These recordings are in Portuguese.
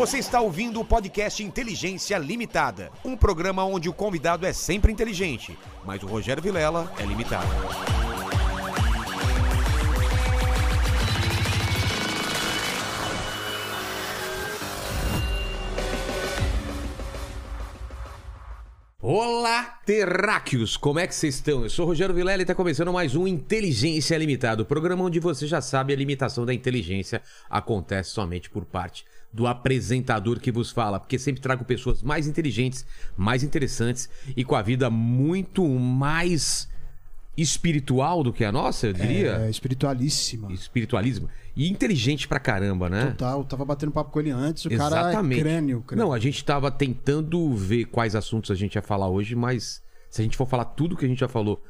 Você está ouvindo o podcast Inteligência Limitada, um programa onde o convidado é sempre inteligente, mas o Rogério Vilela é limitado. Olá, terráqueos! Como é que vocês estão? Eu sou Rogério Vilela e está começando mais um Inteligência Limitada, o programa onde você já sabe a limitação da inteligência acontece somente por parte do apresentador que vos fala, porque sempre trago pessoas mais inteligentes, mais interessantes e com a vida muito mais espiritual do que a nossa, eu diria. É, espiritualíssima. Espiritualismo. E inteligente pra caramba, né? Total, tava batendo papo com ele antes, o cara é crânio, crânio. Não, a gente tava tentando ver quais assuntos a gente ia falar hoje, mas se a gente for falar tudo que a gente já falou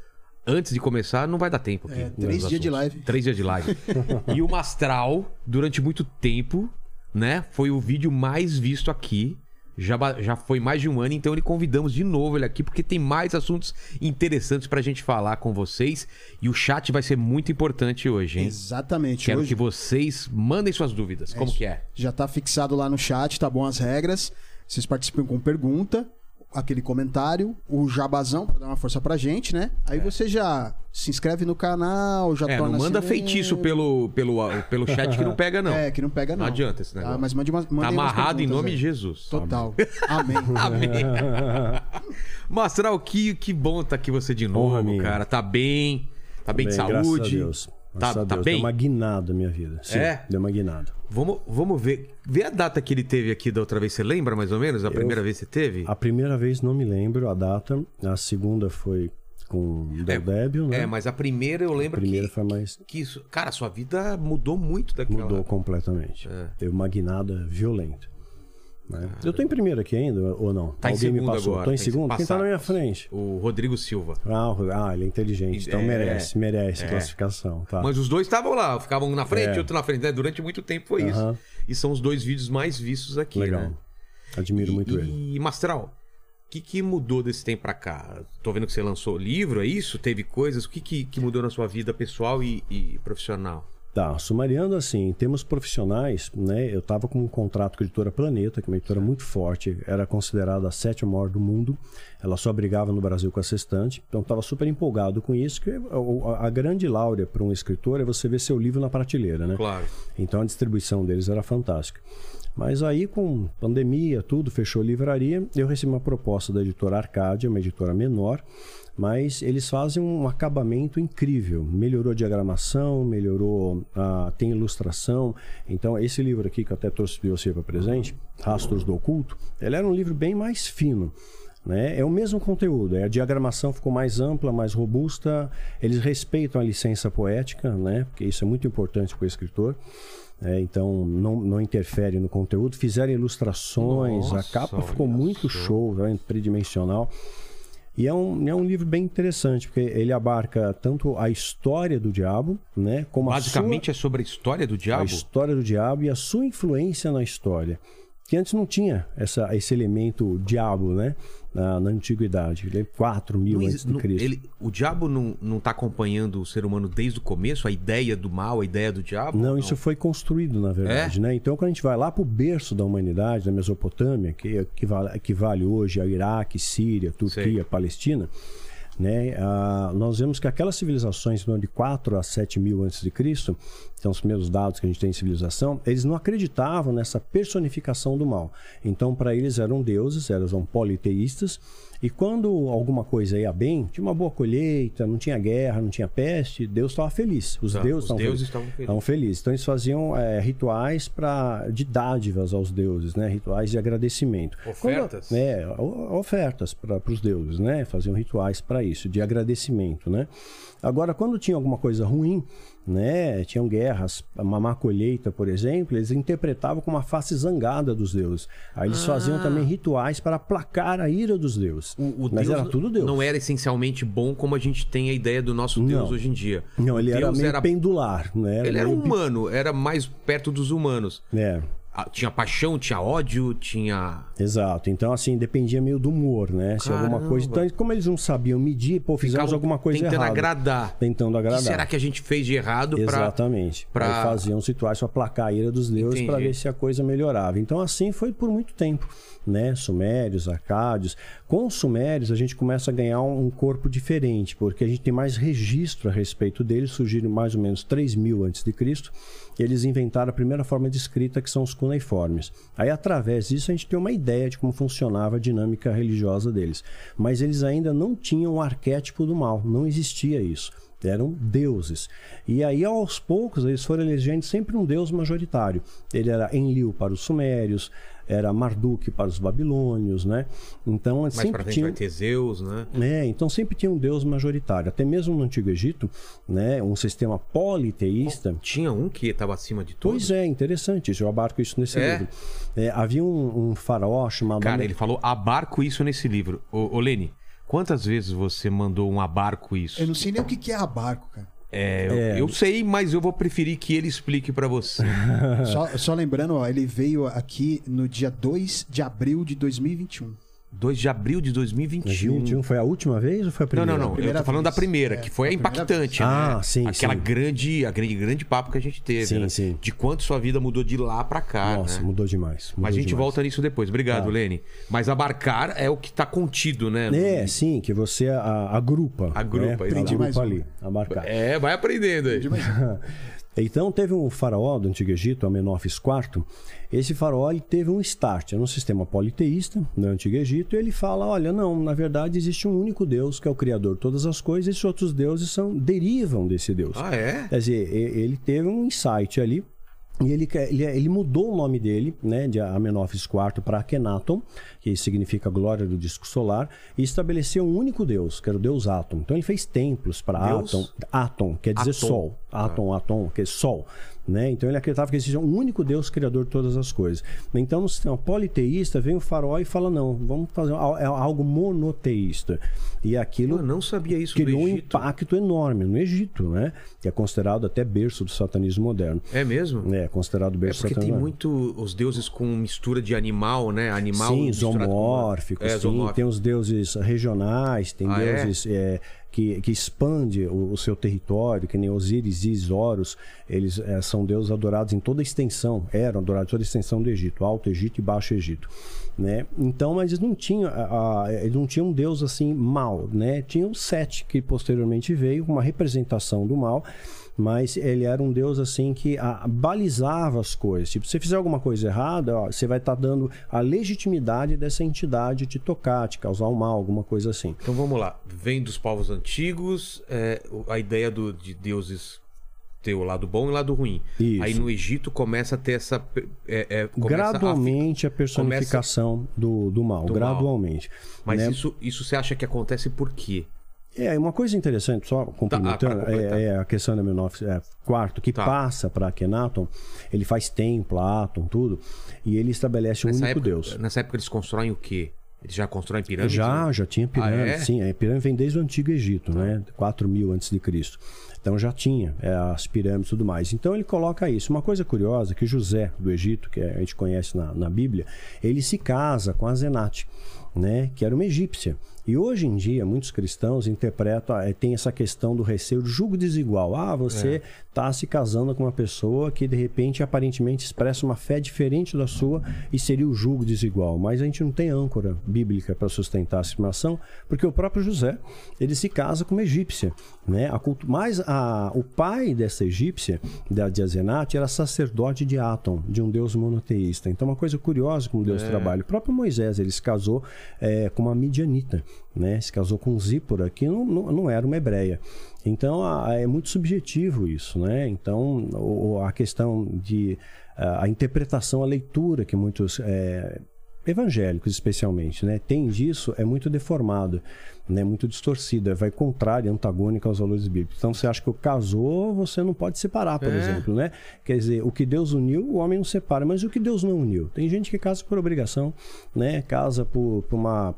antes de começar, não vai dar tempo. Aqui, É, três dias de live. Três dias de live. e o Mastral, durante muito tempo, né, foi o vídeo mais visto aqui. Já, já foi mais de um ano, então ele convidamos de novo ele aqui, porque tem mais assuntos interessantes pra gente falar com vocês. E o chat vai ser muito importante hoje, hein? Exatamente. Quero Hoje que vocês mandem suas dúvidas. Como que é? já tá fixado lá no chat, tá bom as regras. Vocês participam com pergunta, aquele comentário, o jabazão pra dar uma força pra gente, né? Aí você já se inscreve no canal, já É, torna não manda assim, feitiço pelo, pelo, pelo chat que não pega, não. É, que não pega não. Não adianta esse negócio. Ah, mas mande uma, Tá mandem umas amarrado em nome aí. de Jesus. Total. Amém. Amém. Mastral, que, que bom tá aqui você de novo, Honra minha. cara. Tá bem, tá bem, de Graças a saúde. Deus. Tá, Graças a tá Deus. bem? Deu uma guinada a minha vida. Sim, É? deu uma guinada. Vamos, vamos ver. Vê a data que ele teve aqui da outra vez. Você lembra mais ou menos? A primeira vez que você teve? A primeira vez não me lembro a data. A segunda foi com o Del Débio, né? É, mas a primeira eu a lembro primeira que, foi mais... que isso. Cara, sua vida mudou muito daquela. Mudou completamente. É. Teve uma guinada violenta. Né? Eu tô em primeiro aqui ainda, ou não? Tá em Alguém me segundo passou. agora, Tô em tem segundo? Quem tá na minha frente? O Rodrigo Silva. Ah, o- ah, ele é inteligente, então É. merece, merece É. classificação. Tá. Mas os dois estavam lá, ficavam na frente, É. outro na frente. né? Durante muito tempo foi isso. Aham. E são os dois vídeos mais vistos aqui, Legal. né? Admiro e, muito e, ele. E, Mastral, o que, que mudou desse tempo pra cá? Tô vendo que você lançou livro, é isso? Teve coisas? O que, que, que mudou na sua vida pessoal e, e profissional? Tá, sumariando assim, em termos profissionais, né, eu estava com um contrato com a editora Planeta, que é uma editora muito forte, era considerada a sétima maior do mundo, ela só brigava no Brasil com a Sextante, então estava super empolgado com isso, que a, a grande láurea para um escritor é você ver seu livro na prateleira, né? Claro. Então a distribuição deles era fantástica. Mas aí, com pandemia, tudo, fechou a livraria, eu recebi uma proposta da editora Arcádia, uma editora menor, mas eles fazem um acabamento incrível. Melhorou a diagramação, melhorou a. tem ilustração. Então, esse livro aqui, que eu até trouxe de você para presente, Rastros do Oculto, ele era um livro bem mais fino. Né? É o mesmo conteúdo, é, a diagramação ficou mais ampla, mais robusta. Eles respeitam a licença poética, né? porque isso é muito importante para o escritor. É, então não, não interfere no conteúdo. Fizeram ilustrações, Nossa, a capa ficou muito show, tá vendo? tridimensional. E é um, é um livro bem interessante, porque ele abarca tanto a história do diabo, né? Como Basicamente é sobre a história do sua, a diabo? história do diabo e a sua influência na história. Que antes não tinha essa, esse elemento diabo, né? Na, na antiguidade. Ele é 4 mil Não antes de não- Cristo. ele- o diabo não, não tá acompanhando o ser humano desde o começo? A ideia do mal, a ideia do diabo? Não, isso foi construído, na verdade, É? né? Então, quando a gente vai lá para o berço da humanidade, da Mesopotâmia, que equivale, equivale hoje ao Iraque, Síria, Turquia, Sei. Palestina, né? ah, nós vemos que aquelas civilizações torno de 4 a 7 mil antes de Cristo, são os primeiros dados que a gente tem em civilização, eles não acreditavam nessa personificação do mal. Então, para eles eram deuses, eram politeístas, e quando alguma coisa ia bem, tinha uma boa colheita, não tinha guerra, não tinha peste, Deus estava feliz. Os deuses os estavam deuses felizes. estavam felizes. Então eles faziam é, rituais pra, de dádivas aos deuses, né? Rituais de agradecimento. Ofertas? Quando- é, ofertas para os deuses, né? Faziam rituais para isso, de agradecimento, né? Agora, quando tinha alguma coisa ruim, né? Tinham guerras, uma má colheita, por exemplo, eles interpretavam como uma face zangada dos deuses. Aí eles faziam também rituais para aplacar a ira dos deuses. Ah. O, o Mas Deus era tudo Deus. não era essencialmente bom como a gente tem a ideia do nosso Deus Não. hoje em dia. Não, ele Deus era meio pendular, né? Ele era meio bi- humano, era mais perto dos humanos. É. Ah, Tinha paixão, tinha ódio, tinha. Exato. Então, assim, dependia meio do humor, né? Se alguma Caramba. coisa. Então, como eles não sabiam medir, pô, fizemos Ficavam alguma coisa tentando errada. agradar. Tentando O agradar. que será que a gente fez de errado pra. Exatamente. pra- Aí faziam situações para placar a ira dos deuses para ver se a coisa melhorava. Então assim foi por muito tempo, né? Sumérios, acádios. Com os sumérios a gente começa a ganhar um corpo diferente, porque a gente tem mais registro a respeito deles, surgiram mais ou menos 3000 antes de Cristo. Eles inventaram a primeira forma de escrita que são os cuneiformes. Aí através disso a gente tem uma ideia de como funcionava a dinâmica religiosa deles. Mas eles ainda não tinham o arquétipo do mal, não existia isso eram deuses. E aí, aos poucos, eles foram elegendo sempre um deus majoritário. Ele era Enlil para os sumérios, era Marduk para os babilônios, né? Então, Mais sempre frente tinha... vai ter Zeus, né? É, então sempre tinha um deus majoritário. Até mesmo no Antigo Egito, né, um sistema politeísta. Tinha um que estava acima de todos. Pois é, interessante isso. Eu abarco isso nesse É? livro. É, havia um, um faraó chamado. Cara, ele falou abarco isso nesse livro. Ô, ô Lene, quantas vezes você mandou um abarco isso? Eu não sei nem o que que é abarco, cara. É, eu, eu sei, mas eu vou preferir que ele explique pra você. Só, só lembrando, ó, ele veio aqui no dia 2 de abril de 2021. 2 de abril de 2021. 2021 foi a última vez ou foi a Não, primeira? não, não. Eu Primeira tô falando vez. da primeira, É, que foi foi a impactante, vez. né? Ah, sim, Aquela sim. grande, a grande, grande papo que a gente teve, Sim, né? sim. De quanto sua vida mudou de lá pra cá, Nossa, né? mudou demais. mudou Mas a gente demais. volta nisso depois. Obrigado, Tá. Lene. Mas abarcar é o que tá contido, né? É, sim, que você a- agrupa. Agrupa, né? Aprendi mais ali, abarcar. É, vai aprendendo aí. Então teve um faraó do Antigo Egito, Amenófis IV. Esse faraó teve um start, era um sistema politeísta no Antigo Egito, e ele fala, olha, não, na verdade existe um único Deus que é o criador de todas as coisas, e esses outros deuses são derivam desse Deus. Ah, é? Quer dizer, ele teve um insight ali. E ele, ele, ele mudou o nome dele, né, de Amenófis IV para Akhenaton, que significa glória do disco solar, e estabeleceu um único deus, que era o deus Atom. Então ele fez templos para? Atom. Atom, quer dizer Atom. sol. Atom, Atom, que é sol. Né? Então ele acreditava que existia um único Deus criador de todas as coisas. Então no sistema politeísta vem o faraó e fala: não, vamos fazer é algo monoteísta. E aquilo Eu não sabia isso criou um impacto enorme no Egito, né? Que é considerado até berço do satanismo moderno. É mesmo? É considerado É berço porque do tem satanismo. muito os deuses com mistura de animal, né? Animal Sim, zoomórficos, É, sim. Tem os deuses regionais, tem Ah, é? deuses é, que, que expande o, o seu território, que nem Osíris e Horus. Eles é, são deuses adorados em toda a extensão, eram adorados em toda a extensão do Egito, Alto Egito e Baixo Egito. Né? Então, mas eles não tinham, a, a- eles não tinham um deus assim mal, né? Tinham Sete, que posteriormente veio, uma representação do mal, mas ele era um deus assim que a- balizava as coisas. Tipo, se você fizer alguma coisa errada, ó, você vai estar dando a legitimidade dessa entidade te tocar, te causar um mal, alguma coisa assim. Então vamos lá. Vem dos povos antigos é, a ideia do, de deuses ter o lado bom e o lado ruim. Isso. Aí no Egito começa a ter essa. É, é, começa gradualmente a, personificação do, do mal, Do gradualmente. Mas né? isso, isso você acha que acontece por quê? É, uma coisa interessante, só complementando, pra completar. é, é a questão da 19 é, quarto, que Tá. passa para Akhenaton, ele faz templo, Atom, tudo, e ele estabelece um Nessa único época, Deus. nessa época eles constroem o quê? Eles já constroem pirâmides? Já, né? já tinha pirâmide. Ah, é? Sim, a pirâmide vem desde o Antigo Egito, né? 4 mil antes de Cristo. Então já tinha é, as pirâmides e tudo mais. Então ele coloca isso. Uma coisa curiosa é que José do Egito, que a gente conhece na, na Bíblia, ele se casa com a Zenate, né? Que era uma egípcia. E hoje em dia, muitos cristãos interpretam, eh, tem essa questão do receio do julgo desigual. Ah, você está se casando com uma pessoa que de repente aparentemente expressa uma fé diferente da sua e seria o julgo desigual. Mas a gente não tem âncora bíblica para sustentar essa afirmação, porque o próprio José, ele se casa com uma egípcia, né? A. Mas a... o pai dessa egípcia, da de Azenate, era sacerdote de Atom, de um deus monoteísta. Então, uma coisa curiosa como Deus trabalha. O próprio Moisés, ele se casou eh, com uma midianita, né? Se casou com Zípora, que não, não, não era uma hebreia. Então, a- é muito subjetivo isso, né? Então, o- a questão de a a interpretação, a leitura que muitos eh, evangélicos especialmente, né, tem disso é muito deformado, né, muito distorcida, vai contrária, antagônica aos valores bíblicos. Então você acha que o casou, você não pode separar, por É. exemplo, né? Quer dizer, o que Deus uniu, o homem não separa, mas o que Deus não uniu? Tem gente que casa por obrigação, né? Casa por, por uma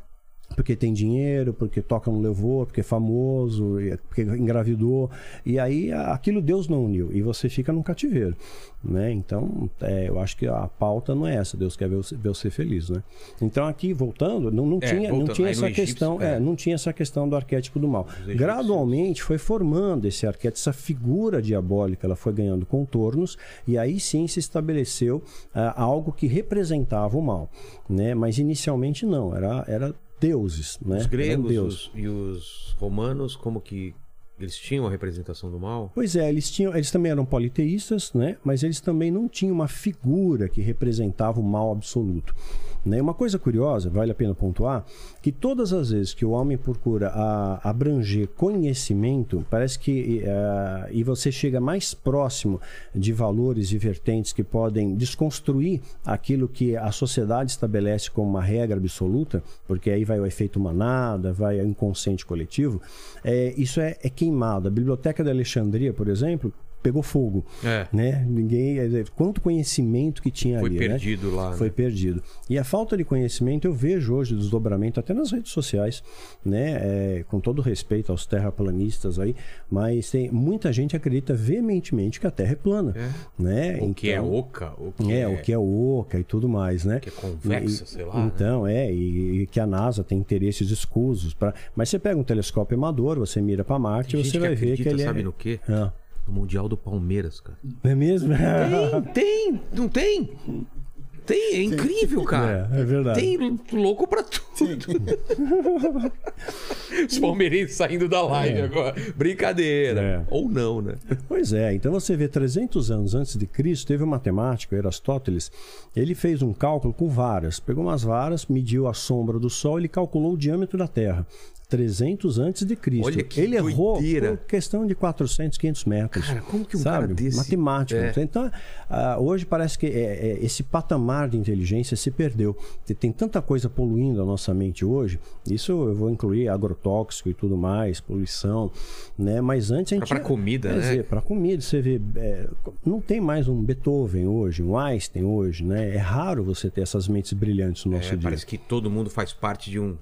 porque tem dinheiro, porque toca no louvor, porque é famoso, e- porque engravidou. E aí aquilo Deus não uniu. E você fica num cativeiro. Né? Então, é, eu acho que a pauta não é essa. Deus quer ver você, ver você feliz. Né? Então, aqui, voltando, não, não É, tinha, não voltando, tinha aí no essa egípcio, questão. é. é, não tinha essa questão do arquétipo do mal. Gradualmente foi formando esse arquétipo, essa figura diabólica, ela foi ganhando contornos, e aí sim se estabeleceu ah, algo que representava o mal. Né? Mas inicialmente não, era, era deuses. Né? Os gregos os- e os romanos, como que eles tinham a representação do mal? Pois é, eles tinham, eles também eram politeístas, né? Mas eles também não tinham uma figura que representava o mal absoluto. Né? Uma coisa curiosa, vale a pena pontuar, que todas as vezes que o homem procura a- abranger conhecimento, parece que eh, e você chega mais próximo de valores e vertentes que podem desconstruir aquilo que a sociedade estabelece como uma regra absoluta, porque aí vai o efeito manada, vai o inconsciente coletivo, é, isso é, é queimado. A Biblioteca de Alexandria, por exemplo, pegou fogo. É. Né? Ninguém, quanto conhecimento que tinha Foi ali, né? perdido lá. Foi né? perdido. E a falta de conhecimento eu vejo hoje desdobramento até nas redes sociais, né? É, com todo respeito aos terraplanistas aí, mas tem muita gente acredita veementemente que a Terra é plana, né? O que é Então- oca, o que é, é, o que é oca e tudo mais, né? que é convexa, E- sei lá. né? Então, é, e, e que a NASA tem interesses escusos. Pra... Mas você pega um telescópio amador, você mira para Marte Tem e você vai ver que ele sabe é. no quê? Ah, No Mundial do Palmeiras, cara. não é mesmo? Tem, tem, não tem? Tem, é incrível, cara. É, é verdade. Tem louco pra tudo. Os palmeirenses saindo da live agora. Brincadeira. É. Ou não, né? Pois é, então você vê 300 anos antes de Cristo, teve um matemático, Aristóteles, ele fez um cálculo com varas, pegou umas varas, mediu a sombra do Sol, ele calculou o diâmetro da Terra. 300 antes de Cristo. Olha que ele errou doideira. por questão de 400, 500 metros. Cara, como que um sabe? cara desse- Matemática. É. Então, ah, hoje parece que é, é, esse patamar de inteligência se perdeu. Tem- tanta coisa poluindo a nossa mente hoje. Isso eu vou incluir agrotóxico e tudo mais, poluição, né? Mas antes a gente pra comida, quer né? dizer, para comida, você vê, é, não tem mais um Beethoven hoje, um Einstein hoje, né? É raro você ter essas mentes brilhantes no nosso É, dia. parece que todo mundo faz parte de um,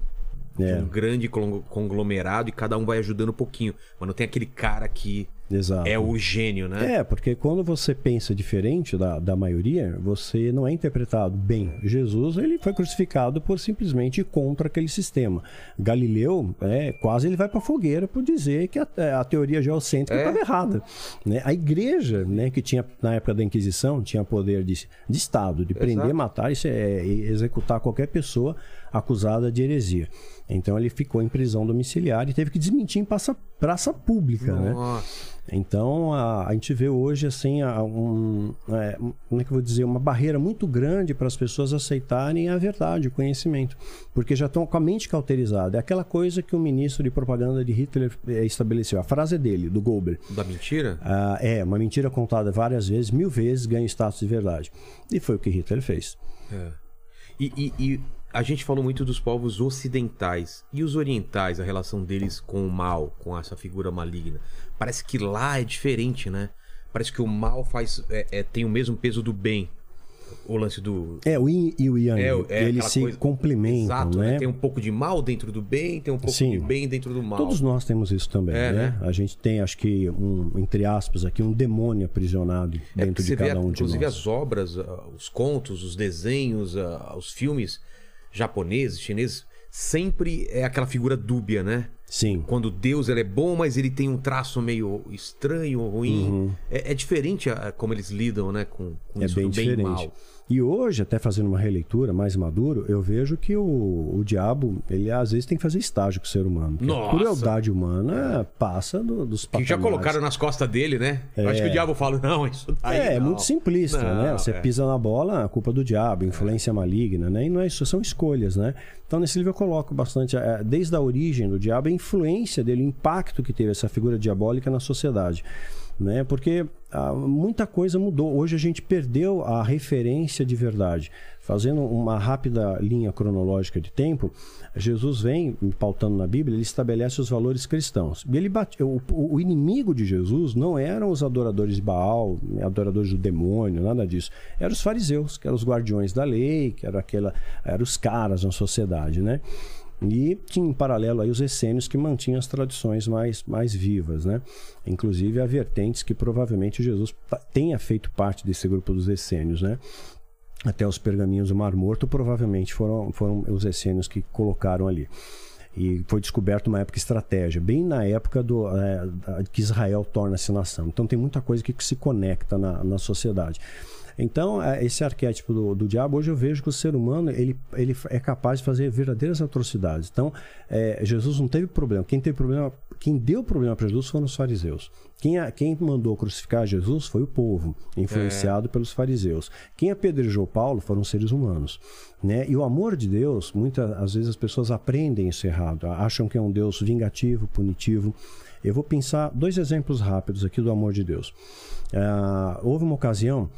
É. um grande con- conglomerado e cada um vai ajudando um pouquinho. Mas não tem aquele cara que Exato. é o gênio, né? É, porque quando você pensa diferente da, da maioria, você não é interpretado bem. Jesus ele foi crucificado por simplesmente ir contra aquele sistema. Galileu, é, quase ele vai para fogueira por dizer que a, é, a teoria geocêntrica É. estava errada. Né? A igreja, né, que tinha na época da Inquisição, tinha poder de, de Estado, de prender, Exato. matar e, se- é, e executar qualquer pessoa acusada de heresia. Então ele ficou em prisão domiciliar e teve que desmentir em praça, praça pública, né? Nossa. Então a, a gente vê hoje assim a- um, é, como é que eu vou dizer uma barreira muito grande para as pessoas aceitarem a verdade, o conhecimento, porque já estão com a mente cauterizada. É aquela coisa que o ministro de propaganda de Hitler eh, estabeleceu. A frase é dele, do Goebbels. Da mentira? Ah, é uma mentira contada várias vezes, mil vezes ganha status de verdade. E foi o que Hitler fez. É. E, e- e a gente falou muito dos povos ocidentais. E os orientais, a relação deles com o mal, com essa figura maligna? Parece que lá é diferente, né? Parece que o mal faz é- é- tem o mesmo peso do bem. O lance do. É, o yin e o yang, É, é eles se coisa- complementam, Exato, né? Tem um pouco de mal dentro do bem, tem um pouco Sim. de bem dentro do mal. Todos nós temos isso também, É, né? né? A gente tem, acho que, um, entre aspas, aqui, um demônio aprisionado É dentro de você vê, cada um de inclusive, nós. as obras, ah, os contos, os desenhos, ah, os filmes japoneses, chineses, sempre é aquela figura dúbia, né? Sim. Quando Deus ele é bom, mas ele tem um traço meio estranho, ruim. É, é diferente a- como eles lidam, né, com, com Uhum. É isso bem do bem e diferente. mal. E hoje, até fazendo uma releitura mais maduro, eu vejo que o, o diabo, ele às vezes tem que fazer estágio com o ser humano. Nossa! A crueldade humana passa do- dos Que já patamares. colocaram nas costas dele, né? Eu acho que o diabo fala, não, isso daí É, é não. muito simplista, Não, né? Você é. pisa na bola, a culpa é do diabo, influência maligna, né? E não é isso, são escolhas, né? Então nesse livro eu coloco bastante, desde a origem do diabo, a influência dele, o impacto que teve essa figura diabólica na sociedade. Né? Porque ah, muita coisa mudou. Hoje a gente perdeu a referência de verdade. Fazendo uma rápida linha cronológica de tempo, Jesus vem, pautando na Bíblia, ele estabelece os valores cristãos. Ele bate, o, o inimigo de Jesus não eram os adoradores de Baal, né, adoradores do demônio, nada disso. Eram os fariseus, que eram os guardiões da lei, que eram, aquela, eram os caras na sociedade, né? E tinha em paralelo aí os essênios que mantinham as tradições mais, mais vivas, né? Inclusive há vertentes que provavelmente Jesus tenha feito parte desse grupo dos essênios, né? Até os pergaminhos do Mar Morto provavelmente foram, foram os essênios que colocaram ali e foi descoberto uma época estratégia, bem na época do, é, que Israel torna-se nação. Então tem muita coisa que se conecta na, na sociedade. Então, é, esse arquétipo do, do, diabo, hoje eu vejo que o ser humano ele, ele é capaz de fazer verdadeiras atrocidades. Então, é, Jesus não teve problema. Quem teve problema, quem deu problema para Jesus foram os fariseus. Quem, quem mandou crucificar Jesus foi o povo, influenciado é. pelos fariseus. Quem apedrejou Paulo foram os seres humanos. Né? E o amor de Deus, muitas vezes as pessoas aprendem isso errado, acham que é um Deus vingativo, punitivo. Eu vou pensar dois exemplos rápidos aqui do amor de Deus. Uh, houve uma ocasião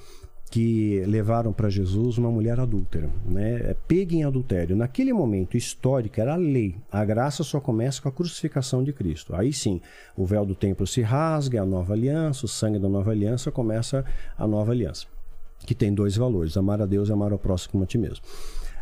que levaram para Jesus uma mulher adúltera, né? É pega em adultério. Naquele momento histórico era a lei. A graça só começa com a crucificação de Cristo. Aí sim, o véu do templo se rasga, a nova aliança, o sangue da nova aliança começa a nova aliança, que tem dois valores: amar a Deus e amar ao próximo como a ti mesmo.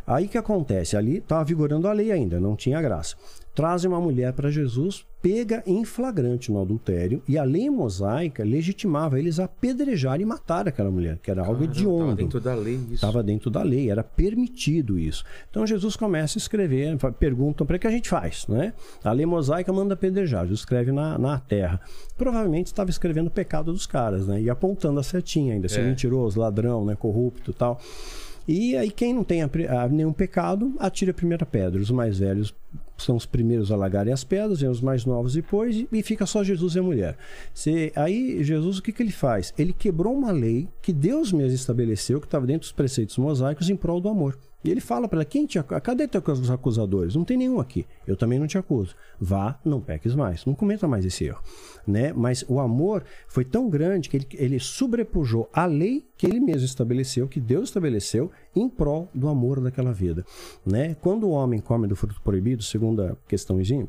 Aí que acontece? Ali estava vigorando a lei ainda, não tinha graça trazem uma mulher para Jesus, pega em flagrante no adultério, e a lei mosaica legitimava eles a apedrejar e matar aquela mulher, que era algo hediondo. Estava dentro da lei isso. Estava dentro da lei, era permitido isso. Então Jesus começa a escrever, perguntam para que a gente faz, né? A lei mosaica manda apedrejar, Jesus escreve na, na terra. Provavelmente estava escrevendo o pecado dos caras, né? E apontando a setinha ainda, ser é. mentiroso, ladrão, né? corrupto e tal. E aí quem não tem a, a, nenhum pecado, atira a primeira pedra. Os mais velhos são os primeiros a largarem as pedras, vem os mais novos depois, e fica só Jesus e a mulher. Se, aí, Jesus, o que, que ele faz? Ele quebrou uma lei que Deus mesmo estabeleceu, que estava dentro dos preceitos mosaicos, em prol do amor. E ele fala para ela: quem te cadê teus acusadores? Não tem nenhum aqui. Eu também não te acuso. Vá, não peques mais. Não cometa mais esse erro. Né? Mas o amor foi tão grande que ele, ele sobrepujou a lei que ele mesmo estabeleceu, que Deus estabeleceu, em prol do amor daquela vida. Né? Quando o homem come do fruto proibido, segunda questãozinha,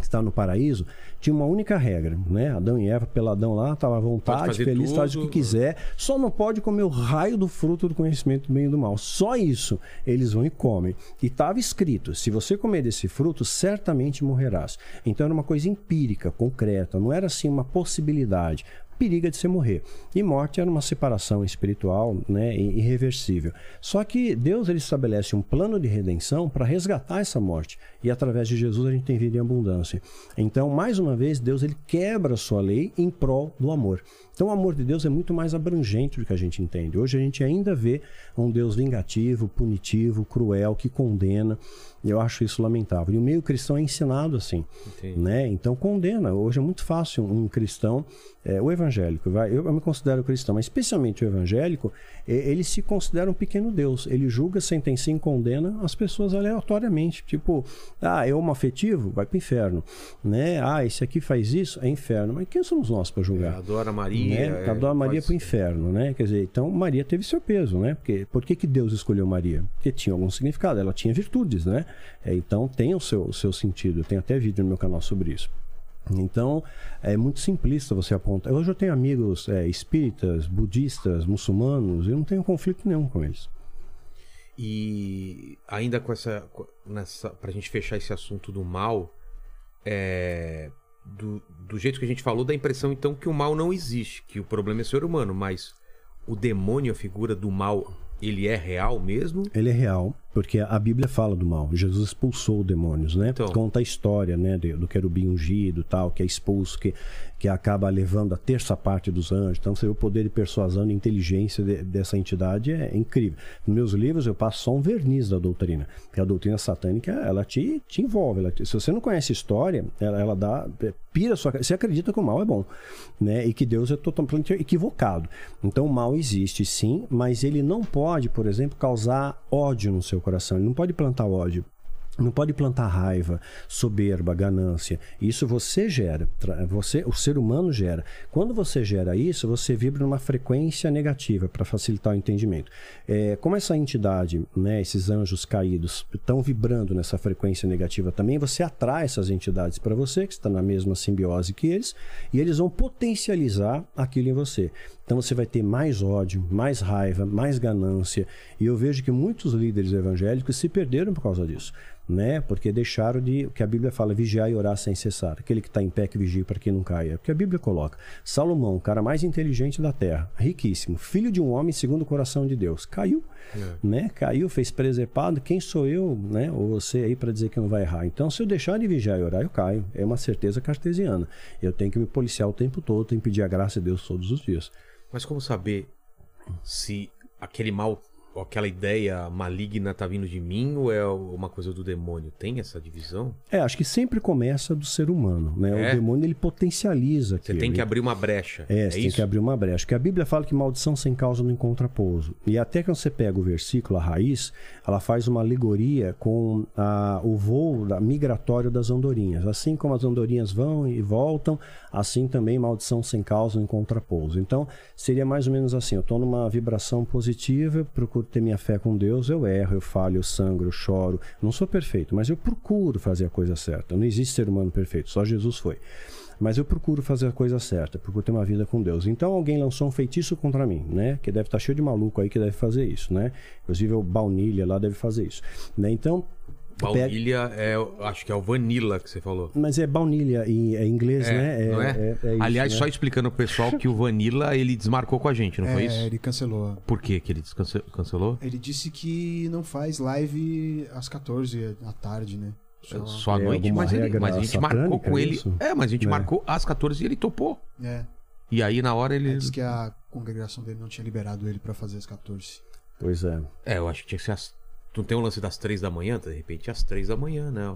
está no paraíso, tinha uma única regra, né? Adão e Eva, peladão lá, estava à vontade, feliz, faz o que quiser, só não pode comer o raio do fruto do conhecimento do bem e do mal. Só isso eles vão e comem. E estava escrito: se você comer desse fruto, certamente morrerás. Então era uma coisa empírica, concreta, não era assim uma possibilidade periga de você morrer. E morte era uma separação espiritual né, irreversível. Só que Deus ele estabelece um plano de redenção para resgatar essa morte. E através de Jesus a gente tem vida em abundância. Então, mais uma vez, Deus ele quebra a sua lei em prol do amor. Então, o amor de Deus é muito mais abrangente do que a gente entende. Hoje a gente ainda vê um Deus vingativo, punitivo, cruel, que condena. Eu acho isso lamentável. E o meio cristão é ensinado assim. Né? Então, condena. Hoje é muito fácil um cristão é, o evangélico, vai, eu, eu, me considero cristão, mas especialmente o evangélico, ele se considera um pequeno Deus. Ele julga, sentencia e condena as pessoas aleatoriamente. Tipo, ah, é homoafetivo? Vai para o inferno. Né? Ah, esse aqui faz isso? É inferno. Mas quem somos nós para julgar? É, adora Maria. Né? É, adora Maria para o inferno. Né? Quer dizer, então Maria teve seu peso. Né? Porque, por que, que Deus escolheu Maria? Porque tinha algum significado, ela tinha virtudes. Né? É, então tem o seu, o seu sentido. Eu tenho até vídeo no meu canal sobre isso. Então, é muito simplista você apontar. Hoje eu tenho amigos é, espíritas, budistas, muçulmanos, e eu não tenho conflito nenhum com eles. E ainda com essa. Nessa, pra gente fechar esse assunto do mal, é, do, do jeito que a gente falou, dá a impressão então que o mal não existe, que o problema é ser humano, mas o demônio, a figura do mal, ele é real mesmo? Ele é real. Porque a Bíblia fala do mal. Jesus expulsou demônios, né? Então. Conta a história, né, do querubim ungido, tal, que é expulso, que, que acaba levando a terça parte dos anjos. Então, você vê o poder de persuasão e inteligência de, dessa entidade é incrível. Nos meus livros eu passo só um verniz da doutrina, porque a doutrina satânica ela te, te envolve. Ela, se você não conhece a história, ela, ela dá é, pira sua. Você acredita que o mal é bom, né? E que Deus é totalmente equivocado. Então, o mal existe, sim, mas ele não pode, por exemplo, causar ódio no seu coração. Ele não pode plantar ódio. Não pode plantar raiva, soberba, ganância. Isso você gera, você, o ser humano gera. Quando você gera isso, você vibra numa frequência negativa para facilitar o entendimento. É, como essa entidade, né, esses anjos caídos, estão vibrando nessa frequência negativa também, você atrai essas entidades para você, que está na mesma simbiose que eles, e eles vão potencializar aquilo em você. Então você vai ter mais ódio, mais raiva, mais ganância. E eu vejo que muitos líderes evangélicos se perderam por causa disso né? Porque deixaram de. O que a Bíblia fala, vigiar e orar sem cessar. Aquele que está em pé que vigia para que não caia. O que a Bíblia coloca. Salomão, o cara mais inteligente da terra, riquíssimo, filho de um homem segundo o coração de Deus. Caiu, é. né? Caiu, fez presepado. Quem sou eu, né? Ou você aí para dizer que não vai errar? Então, se eu deixar de vigiar e orar, eu caio. É uma certeza cartesiana. Eu tenho que me policiar o tempo todo, tenho que pedir a graça de Deus todos os dias. Mas como saber se aquele mal aquela ideia maligna tá vindo de mim ou é uma coisa do demônio? Tem essa divisão? É, acho que sempre começa do ser humano, né? É? O demônio ele potencializa. Você tem que abrir uma brecha. É, é você tem que abrir uma brecha. Porque a Bíblia fala que maldição sem causa não encontra pouso. E até que você pega o versículo, a raiz, ela faz uma alegoria com a, o voo da, migratório das andorinhas. Assim como as andorinhas vão e voltam, assim também maldição sem causa não encontra pouso. Então, seria mais ou menos assim: eu estou numa vibração positiva, procuro ter minha fé com Deus, eu erro, eu falho, eu sangro, eu choro. Não sou perfeito, mas eu procuro fazer a coisa certa. Não existe ser humano perfeito, só Jesus foi. Mas eu procuro fazer a coisa certa, procuro ter uma vida com Deus. Então alguém lançou um feitiço contra mim, né? Que deve estar cheio de maluco aí que deve fazer isso, né? Inclusive o Baunilha lá deve fazer isso. Né? Então Baunilha é, acho que é o vanilla que você falou. Mas é baunilha em, é inglês, é, né? É, não é? é, é isso, Aliás, né? só explicando pro pessoal que o vanilla ele desmarcou com a gente, não foi isso? É, ele cancelou. Por que que ele cancelou? Ele disse que não faz live às 14 da tarde, né? Só, só à noite, mas, ele, mas a gente marcou com ele. Isso? É, mas a gente marcou às 14 e ele topou. É. E aí na hora ele. Ele disse que a congregação dele não tinha liberado ele para fazer às 14. Pois é. É, eu acho que tinha que ser às não tem um lance das três da manhã? De repente, às três da manhã, né?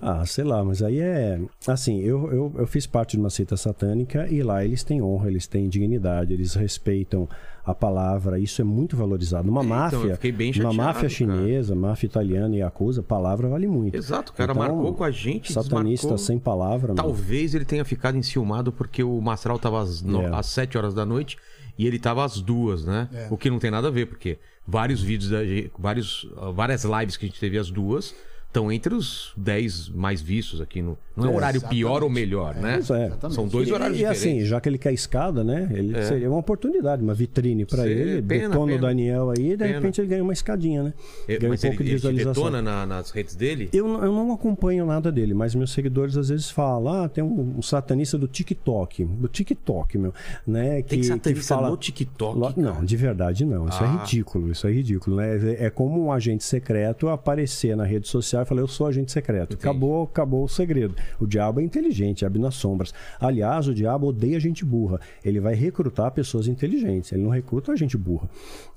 Ah, sei lá, mas aí é. Assim, eu, eu, eu fiz parte de uma seita satânica e lá eles têm honra, eles têm dignidade, eles respeitam a palavra, isso é muito valorizado. Uma é, máfia, então, uma máfia chinesa, cara. máfia italiana e acusa, palavra vale muito. Exato, o cara então, marcou com a gente. Satanista desmarcou... sem palavra. Talvez ele tenha ficado enciumado porque o Mastral estava às, no... é. às 7 horas da noite e ele estava às duas, né? É. O que não tem nada a ver, porque vários vídeos, da, vários, várias lives que a gente teve às duas estão entre os 10 mais vistos aqui. No, não é horário exatamente. pior ou melhor, né? É, São dois horários e, diferentes. E assim, já que ele quer escada, né? Ele é. Seria uma oportunidade, uma vitrine para ele. Pena, detona pena. o Daniel aí e de repente ele ganha uma escadinha, né? É, ganha mas um pouco ele, de visualização. Ele detona na, nas redes dele? Eu, eu não acompanho nada dele, mas meus seguidores às vezes falam, ah, tem um, um satanista do TikTok, do TikTok, meu, né? Que, tem satanista que fala... no TikTok? Lo... Não, de verdade não. Isso é ah. é ridículo, isso é ridículo, né? É, é como um agente secreto aparecer na rede social e falar, eu sou agente secreto secreto. Acabou, acabou o segredo. O diabo é inteligente, abre nas sombras. Aliás, o diabo odeia gente burra. Ele vai recrutar pessoas inteligentes. Ele não recruta gente burra.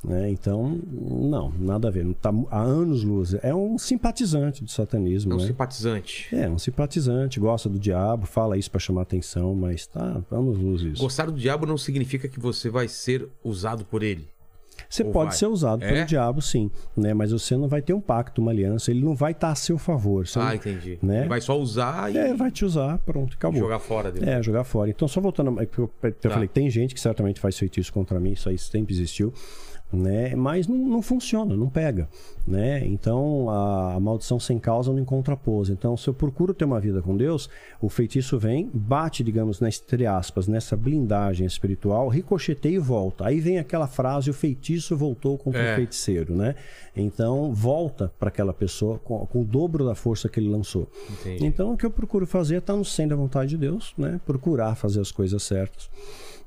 Né? Então, não, nada a ver. Não tá há anos luz. É um simpatizante do satanismo. É um né? simpatizante. É, um simpatizante. Gosta do diabo, fala isso para chamar atenção, mas tá anos luz isso. Gostar do diabo não significa que você vai ser usado por ele. Você Ou pode vai? ser usado é? pelo diabo, sim, né? Mas você não vai ter um pacto, uma aliança. Ele não vai estar a seu favor. Você ah, não, entendi. Né? Ele vai só usar e... É, vai te usar, pronto, acabou. E jogar fora dele. É, jogar fora. Então, só voltando... Eu, eu tá. falei, tem gente que certamente faz feitiço contra mim, isso aí sempre existiu né? Mas não, não funciona, não pega, né? Então a, a, maldição sem causa não encontra pose. Então se eu procuro ter uma vida com Deus, o feitiço vem, bate, digamos, nas entre aspas, nessa blindagem espiritual, ricocheteia e volta. Aí vem aquela frase: o feitiço voltou contra é. o feiticeiro, né? Então volta para aquela pessoa com, com, o dobro da força que ele lançou. Entendi. Então o que eu procuro fazer é estar no centro da vontade de Deus, né? Procurar fazer as coisas certas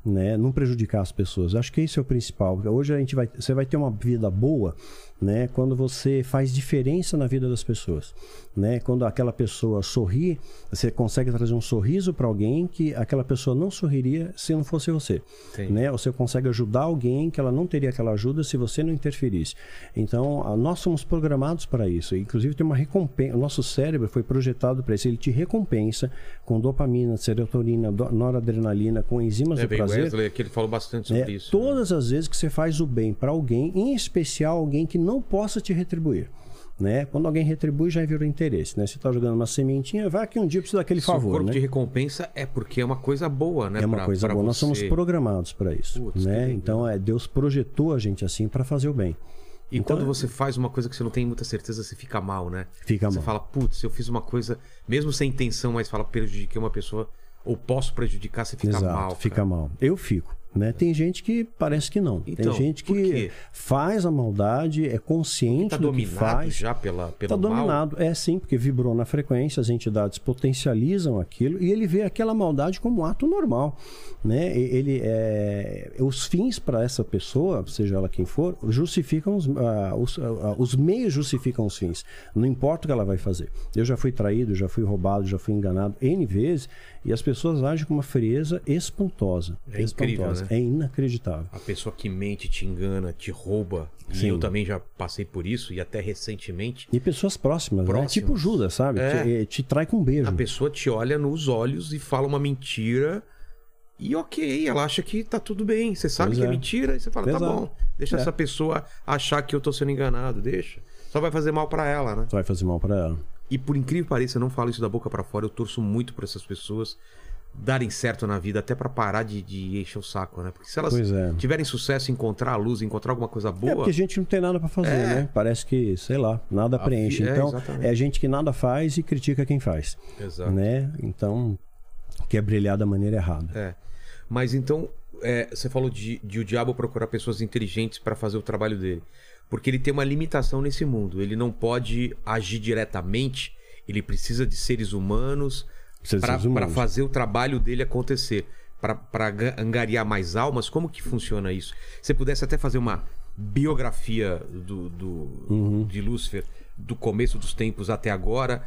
né? Não prejudicar as pessoas. Acho que esse é o principal. Hoje a gente vai, você vai ter uma vida boa né? Quando você faz diferença na vida das pessoas, né? Quando aquela pessoa sorri, você consegue trazer um sorriso para alguém que aquela pessoa não sorriria se não fosse você, Sim. né? Você consegue ajudar alguém que ela não teria aquela ajuda se você não interferisse. Então, nós somos programados para isso. Inclusive tem uma recompensa, o nosso cérebro foi projetado para isso, ele te recompensa com dopamina, serotonina, noradrenalina, com enzimas é, do prazer. Wesley, que ele falou bastante sobre é, isso. Todas né? as vezes que você faz o bem para alguém, em especial alguém que não possa te retribuir. Né? Quando alguém retribui, já virou interesse. Né? Você está jogando uma sementinha, vai que um dia precisa daquele Se favor. O corpo né? de recompensa é porque é uma coisa boa, né? É uma pra, coisa pra boa. Você. Nós somos programados para isso. Putz, né? Então, é, Deus projetou a gente assim para fazer o bem. E então, quando você faz uma coisa que você não tem muita certeza, você fica mal, né? Fica você mal. Você fala, putz, eu fiz uma coisa, mesmo sem intenção, mas fala, prejudiquei uma pessoa, ou posso prejudicar, você fica Exato, mal. Fica mal. Eu fico. Né? Tem gente que parece que não. Então, Tem gente que faz a maldade, é consciente Tá do que dominado faz. já pela, pelo Está mal? dominado. É sim, porque vibrou na frequência, as entidades potencializam aquilo e ele vê aquela maldade como um ato normal. Né? Ele, é... Os fins para essa pessoa, seja ela quem for, justificam os, ah, os, ah, os meios justificam os fins. Não importa o que ela vai fazer. Eu já fui traído, já fui roubado, já fui enganado N vezes e as pessoas agem com uma frieza espantosa. É incrível, espantosa. né? É inacreditável. A pessoa que mente, te engana, te rouba. E Sim. eu também já passei por isso, e até recentemente. E pessoas próximas, né? Próximas. Tipo Judas, sabe? É. Te, eh, te trai com um beijo. A pessoa te olha nos olhos e fala uma mentira. E ok, ela acha que tá tudo bem. Você sabe Pois que é é. mentira, e você fala, tá Exato. bom. Deixa É. essa pessoa achar que eu tô sendo enganado, deixa. Só vai fazer mal pra ela, né? Vai fazer mal pra ela. E por incrível que pareça, eu não falo isso da boca pra fora, eu torço muito por essas pessoas darem certo na vida, até pra parar de, de encher o saco, né? Porque se elas é. tiverem sucesso, encontrar a luz, encontrar alguma coisa boa. É porque a gente não tem nada pra fazer, É. né? Parece que, sei lá, nada A preenche. é, Então, exatamente. é gente que nada faz e critica quem faz, Exato. né? Então, quer brilhar da maneira errada. É. Mas então, é, você falou de, de o diabo procurar pessoas inteligentes para fazer o trabalho dele. Porque ele tem uma limitação nesse mundo. Ele não pode agir diretamente. Ele precisa de seres humanos para fazer o trabalho dele acontecer. Para angariar mais almas. Como que funciona isso? Se você pudesse até fazer uma biografia do, do- Uhum. de Lúcifer, do começo dos tempos até agora,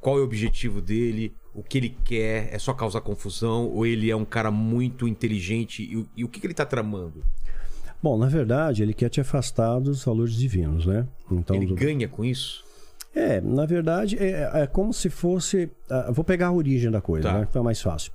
qual é o objetivo dele, o que ele quer, é só causar confusão, ou ele é um cara muito inteligente e, o- e o que, que ele tá tramando? Bom, na verdade, ele quer te afastar dos valores divinos, né? Então, ele do- ganha com isso? É, na verdade, é, é como se fosse. ah, vou pegar a origem da coisa, Tá. né? Então é mais fácil.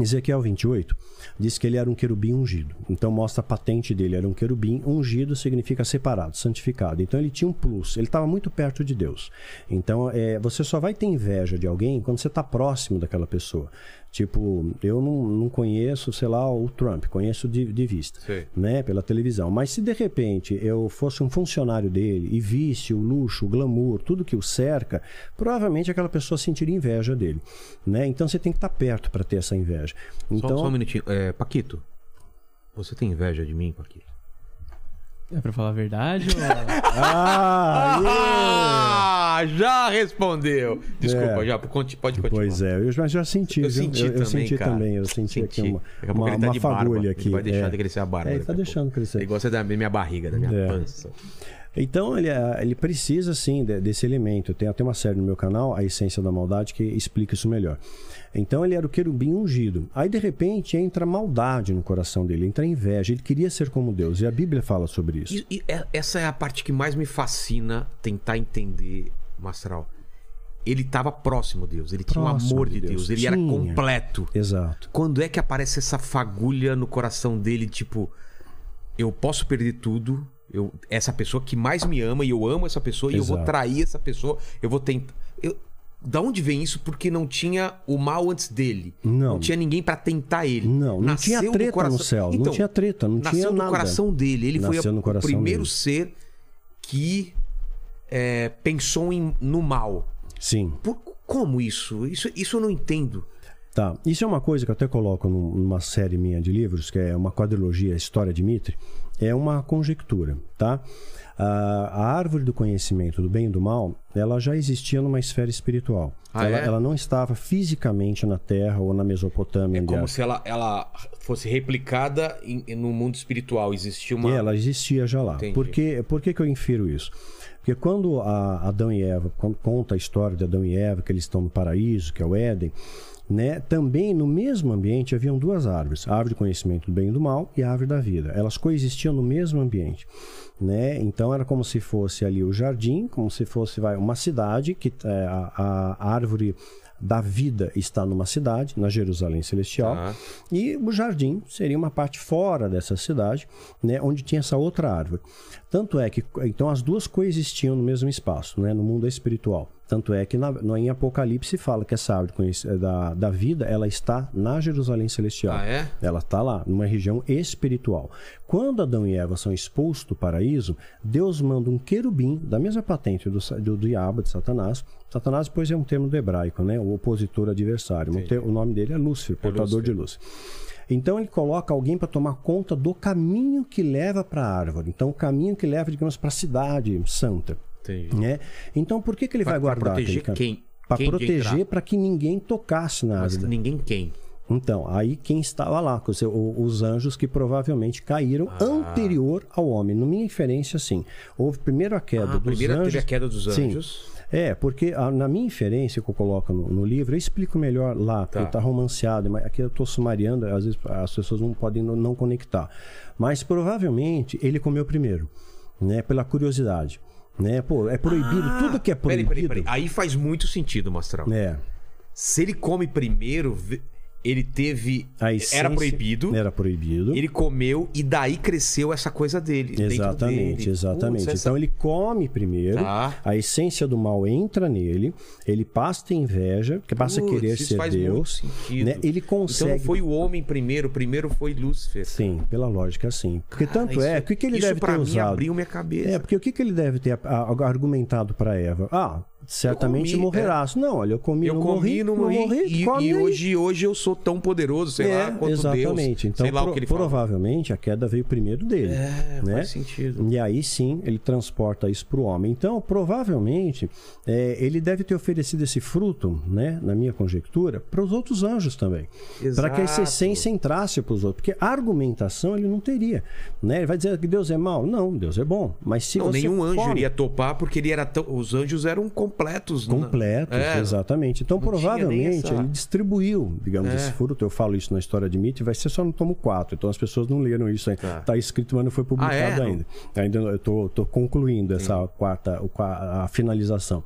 Ezequiel 28 diz que ele era um querubim ungido. Então mostra a patente dele, era um querubim ungido, significa separado, santificado. Então ele tinha um plus, ele estava muito perto de Deus. Então é, você só vai ter inveja de alguém quando você está próximo daquela pessoa. Tipo, eu não, não conheço, sei lá, o Trump, conheço de, de vista Sei. né, pela televisão. Mas se de repente eu fosse um funcionário dele e visse o luxo, o glamour, tudo que o cerca, provavelmente aquela pessoa sentiria inveja dele, né? Então você tem que estar perto para ter essa inveja. Só- Então, Só, um minutinho. É, Paquito, você tem inveja de mim, Paquito? É pra falar a verdade ou... ah, Ah, já respondeu. Desculpa, É. já pode continuar. Pois é, eu já, já senti, Eu senti eu, eu também, senti cara. também, eu senti, aqui uma, Daqui a pouco uma, ele tá uma de barba. fagulha Ele aqui. vai deixar é. de crescer a barba. É, ele tá pouco. deixando crescer. É igual você da minha barriga, da minha É. pança. Então ele, ah, ele precisa sim de- desse elemento. Tem até uma série no meu canal, A Essência da Maldade, que explica isso melhor. Então ele era o querubim ungido. Aí de repente entra maldade no coração dele, entra inveja. Ele queria ser como Deus. E a Bíblia fala sobre isso. E- e é- essa é a parte que mais me fascina tentar entender, Mastral. Ele estava próximo de Deus, ele tinha o Próximo amor de de Deus, Deus. ele era Tinha. completo. Exato. Quando é que aparece essa fagulha no coração dele, tipo, eu posso perder tudo, eu, essa pessoa que mais me ama e eu amo essa pessoa e eu vou Exato. trair essa pessoa, eu vou tentar. Eu, da onde vem isso? Porque não tinha o mal antes dele. Não. tinha ninguém pra tentar ele. Não, não Nasceu tinha treta coração- no céu. Então, não tinha treta, não nasceu tinha no nada. coração dele. Ele foi Nasceu a- no o primeiro dele. ser que é, pensou em- no mal. Sim. Por- como isso? isso? Isso eu não entendo. Tá. Isso é uma coisa que eu até coloco num- numa série minha de livros, que é uma quadrilogia História de Mitre. É uma conjectura, tá? A, a árvore do conhecimento do bem e do mal, ela já existia numa esfera espiritual. Ah, ela, é? ela não estava fisicamente na Terra ou na Mesopotâmia. É como era. se ela, ela fosse replicada em- no mundo espiritual. Existia uma. E ela existia já lá. Entendi. Por que, por que, que eu infiro isso? Porque quando a Adão e Eva, quando conta a história de Adão e Eva, que eles estão no paraíso, que é o Éden, né? também no mesmo ambiente haviam duas árvores: a árvore do conhecimento do bem e do mal e a árvore da vida. Elas coexistiam no mesmo ambiente. Né? Então era como se fosse ali o jardim, como se fosse vai, uma cidade, que é, a, a árvore da vida está numa cidade, na Jerusalém Celestial. Tá. E o jardim seria uma parte fora dessa cidade, né, onde tinha essa outra árvore. Tanto é que então as duas coexistiam no mesmo espaço, né, no mundo espiritual. Tanto é que na, em Apocalipse fala que essa árvore conhece- da, da vida ela está na Jerusalém Celestial. Ah, é? Ela está lá, numa região espiritual. Quando Adão e Eva são expulsos do paraíso, Deus manda um querubim, da mesma patente do, do diabo, de Satanás. Satanás, depois, é um termo do hebraico, né? O opositor adversário. O, te- o nome dele é Lúcifer, portador Lúcifer. de luz. Então ele coloca alguém para tomar conta do caminho que leva para a árvore. Então o caminho que leva, digamos, para a cidade santa. Entendi. Né? Então por que, que ele Pra- vai guardar proteger aquele quem? Para proteger para que ninguém tocasse na Mas árvore. ninguém quem? Então, aí quem estava lá, os anjos que provavelmente caíram Ah. anterior ao homem. Na minha inferência, sim. Houve primeiro a queda Ah, dos primeiro anjos. teve a queda dos Sim. anjos. É, porque a- na minha inferência que eu coloco no, no livro, eu explico melhor lá, porque Tá. está romanceado, mas aqui eu estou sumariando, às vezes as pessoas não podem não, não conectar. Mas provavelmente ele comeu primeiro, né? Pela curiosidade. Né? Pô, é proibido, tudo que é Ah, Peraí, proibido. peraí, peraí. Aí faz muito sentido, Mastral. É. Se ele come primeiro, ele teve. A essência Era proibido. Era proibido. Ele comeu e daí cresceu essa coisa dele. Exatamente, dele. exatamente. Putz, essa- Então ele come primeiro, Tá. a essência do mal entra nele, ele passa a ter inveja, que passa a Putz, querer isso ser Deus. né? Ele consegue. Então foi o homem primeiro, primeiro foi Lúcifer. Sim, pela lógica, sim. Porque tanto Ah, é, isso- o que, que ele isso deve ter mim usado? abriu minha cabeça. É, porque o que, que ele deve ter a- a- argumentado para Eva? Ah, certamente comi, morrerás. Não, olha, eu comi, eu não comi, morri, não morri, e, come e aí. hoje, hoje eu sou tão poderoso, sei é, lá quanto exatamente. Deus. Então, sei lá pro- o que ele fala. provavelmente a queda veio primeiro dele. É, né? faz sentido. E aí sim ele transporta isso para o homem. Então, provavelmente, é, ele deve ter oferecido esse fruto, né, na minha conjectura, para os outros anjos também. Para que essa essência entrasse para os outros. Porque argumentação ele não teria. Né? Ele vai dizer que Deus é mau? Não, Deus é bom. Mas se Não, você nenhum anjo come- iria topar porque ele era tão... os anjos eram completos. né? completos, É, exatamente. Então, provavelmente, essa- ele distribuiu, digamos, É. esse fruto. Eu falo isso na história de Nietzsche, vai ser só no tomo 4. Então, as pessoas não leram isso ainda. Tá. Tá escrito, mas não foi publicado Ah, é? ainda. Ainda eu tô, tô concluindo essa quarta, o qua- a finalização.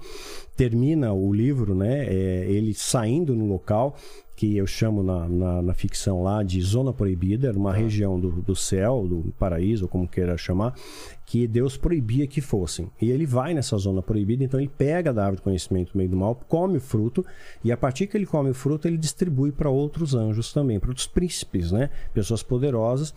Termina o livro, né? é, ele saindo no local que eu chamo na, na, na ficção lá de zona proibida, era uma Tá. região do, do céu, do paraíso, ou como queira chamar, que Deus proibia que fossem. E ele vai nessa zona proibida, então ele pega da árvore do conhecimento do meio do mal, come o fruto, e a partir que ele come o fruto, ele distribui para outros anjos também, para outros príncipes, né? Pessoas poderosas,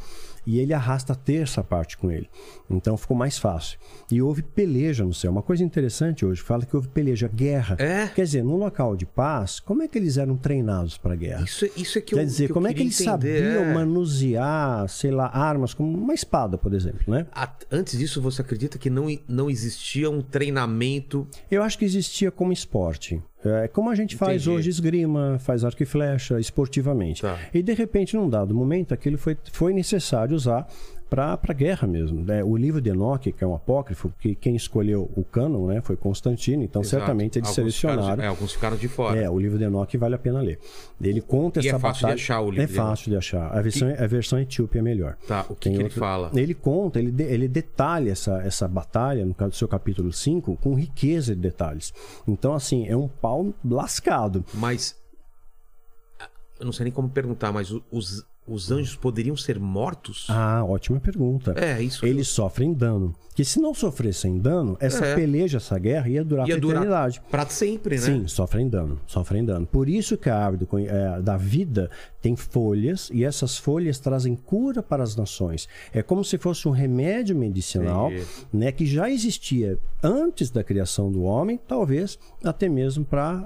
e ele arrasta a terça parte com ele. Então ficou mais fácil. E houve peleja no céu. Uma coisa interessante hoje, fala que houve peleja, guerra. É? Quer dizer, num local de paz, como é que eles eram treinados para a guerra? Isso, é- isso é que Quer eu dizer, que como é que eles entender, sabiam é. manusear, sei lá, armas, como uma espada, por exemplo, né? Antes disso, você acredita que não, não existia um treinamento? Eu acho que existia como esporte. É como a gente faz Entendi. hoje esgrima, faz arco e flecha esportivamente. Tá. E de repente, num dado momento, aquilo foi, foi necessário usar para a guerra mesmo. né? O livro de Enoque, que é um apócrifo, que quem escolheu o cânon né, foi Constantino, então Exato. certamente eles Alguns selecionaram. Ficaram, é, alguns ficaram de fora. É, o livro de Enoque vale a pena ler. Ele conta E é essa fácil de batalha. achar o livro É de fácil de achar. A versão, a versão etíope é melhor. Tá, o que, Tem que ele outro- fala? Ele conta, ele, de- ele detalha essa, essa batalha, no caso do seu capítulo 5, com riqueza de detalhes. Então, assim, é um pau lascado. Mas. Eu não sei nem como perguntar, mas os, os anjos poderiam ser mortos? Ah, ótima pergunta. É, isso Eles sofrem dano. Que se não sofressem dano, essa É. peleja, essa guerra ia durar ia pra durar eternidade. pra sempre, né? Sim, sofrem dano, sofrem dano. Por isso que a árvore eh, da vida tem folhas e essas folhas trazem cura para as nações. É como se fosse um remédio medicinal, Entendi. né, que já existia antes da criação do homem, talvez até mesmo para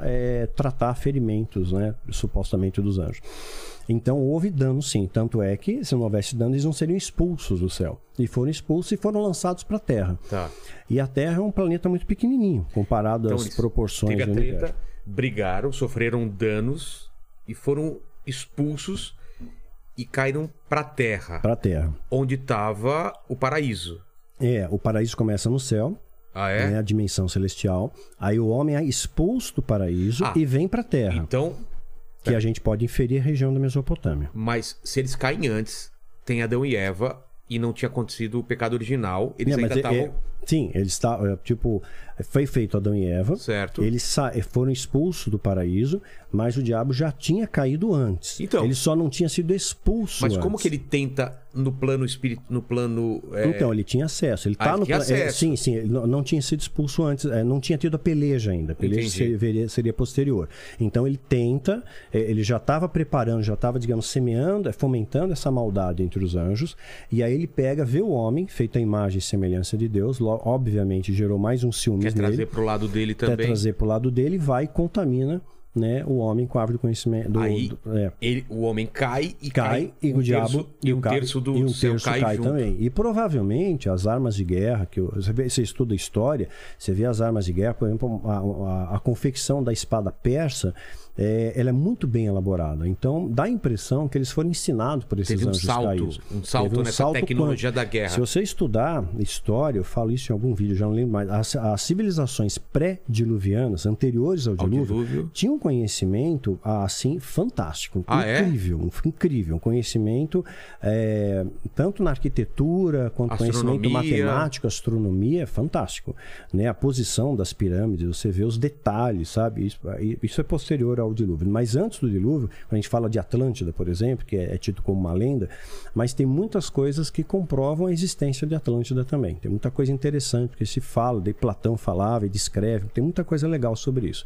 tratar ferimentos, né, supostamente dos anjos. Então houve dano sim, tanto é que se não houvesse dano eles não seriam expulsos do céu. E foram expulsos e foram lançados para a Terra. Tá. E a Terra é um planeta muito pequenininho comparado Então, às proporções Teve a do treta, universo. brigaram, sofreram danos e foram expulsos e caíram pra terra, Para a Terra. onde tava o paraíso. É, o paraíso começa no céu, Ah, é? né, a dimensão celestial. Aí o homem é expulso do paraíso Ah. e vem para a Terra, Então, que a gente pode inferir a região da Mesopotâmia. mas se eles caem antes, tem Adão e Eva e não tinha acontecido o pecado original, eles É, ainda é- estavam. é- sim, eles estavam, tipo, foi feito Adão e Eva. Certo. Eles sa- foram expulsos do paraíso, mas o diabo já tinha caído antes. Então. ele só não tinha sido expulso Mas como antes. que ele tenta no plano espírito, no plano. é, Então, ele tinha acesso. Ele Ah, tá ele no tinha pla- é, sim, sim. Ele não, não tinha sido expulso antes. é, não tinha tido a peleja ainda. A peleja seria, seria posterior. Então, ele tenta. é, ele já estava preparando, já estava, digamos, semeando, é, fomentando essa maldade entre os anjos. E aí ele pega, vê o homem, feito a imagem e semelhança de Deus. lo- obviamente, gerou mais um ciúme quer nele. trazer pro lado dele Quer também. trazer para o lado dele, vai e contamina né, o homem com a árvore do conhecimento. Do, Aí, do- é, Ele, o homem cai e cai, cai, e um o diabo terço, e um ca- terço do e um terço cai, cai, também. E provavelmente as armas de guerra, que você, vê- você estuda história, você vê as armas de guerra, por exemplo, a, a- a confecção da espada persa, é, ela é muito bem elaborada. Então dá a impressão que eles foram ensinados por esses Teve um salto, caídos. um salto Teve nessa tecnologia quântico. da guerra. Se você estudar história, eu falo isso em algum vídeo, já não lembro mais. As, as civilizações pré-diluvianas, anteriores ao Ao dilúvio, dilúvio. tinham um conhecimento assim fantástico, Ah, é? incrível, um- incrível, um conhecimento é, tanto na arquitetura quanto conhecimento Astronomia. matemático, astronomia, fantástico, né? A posição das pirâmides, você vê os detalhes, sabe? Isso, isso é posterior ao dilúvio, mas antes do dilúvio, quando a gente fala de Atlântida, por exemplo, que é, é tido como uma lenda, mas tem muitas coisas que comprovam a existência de Atlântida também. Tem muita coisa interessante porque se fala, de Platão falava e descreve, tem muita coisa legal sobre isso.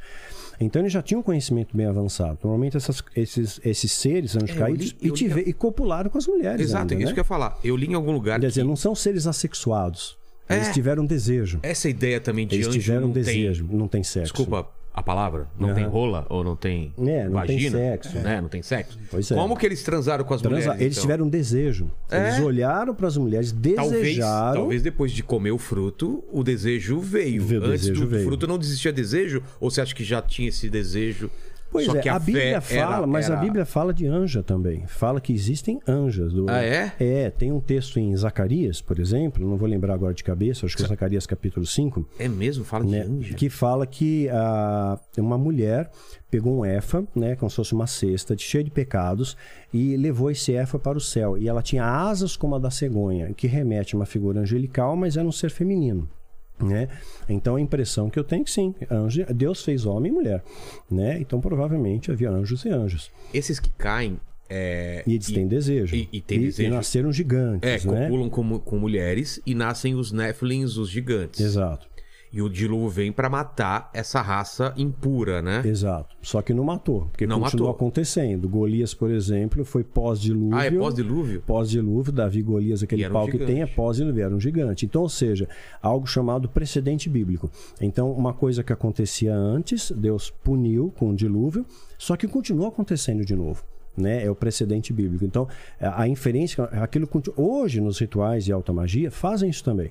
Então ele já tinha um conhecimento bem avançado. Normalmente essas- esses, esses seres anjos É, caídos li- e, eu li- tive- e copularam com as mulheres. Exato, ainda, é isso né? que eu ia falar. Eu li em algum lugar Quer que dizer, não são seres assexuados. Eles É. tiveram desejo. essa ideia também de Eles anjo tiveram não desejo, tem... não tem sexo. Desculpa a palavra, não Aham. tem rola ou não tem É, não tem vagina, sexo. né? Não tem sexo. Pois é. Como que eles transaram com as Transa- mulheres? eles então? tiveram desejo. É? Eles olharam para as mulheres, Talvez, desejaram. talvez depois de comer o fruto, o desejo veio. Veio, o Antes desejo do veio. fruto não existia desejo? Ou você acha que já tinha esse desejo? Pois só é, que a, a, Bíblia fala, era- mas era- a Bíblia fala de anja também. Fala que existem anjas. Do... Ah, é? É, tem um texto em Zacarias, por exemplo, não vou lembrar agora de cabeça, acho que é Zacarias capítulo 5, É mesmo? Fala de né, anjo? que fala que ah, uma mulher pegou um efa, né, como se fosse uma cesta de- cheia de pecados, e levou esse efa para o céu. E ela tinha asas como a da cegonha, que remete a uma figura angelical, mas era um ser feminino. Né? Então a impressão que eu tenho é que sim, anjo, Deus fez homem e mulher, né? Então provavelmente havia anjos e anjos. Esses que caem. É, E eles têm desejo. e- e têm desejo. nasceram gigantes, É, né? copulam com, com mulheres e nascem os Nephilims, os gigantes. Exato, E o dilúvio vem pra matar essa raça impura, né? exato. Só que não matou, porque Não continuou matou. acontecendo. Golias, por exemplo, foi pós-dilúvio. Ah, é pós-dilúvio? Pós-dilúvio, Davi Golias, aquele um pau que gigante. tem, é pós-dilúvio, era um gigante. Então, ou seja, algo chamado precedente bíblico. Então, uma coisa que acontecia antes, Deus puniu com o dilúvio, só que continuou acontecendo de novo. Né? É o precedente bíblico. Então, a inferência, aquilo conti- hoje nos rituais de alta magia fazem isso também.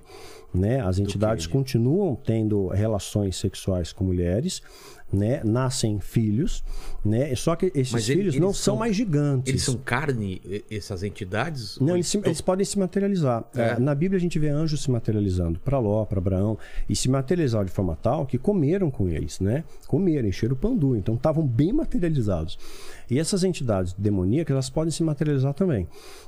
Né? As entidades continuam tendo relações sexuais com mulheres, né? nascem filhos, né? só que esses Mas filhos não são, são- mais gigantes. Eles são carne, essas entidades? Não, eles, se- estão- eles podem se materializar. É. É, na Bíblia a gente vê anjos se materializando para Ló, para Abraão, e se materializaram de forma tal que comeram com eles, né? Comeram, encheram o pandu, então estavam bem materializados. E essas entidades demoníacas, elas podem se materializar também,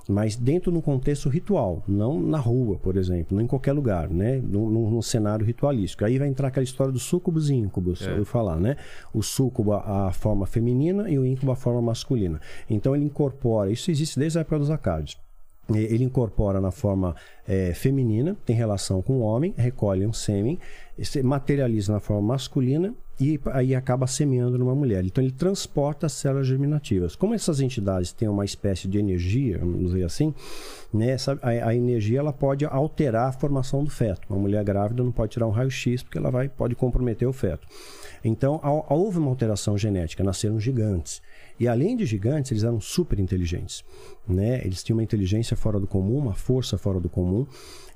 mas dentro de um contexto ritual, não na rua, por exemplo, não em qualquer lugar, né? Num, num- num cenário ritualístico. Aí vai entrar aquela história dos súcubos e íncubos, É. eu falar, né? O súcubo a, a forma feminina e o íncubus a forma masculina. Então ele incorpora, isso existe desde a época dos acádios. Ele incorpora na forma eh, feminina, tem relação com o homem, recolhe um sêmen, se materializa na forma masculina e aí acaba semeando numa mulher. Então ele transporta as células germinativas. Como essas entidades têm uma espécie de energia, vamos dizer assim, né, essa- a, a energia ela pode alterar a formação do feto. Uma mulher grávida não pode tirar um raio-x porque ela vai, pode comprometer o feto. Então há- houve uma alteração genética, nasceram gigantes. E além de gigantes, eles eram super inteligentes. Né? Eles tinham uma inteligência fora do comum, uma força fora do comum.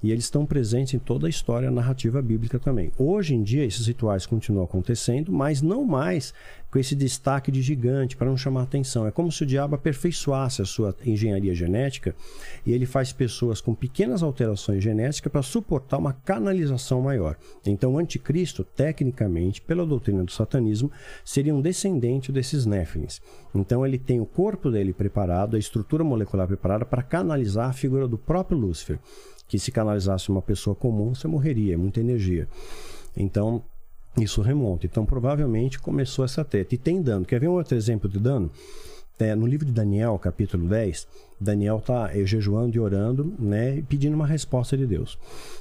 E eles estão presentes em toda a história narrativa bíblica também. Hoje em dia, esses rituais continuam acontecendo, mas não mais com esse destaque de gigante, para não chamar atenção. É como se o diabo aperfeiçoasse a sua engenharia genética e ele faz pessoas com pequenas alterações genéticas para suportar uma canalização maior. Então, o anticristo, tecnicamente, pela doutrina do satanismo, seria um descendente desses néfilins. Então, ele tem o corpo dele preparado, a estrutura molecular preparada para canalizar a figura do próprio Lúcifer que se canalizasse uma pessoa comum, você morreria, é muita energia. Então, isso remonta. Então, provavelmente começou essa treta. E tem dano. Quer ver um outro exemplo de dano? É, no livro de Daniel, capítulo 10, Daniel está jejuando e orando, né, pedindo uma resposta de Deus.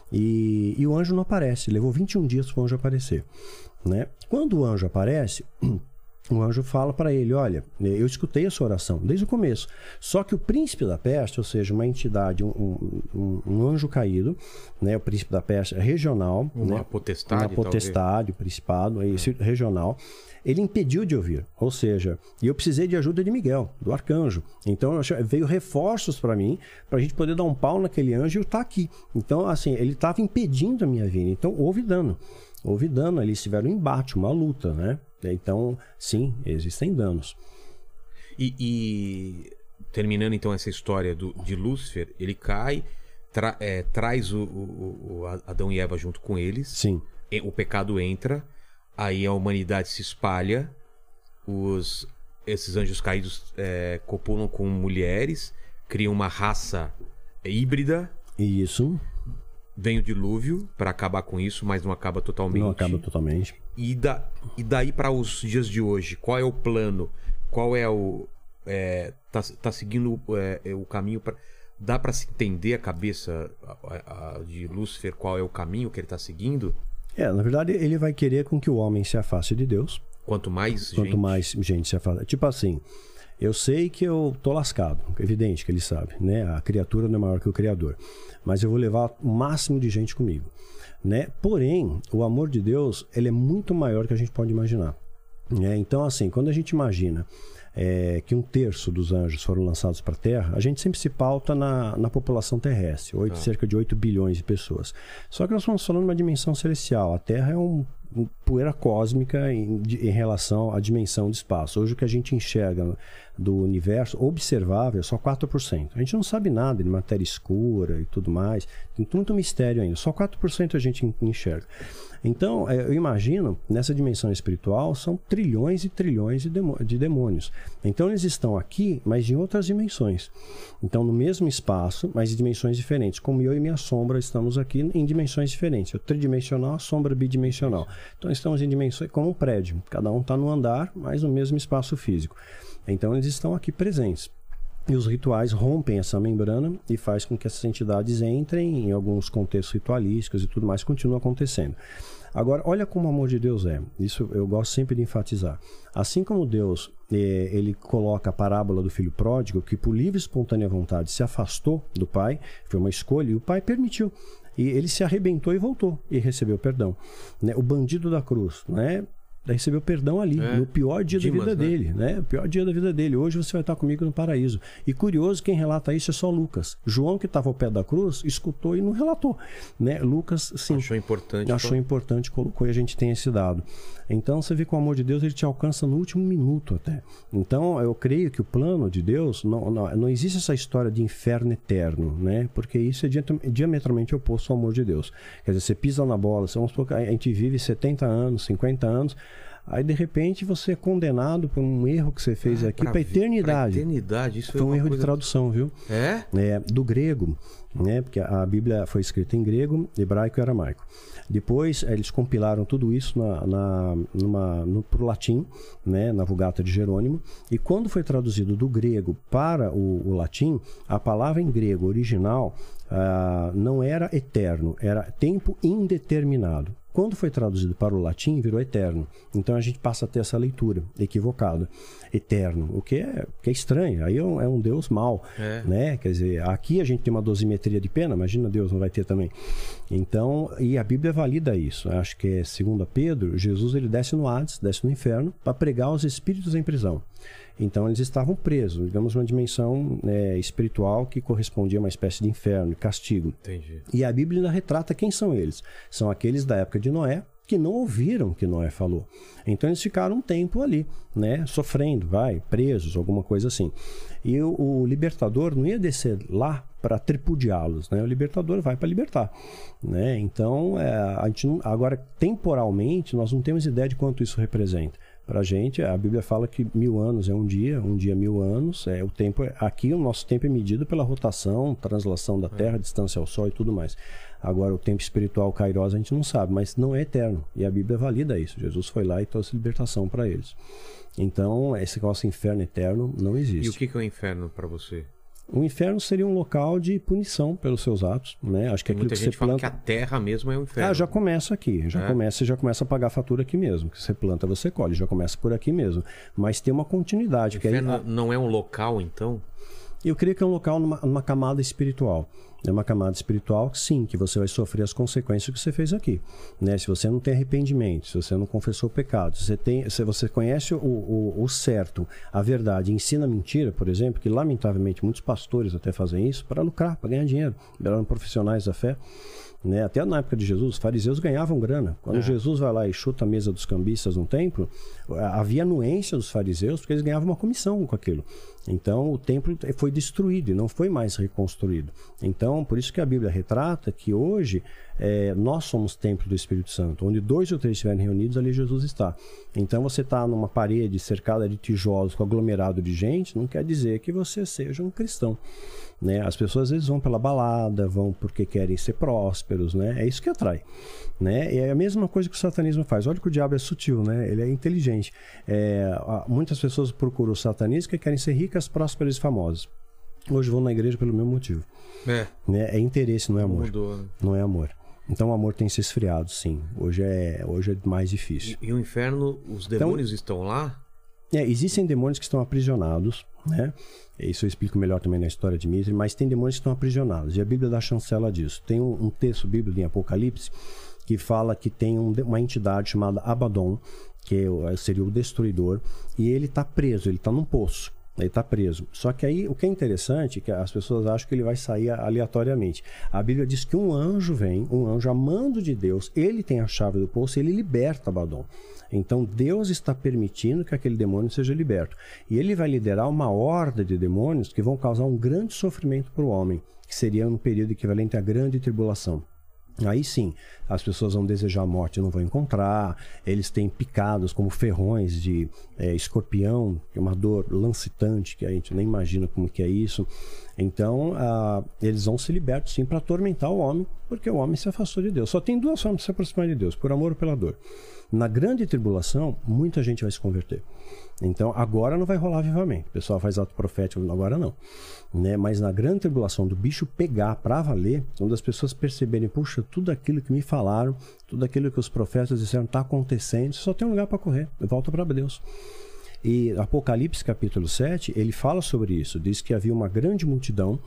E, e o anjo não aparece. Levou 21 dias para o anjo aparecer. Né? Quando o anjo aparece, o anjo fala para ele: Olha, eu escutei a sua oração desde o começo. Só que o príncipe da peste, ou seja, uma entidade, um, um, um anjo caído, né, o príncipe da peste regional, Uma né, potestade, uma potestade, o principado, esse É. regional, ele impediu de ouvir. Ou seja, eu precisei de ajuda de Miguel, do arcanjo. Então veio reforços para mim, para a gente poder dar um pau naquele anjo e estar aqui. Então, assim, ele estava impedindo a minha vinda. Então houve dano. Houve dano ali, tiveram um embate, uma luta, né? Então, sim, existem danos. E, e terminando então essa história do, de Lúcifer, ele cai, tra- é, traz o, o- o Adão e Eva junto com eles, Sim. o pecado entra, aí a humanidade se espalha, os, esses anjos caídos é, copulam com mulheres, criam uma raça híbrida, E isso vem o dilúvio para acabar com isso, mas não acaba totalmente. não acaba totalmente. E, da, e daí para os dias de hoje, qual é o plano? Qual é o. É, tá, tá seguindo é, é, o caminho para. Dá para se entender a cabeça a- a- de Lúcifer qual é o caminho que ele tá seguindo? É, na verdade, ele vai querer com que o homem se afaste de Deus. Quanto mais Quanto gente. mais gente se afasta. Tipo assim, eu sei que eu tô lascado. Evidente que ele sabe, né? A criatura não é maior que o Criador. Mas eu vou levar o máximo de gente comigo, né? Porém, o amor de Deus, ele é muito maior que a gente pode imaginar. Né? Então, assim, quando a gente imagina é, que um terço dos anjos foram lançados para a Terra, a gente sempre se pauta na, na população terrestre, oito, cerca de 8 bilhões de pessoas. Só que nós estamos falando de uma dimensão celestial. A Terra é um poeira cósmica em, em relação à dimensão de espaço. Hoje o que a gente enxerga do universo observável é só 4%. A gente não sabe nada de matéria escura e tudo mais. Tem muito mistério ainda. Só 4% a gente en- enxerga. Então, é, eu imagino, nessa dimensão espiritual, são trilhões e trilhões de demônios. Então, eles estão aqui, mas em outras dimensões. Então, no mesmo espaço, mas em dimensões diferentes. Como eu e minha sombra estamos aqui em dimensões diferentes. Eu tridimensional, a sombra bidimensional. Então, estamos em dimensões como um prédio. Cada um está no andar, mas no mesmo espaço físico. Então, eles estão aqui presentes. E os rituais rompem essa membrana e faz com que essas entidades entrem em alguns contextos ritualísticos e tudo mais, continua acontecendo. Agora, olha como o amor de Deus é. Isso eu gosto sempre de enfatizar. Assim como Deus, eh, ele coloca a parábola do filho pródigo, que por livre e espontânea vontade se afastou do pai, foi uma escolha, e o pai permitiu. E ele se arrebentou e voltou e recebeu perdão. Né? O bandido da cruz, né? Recebeu perdão ali, É. no pior dia Dimas, da vida né? dele, né? O pior dia da vida dele. Hoje você vai estar comigo no paraíso. E curioso, quem relata isso é só Lucas. João, que estava ao pé da cruz, escutou e não relatou, né? Lucas, sim, Achou importante. achou importante, colocou e a gente tem esse dado. Então você vê que o amor de Deus ele te alcança no último minuto até. Então eu creio que o plano de Deus não, não, não existe essa história de inferno eterno, né? Porque isso é diam- diametralmente oposto ao amor de Deus. Quer dizer, você pisa na bola, você- vamos supor que a gente vive 70 anos, 50 anos, aí de repente você é condenado por um erro que você fez aqui para Pra eternidade. eternidade. Isso Foi é um erro de tradução, viu? É? é, do grego, né? Porque a Bíblia foi escrita em grego, hebraico e aramaico. Depois eh, eles compilaram tudo isso na, na, numa, no, pro latim, né? Na Vulgata de Jerônimo. E quando foi traduzido do grego para o, o latim, a palavra em grego original ah, não era eterno, era tempo indeterminado. Quando foi traduzido para o latim, virou eterno. Então a gente passa a ter essa leitura equivocada. Eterno, o que é, que é estranho. Aí é um, é um Deus mau. É. Né? Quer dizer, aqui a gente tem uma dosimetria de pena, imagina Deus não vai ter também. Então, e a Bíblia valida isso. Acho que é segundo Pedro, Jesus ele desce no Hades, desce no inferno, para pregar os espíritos em prisão. Então eles estavam presos, digamos, numa dimensão né, espiritual que correspondia a uma espécie de inferno, castigo. Entendi. E a Bíblia retrata quem são eles. São aqueles da época de Noé que não ouviram o que Noé falou. Então eles ficaram um tempo ali, né, sofrendo, vai, presos, alguma coisa assim. E o, o libertador não ia descer lá para tripudiá-los, né? O libertador vai para libertar, né? Então, é, a gente não, agora temporalmente nós não temos ideia de quanto isso representa. Para a gente, a Bíblia fala que mil anos é um dia, um dia mil anos. É o tempo. Aqui o nosso tempo é medido pela rotação, translação da Terra, distância ao Sol e tudo mais. Agora o tempo espiritual Kairos a gente não sabe, mas não é eterno. E a Bíblia valida isso. Jesus foi lá e trouxe libertação para eles. Então esse nosso inferno eterno não existe. E o que é o inferno pra você? O inferno seria um local de punição pelos seus atos, né? Acho que aquilo Muita que gente você fala planta... que a terra mesmo é o inferno. Ah, já começa aqui, já É? começa, você já começa a pagar a fatura aqui mesmo. Que você planta, você colhe, já começa por aqui mesmo. Mas tem uma continuidade, O que aí, inferno não é um local, então? Eu creio que é um local numa, numa camada espiritual. É uma camada espiritual, sim, que você vai sofrer as consequências que você fez aqui. Né? Se você não tem arrependimento, se você não confessou o pecado, se você, tem, se você conhece o, o, o certo, a verdade, ensina mentira, por exemplo, que lamentavelmente muitos pastores até fazem isso para lucrar, para ganhar dinheiro, eram profissionais da fé. Né? Até na época de Jesus, os fariseus ganhavam grana. Quando Jesus vai lá e chuta a mesa dos cambistas no templo, havia anuência dos fariseus porque eles ganhavam uma comissão com aquilo. Então o templo foi destruído e não foi mais reconstruído. Então, por isso que a Bíblia retrata que hoje é, nós somos templo do Espírito Santo. Onde dois ou três estiverem reunidos, ali Jesus está. Então você está numa parede cercada de tijolos com aglomerado de gente, não quer dizer que você seja um cristão. Né? As pessoas às vezes vão pela balada, vão porque querem ser prósperos, né? É isso que atrai, né? E é a mesma coisa que o satanismo faz. Olha que o diabo é sutil, né? Ele é inteligente. É, muitas pessoas procuram o satanismo que querem ser ricas, prósperas e famosas. Hoje vão na igreja pelo mesmo motivo. É. Né? É interesse, não é amor. Mudou. né? Não é amor. Então o amor tem se esfriado, sim. Hoje é, hoje é mais difícil. E, e o inferno, os demônios estão lá? É, existem demônios que estão aprisionados, né? Isso eu explico melhor também na história de Mitre, mas tem demônios que estão aprisionados. E a Bíblia dá chancela disso. Tem um, um texto bíblico em Apocalipse que fala que tem um, uma entidade chamada Abaddon, que é, seria o destruidor, e ele está preso, ele está num poço. Ele está preso. Só que aí o que é interessante é que as pessoas acham que ele vai sair aleatoriamente. A Bíblia diz que um anjo vem, um anjo amando de Deus, ele tem a chave do poço e ele liberta Abaddon. Então Deus está permitindo que aquele demônio seja liberto. E ele vai liderar uma horda de demônios que vão causar um grande sofrimento para o homem, que seria um período equivalente à grande tribulação. Aí sim, as pessoas vão desejar a morte e não vão encontrar. Eles têm picados como ferrões de é, escorpião, que é uma dor lancitante, que a gente nem imagina como que é isso. Então, ah, eles vão se libertos sim para atormentar o homem, porque o homem se afastou de Deus. Só tem duas formas de se aproximar de Deus, por amor ou pela dor. Na grande tribulação, muita gente vai se converter. Então, agora não vai rolar avivamento. O pessoal faz ato profético, agora não. Né? Mas na grande tribulação do bicho pegar para valer, quando as pessoas perceberem, puxa, tudo aquilo que me falaram, tudo aquilo que os profetas disseram está acontecendo, só tem um lugar para correr, volta para Deus. E Apocalipse capítulo 7, ele fala sobre isso. Diz que havia uma grande multidão,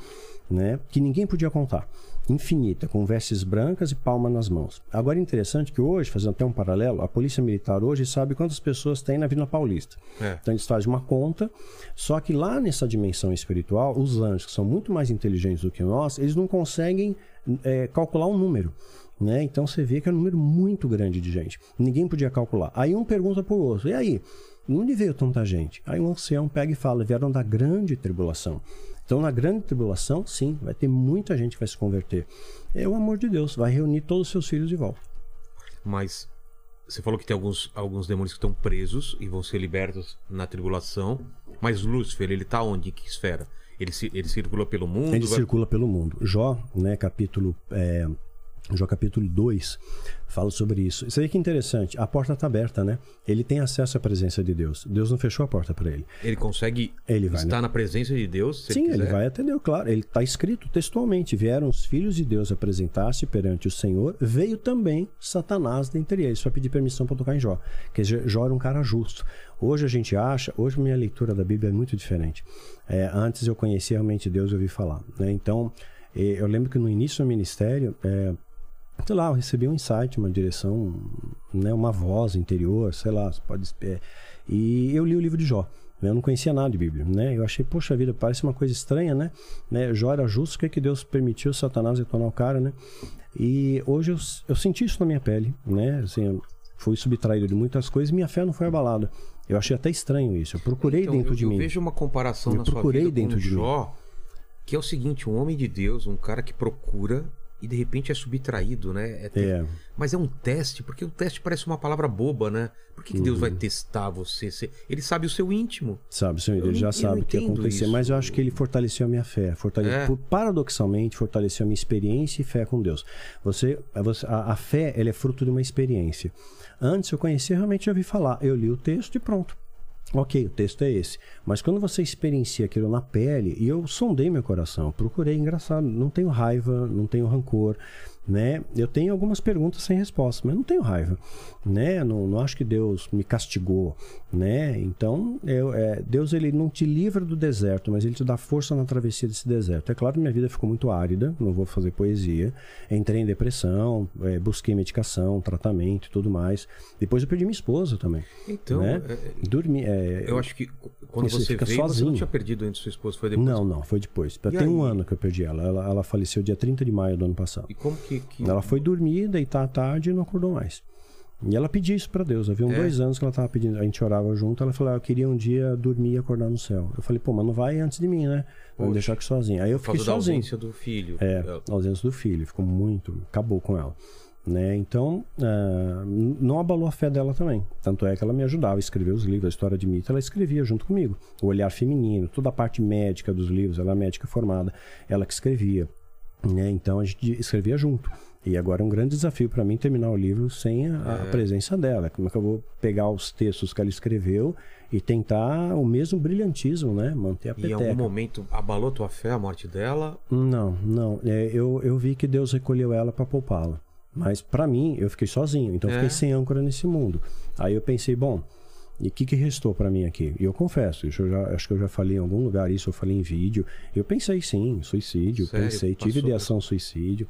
né, que ninguém podia contar. Infinita, com vestes brancas e palma nas mãos. Agora é interessante que hoje, fazendo até um paralelo, a polícia militar hoje sabe quantas pessoas tem na Vila Paulista. É. Então eles fazem uma conta, só que lá nessa dimensão espiritual, os anjos, que são muito mais inteligentes do que nós, eles não conseguem é, calcular um número. Né? Então você vê que é um número muito grande de gente. Ninguém podia calcular. Aí um pergunta para o outro: e aí? Onde veio tanta gente? Aí um ancião pega e fala: vieram da grande tribulação. Então, na grande tribulação, sim, vai ter muita gente que vai se converter. É o amor de Deus, vai reunir todos os seus filhos de volta. Mas você falou que tem alguns, alguns demônios que estão presos e vão ser libertos na tribulação. Mas Lúcifer, ele tá onde? Em que esfera? Ele, ele circula pelo mundo? Ele vai- circula pelo mundo. Jó, né, capítulo, é, Jó capítulo 2, fala sobre isso. Isso aí que é interessante. A porta está aberta, né? Ele tem acesso à presença de Deus. Deus não fechou a porta para ele. Ele consegue Ele vai, estar né? na presença de Deus? Sim, ele quiser? vai até Deus, claro. Ele está escrito textualmente: vieram os filhos de Deus apresentar-se perante o Senhor, veio também Satanás dentre eles, para pedir permissão para tocar em Jó. Porque Jó era um cara justo. Hoje a gente acha, hoje minha leitura da Bíblia é muito diferente. É, antes eu conhecia realmente Deus e ouvi falar. Né? Então, eu lembro que no início do ministério, é, sei lá, eu recebi um insight, uma direção, né, uma voz interior, sei lá, você pode é, e eu li o livro de Jó. Eu não conhecia nada de Bíblia, né? Eu achei, poxa vida, parece uma coisa estranha, né? né? Jó era justo, o que, é que Deus permitiu Satanás retornar o cara, né? E hoje eu, eu senti isso na minha pele, né? Assim, eu fui subtraído de muitas coisas e minha fé não foi abalada. Eu achei até estranho isso. Eu procurei Então, dentro eu, de eu mim. vejo uma comparação Eu na sua procurei vida dentro com de mim. Jó, que é o seguinte, um homem de Deus, um cara que procura e de repente é subtraído, né? É ter- É. Mas é um teste, porque o teste parece uma palavra boba, né? Por que, que Deus Uhum. vai testar você? Ele sabe o seu íntimo. Sabe, senhor, Eu ele não- já eu sabe o que ia acontecer, isso. mas eu acho que ele fortaleceu a minha fé. Fortale... É. Paradoxalmente, fortaleceu a minha experiência e fé com Deus. Você, você- a, a fé ela é fruto de uma experiência. Antes eu conhecia, realmente já ouvi falar. Eu li o texto e pronto. Ok, o texto é esse. Mas quando você experiencia aquilo na pele, e eu sondei meu coração, procurei, engraçado, não tenho raiva, não tenho rancor, né? Eu tenho algumas perguntas sem resposta, mas não tenho raiva, né? Não, não acho que Deus me castigou, né? Então, eu, é, Deus ele não te livra do deserto, mas ele te dá força na travessia desse deserto. É claro que minha vida ficou muito árida, não vou fazer poesia. Entrei em depressão, é, busquei medicação, tratamento e tudo mais. Depois eu perdi minha esposa também. Então, né? é, Dormi, é, eu acho que quando Você fica veio, você não sozinho. tinha perdido antes sua esposa, foi depois. Não, não, foi depois. E Tem um aí? ano que eu perdi ela. ela. Ela faleceu dia 30 de maio do ano passado. E como que... que... Ela foi dormir, deitar à tarde e não acordou mais. E ela pedia isso pra Deus. Havia É? dois anos que ela tava pedindo, a gente orava junto. Ela falou: ah, Eu queria um dia dormir e acordar no céu. Eu falei: Pô, mas não vai antes de mim, né? Vou Poxa. deixar aqui sozinho. Aí eu fiquei da sozinho. ausência do filho. É, a ausência do filho. Ficou muito. Acabou com ela. Né? Então, ah, não abalou a fé dela também. Tanto é que ela me ajudava a escrever os livros, a história de mito, ela escrevia junto comigo. O olhar feminino, toda a parte médica dos livros, ela é médica formada, ela que escrevia. Né? Então a gente escrevia junto. E agora é um grande desafio para mim terminar o livro sem a, a presença dela. Como é que eu vou pegar os textos que ela escreveu e tentar o mesmo brilhantismo, né? Manter a E em peteca. algum momento abalou tua fé, a morte dela? Não, não. É, eu, eu vi que Deus recolheu ela para poupá-la. Mas para mim, eu fiquei sozinho. Então eu É? fiquei sem âncora nesse mundo. Aí eu pensei, bom, e o que, que restou para mim aqui? E eu confesso, isso eu já, acho que eu já falei em algum lugar isso, eu falei em vídeo. Eu pensei sim, suicídio, Sério? pensei, tive Passou ideação suicídio,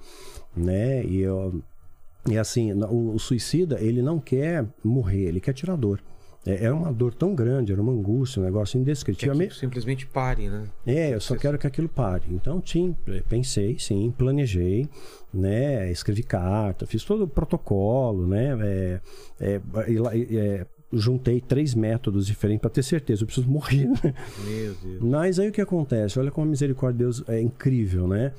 né? E eu e assim, o, o suicida, ele não quer morrer, ele quer tirar dor. É, era uma dor tão grande, era uma angústia, um negócio Que indescritível. aquilo simplesmente pare, né? É, eu só quero que aquilo pare. Então, sim, pensei, sim, planejei, né? Escrevi carta, fiz todo o protocolo, né? É, é, é, juntei três métodos diferentes para ter certeza, eu preciso morrer. né? Meu Deus. Mas aí o que acontece? Olha como a misericórdia de Deus é incrível, né?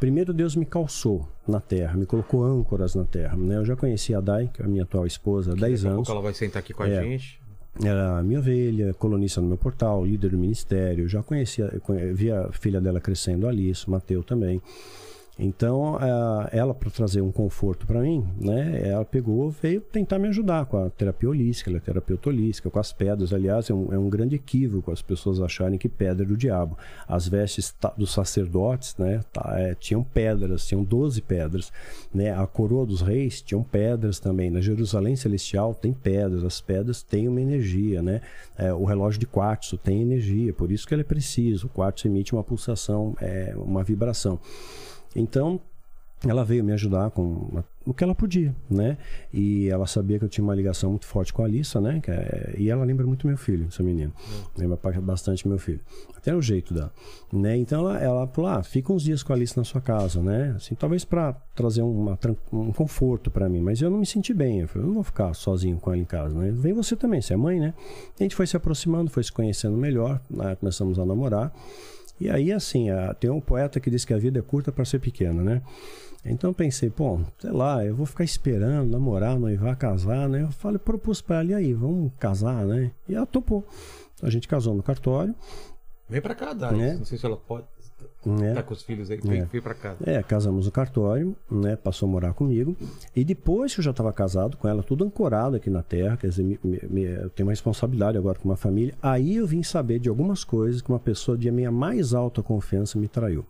Primeiro Deus me calçou na terra, me colocou âncoras na terra, né? Eu já conheci a Dai, que é a minha atual esposa, há 10 Daqui a anos. ela vai sentar aqui com a É. gente. Era a minha ovelha, colunista no meu portal, líder do ministério. Já conhecia, conhe- vi a filha dela crescendo ali, isso, Mateu também. Então, ela, para trazer um conforto para mim, né, ela pegou, veio tentar me ajudar com a terapia holística, ela é terapeuta holística, com as pedras. Aliás, é um, é um grande equívoco as pessoas acharem que pedra é do diabo. As vestes dos sacerdotes né, tá, é, tinham pedras, tinham 12 pedras. Né? A coroa dos reis tinham pedras também. Na Jerusalém Celestial tem pedras, as pedras têm uma energia. Né? É, o relógio de quartzo tem energia, por isso que ele é preciso. O quartzo emite uma pulsação, é, uma vibração. Então, ela veio me ajudar com o que ela podia, né? E ela sabia que eu tinha uma ligação muito forte com a Alissa, né? É- e ela lembra muito meu filho, essa menina. Lembra pa- bastante meu filho. Até o jeito dela, né? Então ela, ela falou: ah, fica uns dias com a Alice na sua casa, né? Assim, talvez para trazer uma, um conforto para mim, mas eu não me senti bem. Eu falei: eu não vou ficar sozinho com ela em casa, né? Vem você também, você é mãe, né? A gente foi se aproximando, foi se conhecendo melhor, né? começamos a namorar. E aí, assim, a- tem um poeta que diz que a vida é curta para ser pequena, né? Então eu pensei, pô, sei lá, eu vou ficar esperando, namorar, noivar, casar, né? Eu falei, propus pra ela, e aí, vamos casar, né? E ela topou. A gente casou no cartório, Vem pra cá, Dai. Né? Não sei se ela pode. Né? Tá com os filhos aí. Vem, É. pra cá. É, casamos no cartório, né? Passou a morar comigo. E depois que eu já estava casado com ela, tudo ancorado aqui na terra, quer dizer, me- me- me- eu tenho uma responsabilidade agora com uma família. Aí eu vim saber de algumas coisas que uma pessoa de minha mais alta confiança me traiu.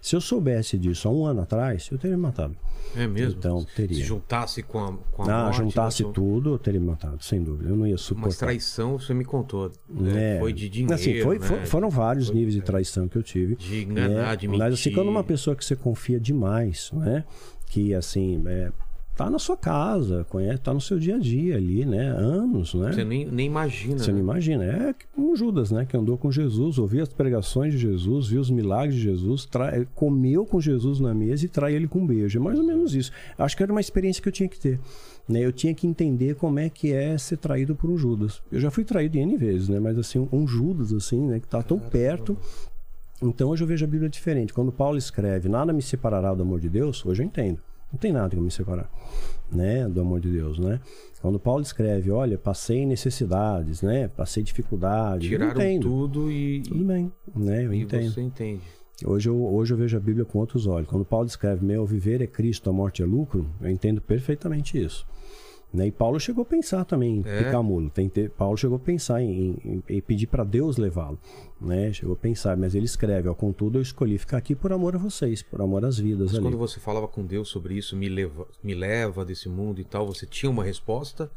Se eu soubesse disso há um ano atrás, eu teria me matado. É mesmo? Então, teria. Se juntasse com a, com a Ah, morte, juntasse tudo, eu teria me matado, sem dúvida. Eu não ia Mas suportar. traição, você me contou. né? É. Foi de dinheiro, Assim, foi- né? for- foram vários Foi- níveis de traição que eu tive. De enganar, né? de Mas assim, mentir. quando uma pessoa que você confia demais, né? Que assim, é, tá na sua casa, conhece, tá no seu dia a dia ali, né? Anos, né? Você nem, nem imagina. Você né? não imagina. É como Judas, né? Que andou com Jesus, ouvia as pregações de Jesus, viu os milagres de Jesus, tra- comeu com Jesus na mesa e trai ele com um beijo. É mais ou menos isso. Acho que era uma experiência que eu tinha que ter. Né? Eu tinha que entender como é que é ser traído por um Judas. Eu já fui traído N vezes, né? Mas assim, um Judas, assim, né? Que tá tão perto. Então hoje eu vejo a Bíblia diferente. Quando Paulo escreve, nada me separará do amor de Deus, hoje eu entendo. Não tem nada que me separar, né, do amor de Deus, né? Quando Paulo escreve, olha, passei necessidades, né? Passei dificuldades, Tiraram tudo e, Tudo bem, né? Eu e entendo. você entende. Hoje eu, hoje eu vejo a Bíblia com outros olhos. Quando Paulo escreve, meu viver é Cristo, a morte é lucro, eu entendo perfeitamente isso. Né? E Paulo chegou a pensar também em É? picar mula. Tem ter- Paulo chegou a pensar em, em- em pedir para Deus levá-lo. Né? Chegou a pensar, mas ele escreve: ó, contudo, eu escolhi ficar aqui por amor a vocês, por amor às vidas Mas ali. quando você falava com Deus sobre isso, me leva, me leva desse mundo e tal, você tinha uma resposta?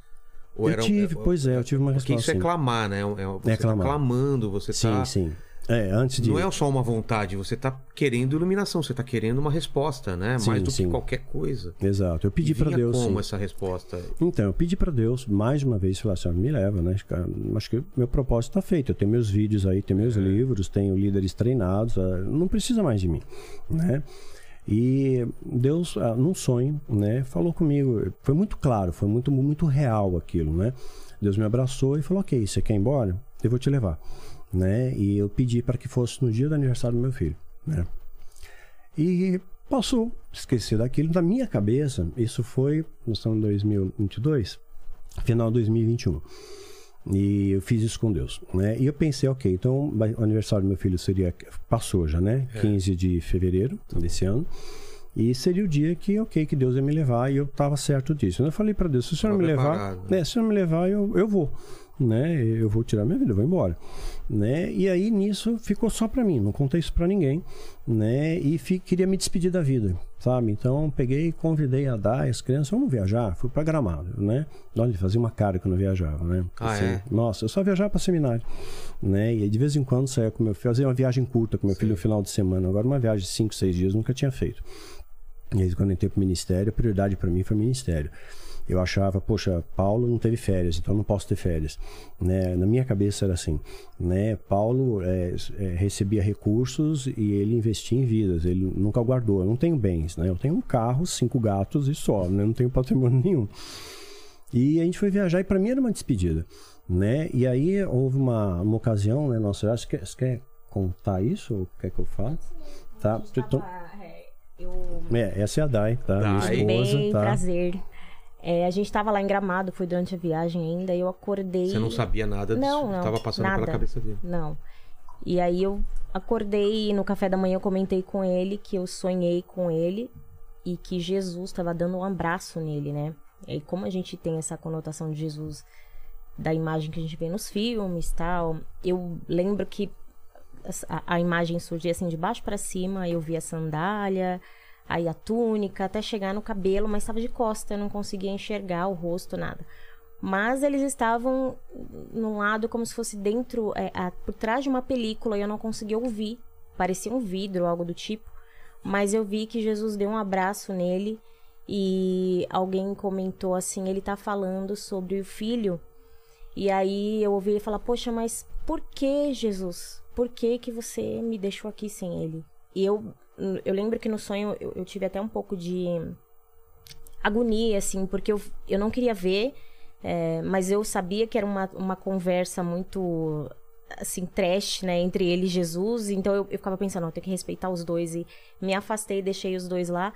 Ou Eu tive, pois é, eu tive uma Porque resposta. isso é sim. clamar, né? É, você tá clamar. clamando, você Sim, tá... sim. É, antes de. Não é só uma vontade, você tá querendo iluminação, você tá querendo uma resposta, né? Sim, Mais do sim. que qualquer coisa. Exato. Eu pedi para Deus. como sim. essa resposta? Então, eu pedi para Deus mais uma vez, falar assim, me leva, né? Acho que meu propósito está feito. Eu tenho meus vídeos aí, tenho É. meus livros, tenho líderes treinados, ah, não precisa mais de mim, né? E Deus, ah, num sonho, né, falou comigo. Foi muito claro, foi muito, muito real aquilo, né? Deus me abraçou e falou: Ok, você quer ir embora? Eu vou te levar, né? E eu pedi para que fosse no dia do aniversário do meu filho, né? E passou, esqueci daquilo. Na minha cabeça, isso foi, nós estamos em 2022, final de 2021. E eu fiz isso com Deus, né? E eu pensei, ok, então o aniversário do meu filho seria, passou já, né? 15 de fevereiro desse ano. E seria o dia que, ok, que Deus ia me levar e eu estava certo disso. Eu falei para Deus, se o senhor me levar, preparado, né? se o senhor me levar, eu, eu vou, né? Eu vou tirar minha vida, eu vou embora, né? E aí nisso ficou só para mim, não contei isso para ninguém, né? E queria me despedir da vida, sabe? Então peguei convidei a Dai, as crianças, vamos viajar, fui para Gramado, né? Olha, fazia uma cara que eu não viajava, né? Ah, é? Nossa, eu só viajava para seminário, né? E de vez em quando saía com meu filho, fazia uma viagem curta com meu filho no final de semana, agora uma viagem de 5, 6 dias, nunca tinha feito. E aí, quando eu entrei pro ministério, a prioridade para mim foi ministério. Eu achava, poxa, Paulo não teve férias, então não posso ter férias. Né? Na minha cabeça era assim, né? Paulo é, é, recebia recursos e ele investia em vidas, ele nunca guardou. Eu não tenho bens, né? Eu tenho um carro, cinco gatos e só, né? Não tenho patrimônio nenhum. E a gente foi viajar e para mim era uma despedida, né? E aí houve uma, uma ocasião, né? Nossa, você quer, você quer contar isso ou quer que eu fale? Tá, então, Eu... é, essa é a Dai, tá? Minha Dai. Esposa, bem, tá? prazer. É, a gente tava lá em Gramado, foi durante a viagem ainda, eu acordei... Você não sabia nada disso? Não, não, Tava passando nada. pela cabeça dele. Não. E aí eu acordei e no café da manhã eu comentei com ele que eu sonhei com ele e que Jesus estava dando um abraço nele, né? E aí, como a gente tem essa conotação de Jesus da imagem que a gente vê nos filmes tal, eu lembro que a, a imagem surgia assim de baixo para cima, eu vi a sandália, aí a túnica, até chegar no cabelo, mas estava de costa, eu não conseguia enxergar o rosto, nada. Mas eles estavam num lado como se fosse dentro, é, a- por trás de uma película e eu não conseguia ouvir. Parecia um vidro, algo do tipo. Mas eu vi que Jesus deu um abraço nele e alguém comentou assim: ele tá falando sobre o filho. E aí eu ouvi ele falar: Poxa, mas por que Jesus? Por que, que você me deixou aqui sem ele? E eu, eu lembro que no sonho eu, eu tive até um pouco de agonia, assim, porque eu, eu não queria ver, é, mas eu sabia que era uma, uma conversa muito, assim, trash, né, entre ele e Jesus, então eu, eu ficava pensando, eu tenho que respeitar os dois, e me afastei e deixei os dois lá,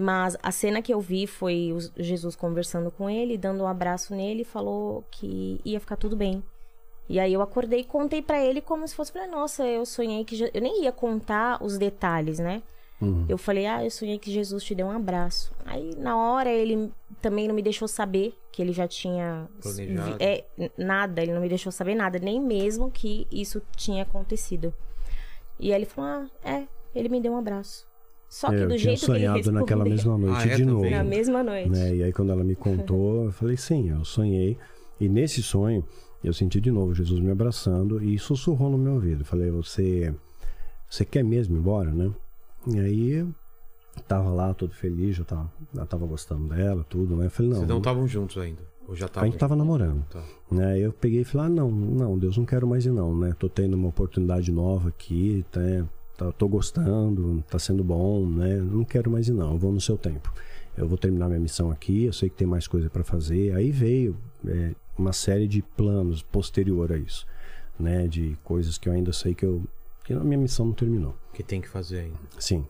mas a cena que eu vi foi Jesus conversando com ele, dando um abraço nele, falou que ia ficar tudo bem. E aí eu acordei e contei pra ele como se fosse, falei, nossa, eu sonhei que... Je-" Eu nem ia contar os detalhes, né? Eu falei, ah, eu sonhei que Jesus te deu um abraço. Aí, na hora, ele também não me deixou saber que ele já tinha... Planejado. É, nada, ele não me deixou saber nada, nem mesmo que isso tinha acontecido. E aí ele falou, ah, é, ele me deu um abraço. Só que eu do tinha jeito que ele sonhado respondeu, naquela mesma noite Ah, é? de novo. Na mesma noite. né? E aí quando ela me contou, eu falei, sim, eu sonhei. E nesse sonho, eu senti de novo Jesus me abraçando e sussurrou no meu ouvido. Falei, você, você quer mesmo ir embora, né? E aí, eu tava lá todo feliz, já tava, já tava gostando dela, tudo, né? Eu falei, não, Vocês não estavam juntos ainda? Ou já a estavam? gente tava namorando. Tá. Né? Eu peguei e falei, ah, não, não, Deus, não quero mais ir não, né? Tô tendo uma oportunidade nova aqui, tá, tá- tô gostando, tá sendo bom, né? Não quero mais ir não, eu vou no seu tempo. Eu vou terminar minha missão aqui, eu sei que tem mais coisa para fazer. Aí veio é, uma série de planos posterior a isso, né? De coisas que eu ainda sei que eu que a minha missão não terminou. Que tem que fazer ainda. Sim.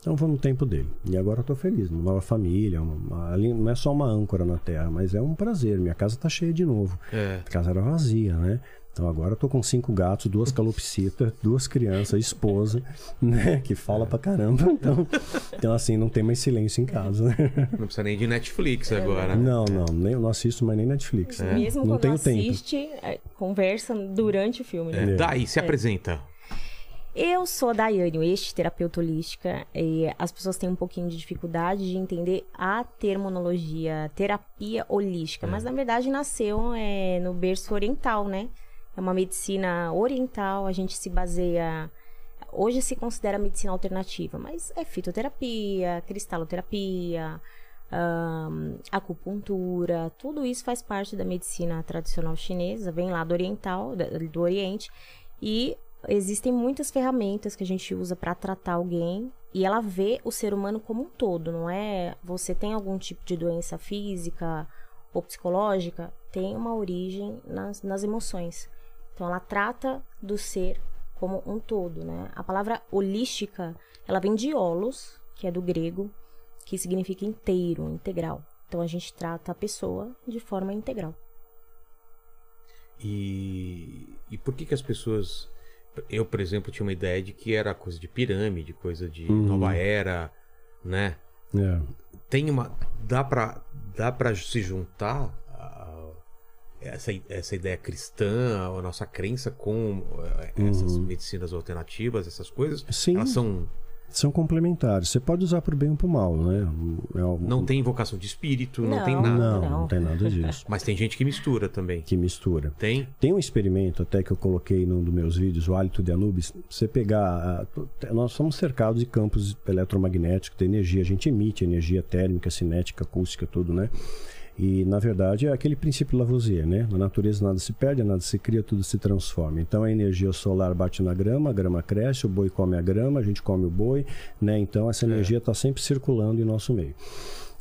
Então vou no tempo dele. E agora eu tô feliz, uma nova família, uma, uma- ali não é só uma âncora na terra, mas é um prazer. Minha casa tá cheia de novo. É. A casa era vazia, né? Então agora eu tô com cinco gatos, duas calopsitas, duas crianças, esposa, né? Que fala pra caramba. Então, então assim, não tem mais silêncio em casa, né? Não precisa nem de Netflix agora. Não, não, nem, eu não assisto mais nem Netflix. né? Mesmo não quando tenho tempo. assiste, é, conversa durante o filme, né? É. Daí, se apresenta. Eu sou a Daiane West, terapeuta holística, e as pessoas têm um pouquinho de dificuldade de entender a terminologia terapia holística, mas na verdade nasceu é, no berço oriental, né? É uma medicina oriental, a gente se baseia. Hoje se considera medicina alternativa, mas é fitoterapia, cristaloterapia, acupuntura, tudo isso faz parte da medicina tradicional chinesa, vem lá do oriental, do Oriente, e existem muitas ferramentas que a gente usa para tratar alguém e ela vê o ser humano como um todo, não é? Você tem algum tipo de doença física ou psicológica, tem uma origem nas, nas emoções. Então ela trata do ser como um todo, né? A palavra holística, ela vem de holos, que é do grego, que significa inteiro, integral. Então a gente trata a pessoa de forma integral. E, e por que que as pessoas... Eu, por exemplo, tinha uma ideia de que era coisa de pirâmide, coisa de nova era, né? É. Tem uma... Dá pra, dá pra se juntar essa, essa ideia cristã, a nossa crença com eh, essas medicinas alternativas, essas coisas? Sim. Elas são... São complementares. Você pode usar pro bem ou pro mal, né? É o- Não tem invocação de espírito, não, Não. tem nada. Não, Não. não tem nada disso. Mas tem gente que mistura também. que mistura. Tem? Tem um experimento até que eu coloquei num dos meus vídeos, o hálito de Anubis. Você pegar. to- Nós somos cercados de campos eletromagnéticos, de energia. A gente emite energia térmica, cinética, acústica, tudo, né? E, na verdade, é aquele princípio Lavoisier, né? Na natureza nada se perde, nada se cria, tudo se transforma. Então, a energia solar bate na grama, a grama cresce, o boi come a grama, a gente come o boi, né? Então, essa energia está sempre circulando em nosso meio.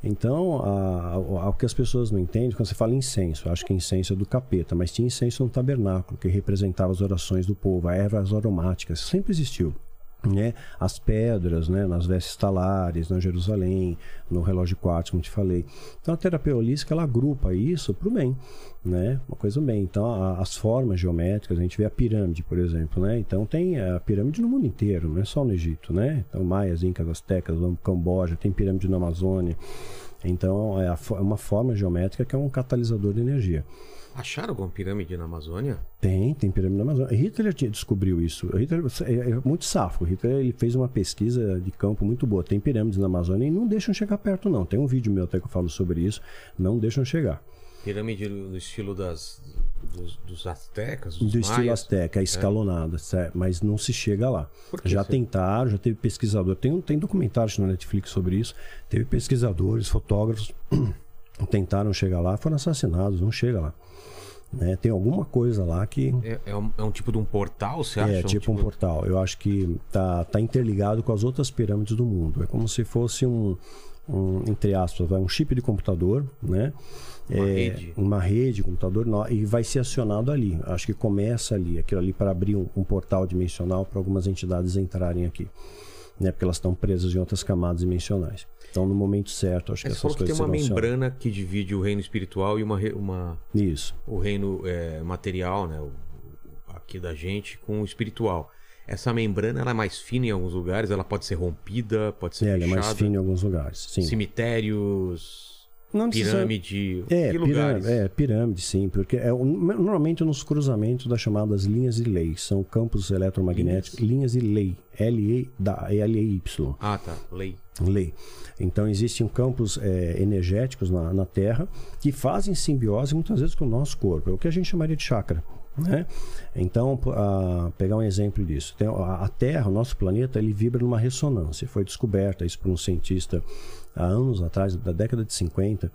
Então, a- a- o que as pessoas não entendem, quando você fala incenso, acho que incenso é do capeta, mas tinha incenso no tabernáculo, que representava as orações do povo, a ervas aromáticas, sempre existiu. Né? As pedras, né? nas vestes talares, na Jerusalém, no relógio quartzo, como te falei. Então a terapia holística ela agrupa isso para o bem, né? Uma coisa bem. Então a- as formas geométricas, a gente vê a pirâmide, por exemplo, né? Então tem a pirâmide no mundo inteiro, não é só no Egito, né? Então maias, incas, astecas, Camboja, tem pirâmide na Amazônia. Então é a é uma forma geométrica que é um catalisador de energia. Acharam alguma pirâmide na Amazônia? Tem, tem pirâmide na Amazônia. Hitler descobriu isso. Hitler é, é muito safo. Hitler ele fez uma pesquisa de campo muito boa. Tem pirâmides na Amazônia e não deixam chegar perto, não. Tem um vídeo meu até que eu falo sobre isso. Não deixam chegar. Pirâmide no estilo das, dos, dos astecas, dos Do estilo maias. asteca, é escalonada, certo? mas não se chega lá. Já isso? tentaram, já teve pesquisador. Tem, tem documentários na Netflix sobre isso. Teve pesquisadores, fotógrafos, tentaram chegar lá, foram assassinados, não chega lá. Né? Tem alguma coisa lá que É, é um, é um tipo de um portal, você acha? É, tipo um portal. Eu acho que tá, tá interligado com as outras pirâmides do mundo. É como se fosse um, um entre aspas, vai, um chip de computador, né? Uma É, rede. Uma rede de computador e vai ser acionado ali. Acho que começa ali, aquilo ali para abrir um, um portal dimensional para algumas entidades entrarem aqui. Né? Porque elas estão presas em outras camadas dimensionais. Então, no momento certo, acho que Você essas falou que coisas tem uma serão acionadas. membrana que divide o reino espiritual e uma, uma, Isso. o reino é, material, né? O, aqui da gente, com o espiritual. Essa membrana ela é mais fina em alguns lugares, ela pode ser rompida, pode ser É, ele é fechada. mais fino em alguns lugares. Sim. Cemitérios, Não pirâmide, É, lugares? pirâmide, é, pirâmide, sim, porque é, normalmente nos cruzamentos das chamadas linhas de lei, são campos eletromagnéticos, linhas, de lei, L-E, da L-E-Y, Ah, tá. Lei. lei. Então existem campos é, energéticos na, na Terra que fazem simbiose muitas vezes com o nosso corpo, é o que a gente chamaria de chakra. Né? Então, ah, pegar um exemplo disso. Tem a, a Terra, o nosso planeta, ele vibra numa ressonância. Foi descoberta isso por um cientista há anos atrás, da década de 50,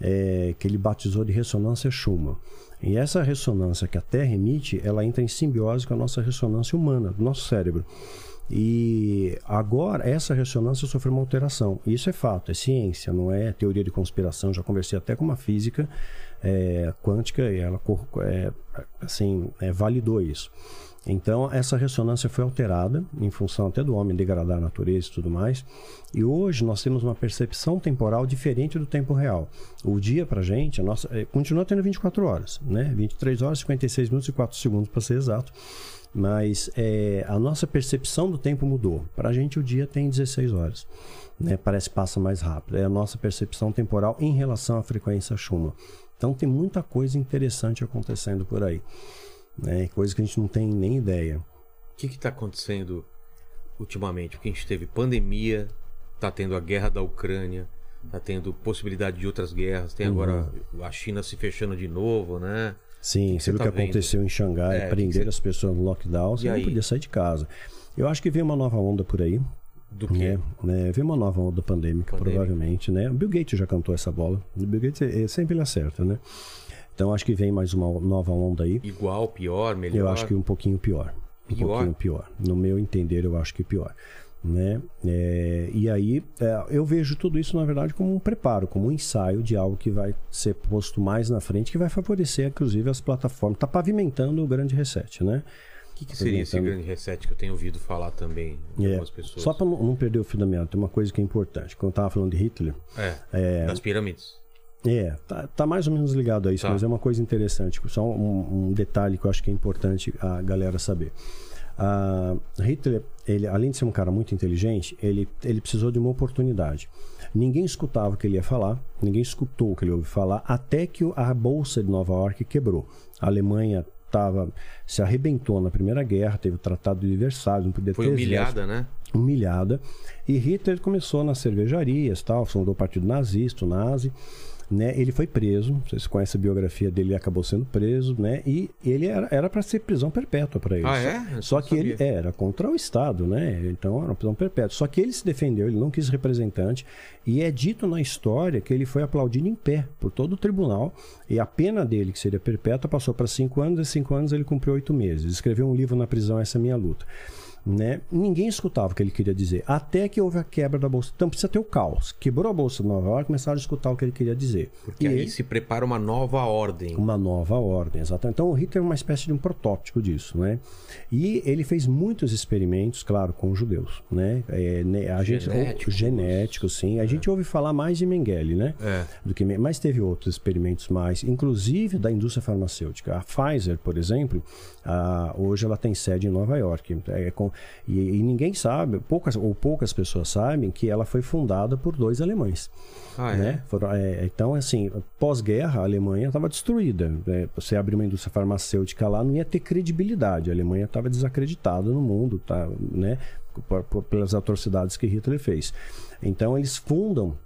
é, que ele batizou de ressonância Schumann. E essa ressonância que a Terra emite, ela entra em simbiose com a nossa ressonância humana, do nosso cérebro. E agora essa ressonância sofreu uma alteração. Isso é fato, é ciência, não é teoria de conspiração. Já conversei até com uma física é, quântica e ela é, assim, é, validou isso. Então, essa ressonância foi alterada em função até do homem degradar a natureza e tudo mais. E hoje nós temos uma percepção temporal diferente do tempo real. O dia pra gente, a nossa, é, continua tendo 24 horas, né? 23 horas, 56 minutos e 4 segundos para ser exato. Mas é, a nossa percepção do tempo mudou. Para a gente, o dia tem 16 horas. Né? Parece que passa mais rápido. É a nossa percepção temporal em relação à frequência Schumann. Então, tem muita coisa interessante acontecendo por aí né? Coisa que a gente não tem nem ideia. O que está acontecendo ultimamente? Porque a gente teve pandemia, está tendo a guerra da Ucrânia, está tendo possibilidade de outras guerras, tem agora Uhum. a China se fechando de novo, né? Sim, você você viu o tá que vendo? aconteceu em Xangai, É, que as pessoas no lockdown, você E não aí? podia sair de casa. Eu acho que vem uma nova onda por aí, Do que? né? né? Vem uma nova onda pandêmica, Pandêmica. provavelmente, né? O Bill Gates já cantou essa bola. O Bill Gates eh, sempre ele acerta, né? Então acho que vem mais uma nova onda aí. Igual, pior, melhor? Eu acho que um pouquinho pior. Um Pior? pouquinho pior. No meu entender, eu acho que pior. Né? É, e aí, é, eu vejo tudo isso, na verdade, como um preparo, como um ensaio de algo que vai ser posto mais na frente, que vai favorecer, inclusive, as plataformas. Está pavimentando o grande reset, né? O que, que seria esse grande reset que eu tenho ouvido falar também de É, algumas pessoas? só para não, não perder o fio da meada, tem uma coisa que é importante. Quando eu estava falando de Hitler, É, das pirâmides. É, tá, tá mais ou menos ligado a isso, Tá. mas é uma coisa interessante. Só um, um detalhe que eu acho que é importante a galera saber. Ah, Hitler, ele, além de ser um cara muito inteligente, ele, ele precisou de uma oportunidade. Ninguém escutava o que ele ia falar, ninguém escutou o que ele ouviu falar, até que a Bolsa de Nova York quebrou. A Alemanha tava, se arrebentou na Primeira Guerra, teve o Tratado de Versalhes, não podia Foi ter exército humilhada, né? humilhada. E Hitler começou nas cervejarias, tal, fundou o partido nazista, o nazi. Né? Ele foi preso, vocês conhecem a biografia dele, ele acabou sendo preso, né? E ele era para ser prisão perpétua para ele. Ah, é? Só que ele sabia. era contra o Estado, né? Então era uma prisão perpétua. Só que ele se defendeu, ele não quis representante. E é dito na história que ele foi aplaudido em pé por todo o tribunal. E a pena dele, que seria perpétua, passou para cinco anos. E cinco anos ele cumpriu oito meses. Escreveu um livro na prisão, Essa é Minha Luta. Né? Ninguém escutava o que ele queria dizer, até que houve a quebra da bolsa. Então precisa ter o caos. Quebrou a bolsa de Nova York, começaram a escutar o que ele queria dizer. Porque e aí ele- se prepara uma nova ordem. uma nova ordem, exatamente. Então o Hitler é uma espécie de um protótipo disso, né? E ele fez muitos experimentos, claro, com os judeus, né? É, né, a gente, Genéticos. genéticos, sim. A gente ouve falar mais de Mengele, né? É. Do que, mas teve outros experimentos mais, inclusive da indústria farmacêutica. A Pfizer, por exemplo, ah, hoje ela tem sede em Nova York. É com- e, e ninguém sabe, poucas ou poucas pessoas sabem que ela foi fundada por dois alemães Ah, é? né? Foram- é, então, assim, pós-guerra, a Alemanha estava destruída. né? Você abrir uma indústria farmacêutica lá, não ia ter credibilidade. A Alemanha estava desacreditada no mundo, tá, né? Por- por- pelas atrocidades que Hitler fez. Então, eles fundam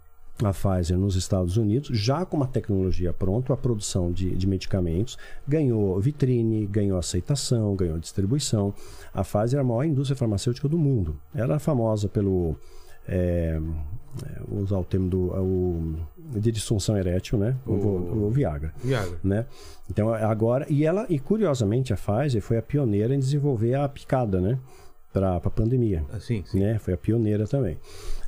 a Pfizer nos Estados Unidos, já com uma tecnologia pronta, a produção de, de medicamentos, ganhou vitrine, ganhou aceitação, ganhou distribuição. A Pfizer é a maior indústria farmacêutica do mundo. Ela é famosa pelo é, é, vou usar o termo do o, de disfunção erétil, né? O, o, o Viagra. Viagra. Né? Então agora e ela e curiosamente a Pfizer foi a pioneira em desenvolver a picada, né? Para a pandemia, Assim, sim. né? Foi a pioneira também.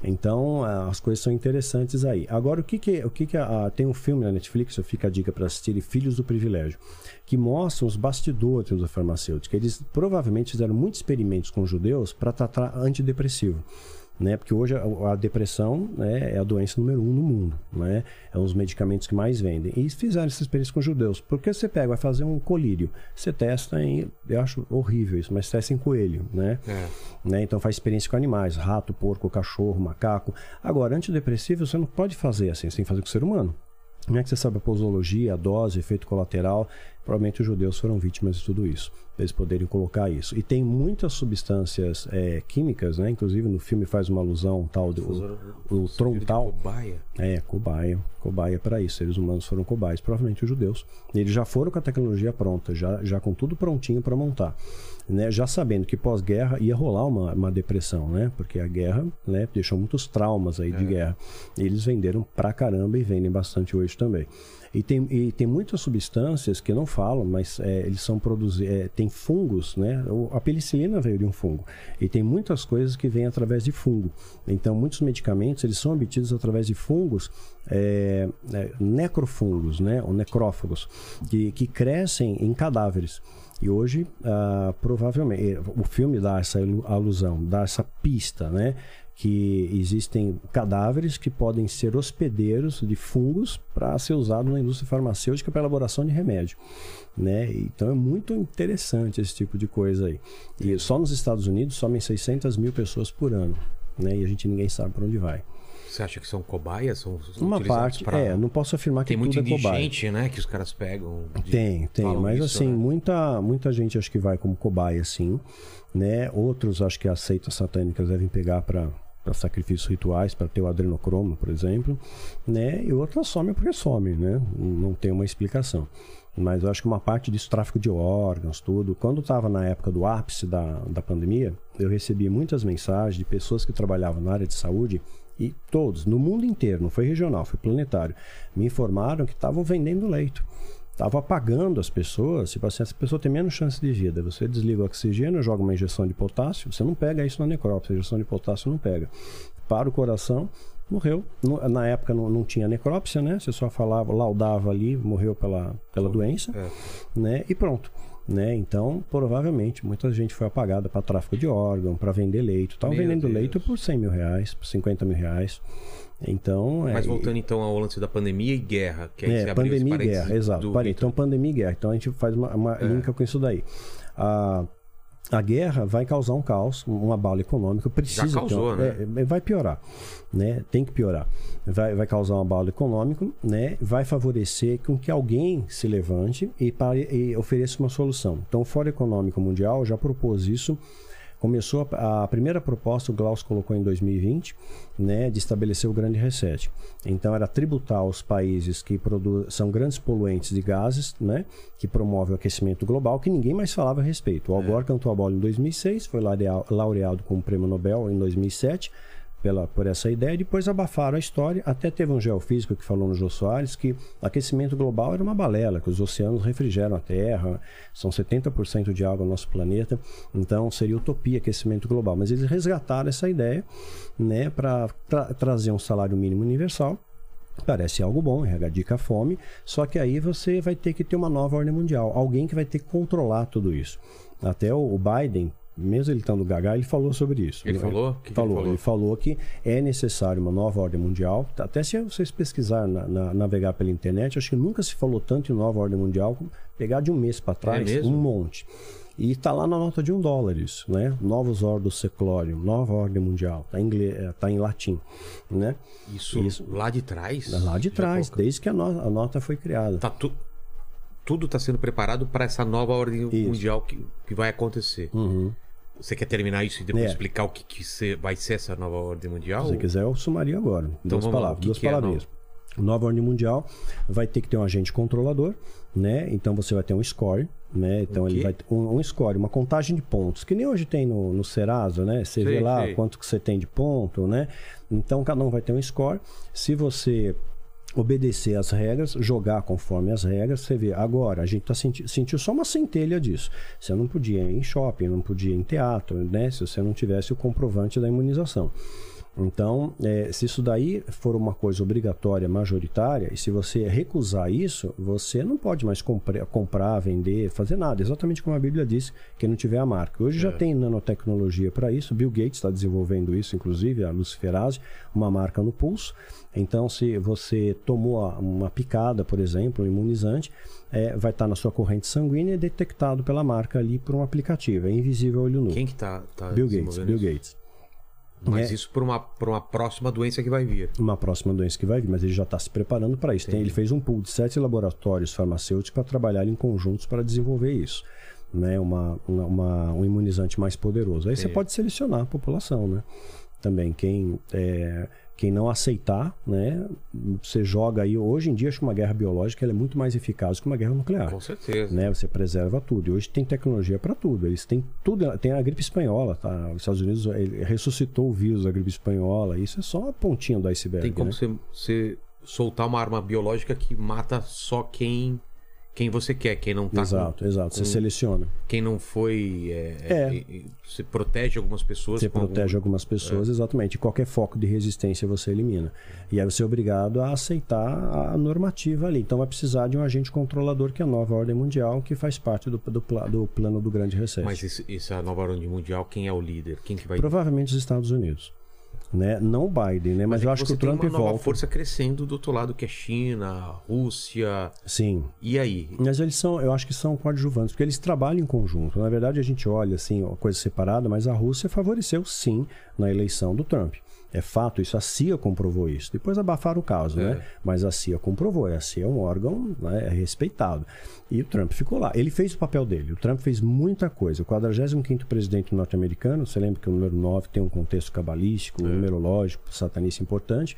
Então as coisas são interessantes aí. Agora o que que o que que a, a- tem um filme na Netflix, fica a dica para assistir, Filhos do Privilégio, que mostra os bastidores da farmacêutica. Eles provavelmente fizeram muitos experimentos com judeus para tratar antidepressivo. Né? Porque hoje a, a depressão né, é a doença número um no mundo, né? É um dos medicamentos que mais vendem. E fizeram essa experiência com judeus. Porque você pega, vai fazer um colírio, você testa em, eu acho horrível isso, mas testa em coelho, né? É. né? Então faz experiência com animais, rato, porco, cachorro, macaco. Agora, antidepressivo você não pode fazer assim, você tem que fazer com o ser humano. Como é que você sabe a posologia, a dose, efeito colateral? Provavelmente os judeus foram vítimas de tudo isso, eles poderem colocar isso. E tem muitas substâncias é, químicas, né? Inclusive no filme faz uma alusão tal do o, o trontal. Cobaia. É, cobaia. Cobaia para isso. Seres humanos foram cobaias, provavelmente os judeus. Eles já foram com a tecnologia pronta, já, já com tudo prontinho para montar. Né? Já sabendo que pós-guerra ia rolar uma, uma depressão, né? Porque a guerra né, deixou muitos traumas aí de guerra. Eles venderam pra caramba e vendem bastante hoje também. E tem, e tem muitas substâncias que não falam, mas é, eles são produzidos. É, tem fungos, né? A penicilina veio de um fungo. E tem muitas coisas que vêm através de fungo. Então, muitos medicamentos eles são obtidos através de fungos, é, é, necrofungos, né? Ou necrófagos, que, que crescem em cadáveres. E hoje, ah, provavelmente, o filme dá essa alusão, dá essa pista, né? Que existem cadáveres que podem ser hospedeiros de fungos para ser usado na indústria farmacêutica para elaboração de remédio, né? Então é muito interessante esse tipo de coisa aí. E só nos Estados Unidos somem 600 mil pessoas por ano, né? E a gente ninguém sabe para onde vai. Você acha que são cobaias? São Uma parte, pra- é, não posso afirmar que Tem muito tudo é cobaia. indigente, né? Que os caras pegam. de- Tem, tem, falam mas isso, assim, né? muita, muita gente acho que vai como cobaia, sim, né? Outros acho que as seitas satânicas devem pegar para para sacrifícios rituais, para ter o adrenocromo, por exemplo, né? E outras somem porque somem, né? Não tem uma explicação. Mas eu acho que uma parte disso, tráfico de órgãos, tudo. Quando estava na época do ápice da, da pandemia, eu recebi muitas mensagens de pessoas que trabalhavam na área de saúde e todos, no mundo inteiro, não foi regional, foi planetário, me informaram que estavam vendendo leito. Estavam apagando as pessoas, tipo assim, essa pessoa tem menos chance de vida. Você desliga o oxigênio, joga uma injeção de potássio, você não pega isso na necrópsia, a injeção de potássio não pega. Para o coração, morreu. Na época não, não tinha necrópsia, né? Você só falava, laudava ali, morreu pela, pela doença, É. né? E pronto. Né? Então, provavelmente, muita gente foi apagada para tráfico de órgão, para vender leito. Estavam vendendo Deus. leito por 100 mil reais, por 50 mil reais. Então, Mas é, voltando então ao lance da pandemia e guerra, que é, esse pandemia e guerra, exato. Parei. Então, pandemia e guerra. Então, a gente faz uma, uma É. linka com isso daí. A, a guerra vai causar um caos, um abalo econômico. Precisa Já causou, ter um- é, vai piorar. Né? Tem que piorar. Vai, vai causar um abalo econômico, né? vai favorecer com que alguém se levante e, pare, e ofereça uma solução. Então, o Fórum Econômico Mundial já propôs isso Começou a, a primeira proposta, o Klaus colocou em 2020, né, de estabelecer o grande reset. Então era tributar os países que são grandes poluentes de gases, né, que promovem o aquecimento global, que ninguém mais falava a respeito. O Al Gore cantou a bola em 2006, foi laurea- laureado com o Prêmio Nobel em 2007 pela, por essa ideia, depois abafaram a história. Até teve um geofísico que falou no Jô Soares que aquecimento global era uma balela, que os oceanos refrigeram a Terra, são 70% de água no nosso planeta, então seria utopia aquecimento global. Mas eles resgataram essa ideia né, para tra trazer um salário mínimo universal. Parece algo bom, erradica a fome, só que aí você vai ter que ter uma nova ordem mundial, alguém que vai ter que controlar tudo isso. Até o Biden, mesmo ele estando gaga, ele falou sobre isso. Ele falou? O que que ele falou, falou? ele falou que é necessário uma nova ordem mundial. Até se vocês pesquisarem, na, na- navegar pela internet, acho que nunca se falou tanto em nova ordem mundial. Pegar de um mês para trás, mesmo? um monte. E está lá na nota de um dólar isso, né? Novos ordos seclorium, nova ordem mundial. Está em, inglês, eh, tá em latim, né? Isso, Isso. lá de trás? Lá de trás, desde que a, no- a nota foi criada. Tá tu... Tudo está sendo preparado para essa nova ordem Isso. mundial que, que vai acontecer. Uhum. Você quer terminar isso e depois É. explicar o que, que ser- vai ser essa nova ordem mundial? Se você quiser, eu sumaria agora. duas vamos lá, o palavras, que duas que é palavrinhas. Nova ordem mundial vai ter que ter um agente controlador, né? Então você vai ter um score, né? Então Um ele vai ter um, um score, uma contagem de pontos, que nem hoje tem no, no Serasa, né? Você vê lá sei. quanto que você tem de ponto, né? Então cada um vai ter um score. Se você obedecer às regras, jogar conforme as regras, você vê. Agora, a gente tá senti sentiu só uma centelha disso. Você não podia ir em shopping, não podia ir em teatro, né? Se você não tivesse o comprovante da imunização. Então, eh, se isso daí for uma coisa obrigatória, majoritária, e se você recusar isso, você não pode mais compre- comprar, vender, fazer nada. Exatamente como a Bíblia diz, que não tiver a marca. Hoje já tem nanotecnologia para isso. Bill Gates está desenvolvendo isso, inclusive, a luciferase, uma marca no pulso. Então, se você tomou uma picada, por exemplo, um imunizante, eh, vai estar na sua corrente sanguínea e detectado pela marca ali por um aplicativo. É invisível olho nu. Quem que tá, tá Bill Gates, Bill? Gates. Mas É. isso por uma, uma próxima doença que vai vir. uma próxima doença que vai vir, mas ele já está se preparando para isso. Tem- ele fez um pool de sete laboratórios farmacêuticos para trabalhar em conjuntos para desenvolver isso. Né? Uma, uma- uma- um imunizante mais poderoso. Aí você pode selecionar a população, né? Também quem, é, quem não aceitar, né? Você joga aí. Hoje em dia, acho que uma guerra biológica ela é muito mais eficaz que uma guerra nuclear Com certeza. né? Você preserva tudo. E hoje tem tecnologia para tudo. Eles têm tudo. Tem a gripe espanhola, tá? Os Estados Unidos ressuscitou o vírus da gripe espanhola. Isso é só a pontinha do iceberg. Tem como né? você, você soltar uma arma biológica que mata só quem quem você quer, quem não tá. exato, com- exato. Você com- seleciona. Quem não foi. é, É. é, você protege algumas pessoas. Você com algum- protege algumas pessoas, exatamente. E qualquer foco de resistência você elimina. E aí você é obrigado a aceitar a normativa ali. Então vai precisar de um agente controlador, que é a nova ordem mundial, que faz parte do, do, do plano do grande recesso. Mas essa nova ordem mundial, quem é o líder? Quem que vai. Provavelmente os Estados Unidos. Né? Não o Biden, né? Mas, é eu acho que o Trump tem uma nova volta. força crescendo do outro lado, que é China, Rússia. Sim. E aí? Mas eles são, eu acho que são coadjuvantes, porque eles trabalham em conjunto. Na verdade, a gente olha assim, coisa separada, mas a Rússia favoreceu sim na eleição do Trump. É fato, isso a CIA comprovou isso. Depois abafaram o caso, né? Mas a CIA comprovou. e A CIA é um órgão né, é respeitado. E o Trump ficou lá. Ele fez o papel dele. O Trump fez muita coisa. O 45º presidente norte-americano, você lembra que o número 9 tem um contexto cabalístico, numerológico, satanista importante.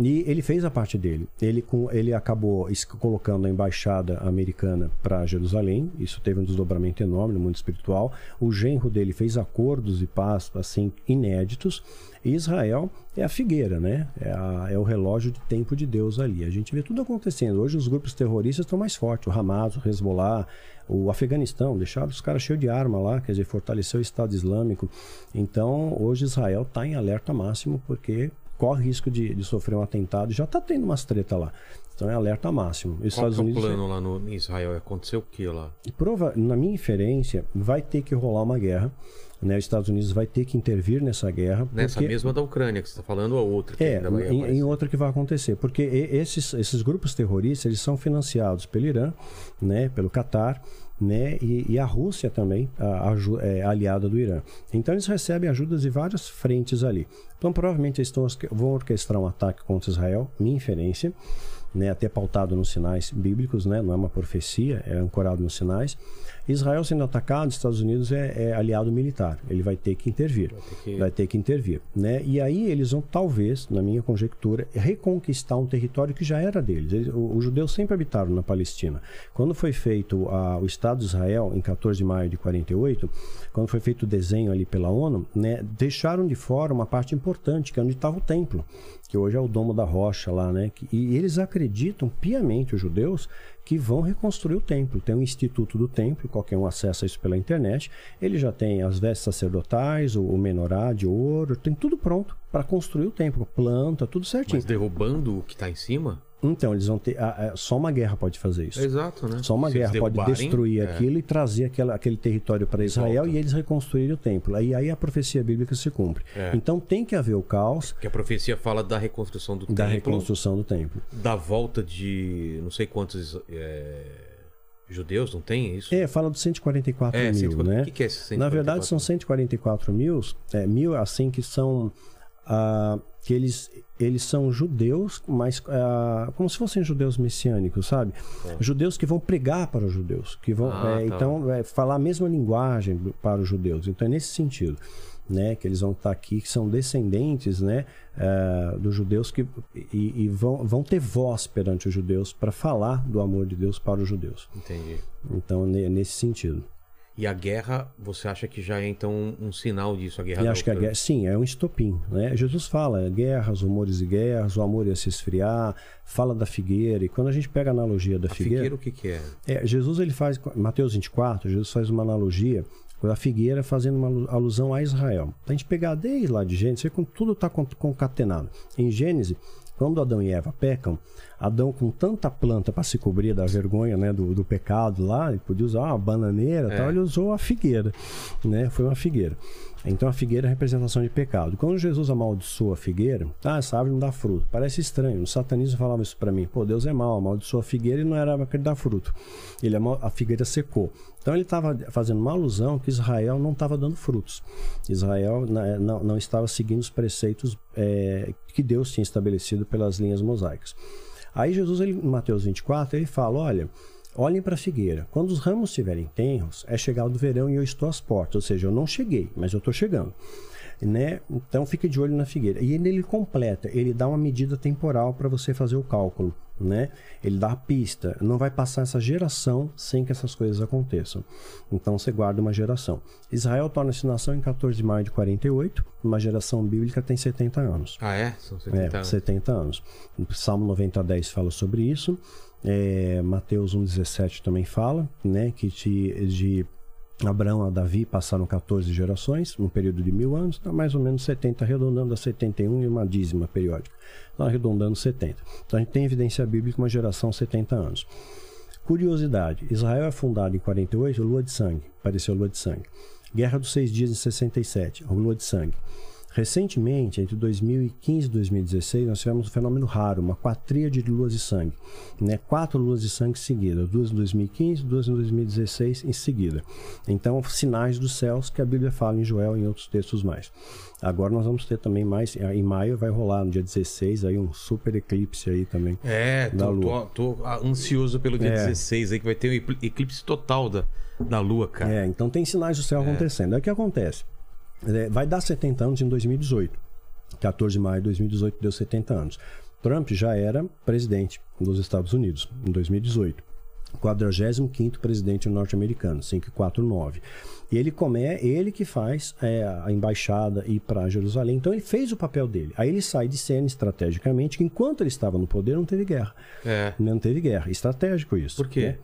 E ele fez a parte dele. Ele, com, ele acabou colocando a embaixada americana para Jerusalém. Isso teve um desdobramento enorme no mundo espiritual. O genro dele fez acordos de paz assim inéditos. E Israel é a figueira, né? É, a- é o relógio de tempo de Deus ali. A gente vê tudo acontecendo. Hoje os grupos terroristas estão mais fortes. O Hamas, o Hezbollah, o Afeganistão, deixaram os caras cheios de arma lá, quer dizer, fortaleceu o Estado Islâmico. Então, hoje Israel está em alerta máximo porque corre risco de, de sofrer um atentado. Já está tendo umas treta lá. Então é alerta máximo. Os Qual Estados é o Unidos, plano lá no em Israel? Aconteceu o que lá? prova, na minha inferência, vai ter que rolar uma guerra. Né? Os Estados Unidos vai ter que intervir nessa guerra. Nessa porque- mesma da Ucrânia que você está falando ou outra que É, em, em outra que vai acontecer, porque esses, esses grupos terroristas eles são financiados pelo Irã, né, pelo Catar, né, e, e a Rússia também, a, aju- é aliada do Irã. Então eles recebem ajudas de várias frentes ali. Então provavelmente eles estão, vão orquestrar um ataque contra Israel, minha inferência, né, até pautado nos sinais bíblicos, né, não é uma profecia, é ancorado nos sinais. Israel sendo atacado, Estados Unidos é, é aliado militar, ele vai ter que intervir, ter que- vai ter que intervir, né? E aí eles vão talvez, na minha conjectura, reconquistar um território que já era deles. Eles- os judeus sempre habitaram na Palestina. Quando foi feito a- o Estado de Israel em 14 de maio de 48, quando foi feito o desenho ali pela ONU, né, deixaram de fora uma parte importante, que é onde estava o templo, que hoje é o domo da rocha lá, né? E eles acreditam piamente os judeus que vão reconstruir o templo. Tem um instituto do templo, qualquer um acessa isso pela internet. Ele já tem as vestes sacerdotais, o, o menorá de ouro, tem tudo pronto para construir o templo, planta, tudo certinho. Mas derrubando o que está em cima? Então eles vão ter, ah, ah, só uma guerra pode fazer isso. Exato, né? Só uma Se guerra pode destruir é. aquilo e trazer aquela, aquele território para Israel volta. e eles reconstruírem o templo. Aí, aí a profecia bíblica se cumpre. É. Então tem que haver o caos Que a profecia fala da reconstrução do da templo, reconstrução do templo. da volta de não sei quantos é, judeus, não tem isso? É, fala dos 144 É, mil, 144. né? O que que é esse Na verdade, 144? são 144 mil, é, mil assim que são ah, que eles eles são judeus, mas ah, como se fossem judeus messiânicos, sabe? Judeus que vão pregar para os judeus, que vão, Ah, é, tá. então é, falar a mesma linguagem para os judeus. Então é nesse sentido. Né, que eles vão estar aqui, que são descendentes né, ah, dos judeus que, e, e vão, vão ter voz perante os judeus para falar do amor de Deus para os judeus. Entendi. Então, ne- nesse sentido. E a guerra, você acha que já é então um, sinal disso, a guerra E acho que a guerra, sim, é um estopim. Né? Jesus fala guerras, rumores de guerras, o amor ia se esfriar, fala da figueira. E quando a gente pega a analogia da A figueira, figueira o que que é? é, Jesus ele faz, Mateus 24, Jesus faz uma analogia da figueira fazendo uma alu- alusão a Israel. A gente pegar desde lá de Gênesis, como tudo está concatenado. Em Gênesis, quando Adão e Eva pecam, Adão com tanta planta para se cobrir da vergonha né, do, do pecado lá, ele podia usar uma bananeira, É. tal, ele usou a figueira, né? Foi uma figueira. Então a figueira é a representação de pecado. Quando Jesus amaldiçoa a figueira, ah, essa árvore não dá fruto. Parece estranho. No satanismo falava isso para mim. Pô, Deus é mau, amaldiçoa a figueira e não era para dar fruto. Ele a figueira secou. Então ele estava fazendo uma alusão que Israel não estava dando frutos. Israel né, não, não estava seguindo os preceitos é, que Deus tinha estabelecido pelas linhas mosaicas. Aí Jesus, ele, em Mateus 24, ele fala: olha, olhem para a figueira. Quando os ramos estiverem tenros, é chegado o verão e eu estou às portas. Ou seja, eu não cheguei, mas eu estou chegando. Né? Então fique de olho na figueira. E ele, ele completa, ele dá uma medida temporal para você fazer o cálculo. Né? Ele dá a pista. Não vai passar essa geração sem que essas coisas aconteçam. Então você guarda uma geração. Israel torna-se nação em 14 de maio de 48. Uma geração bíblica tem 70 anos. Ah, é? São 70 É, anos. 70 anos. O Salmo 90, 10 fala sobre isso. É, Mateus 1,17 também fala, né? Que de, de Abraão a Davi passaram 14 gerações, um período de mil anos, então mais ou menos 70, arredondando a 71 e uma dízima periódica. Então, arredondando 70. Então a gente tem evidência bíblica uma geração 70 anos. Curiosidade: Israel é fundado em 48, lua de sangue, apareceu lua de sangue. Guerra dos Seis Dias em 67, lua de sangue. Recentemente, entre 2015 e 2016, nós tivemos um fenômeno raro, uma quatríade de luas de sangue. Né? Quatro luas de sangue seguidas, duas em 2015, duas em 2016 em seguida. Então, sinais dos céus que a Bíblia fala em Joel e em outros textos mais. Agora nós vamos ter também mais, em maio vai rolar, no dia 16, aí um super eclipse aí também. É, da tô, Lua. tô- tô ansioso pelo dia É. 16 aí, que vai ter um ecl- eclipse total da, da Lua, cara. É, então tem sinais do céu acontecendo. Aí o que acontece? É, vai dar 70 anos em 2018. 14 de maio de 2018 deu 70 anos. Trump já era presidente dos Estados Unidos em 2018. 45º presidente norte-americano, 549. E ele come, ele que faz é, a embaixada ir para Jerusalém. Então ele fez o papel dele. Aí ele sai de cena estrategicamente, que enquanto ele estava no poder não teve guerra. É. Não teve guerra. Estratégico isso. Por quê? né?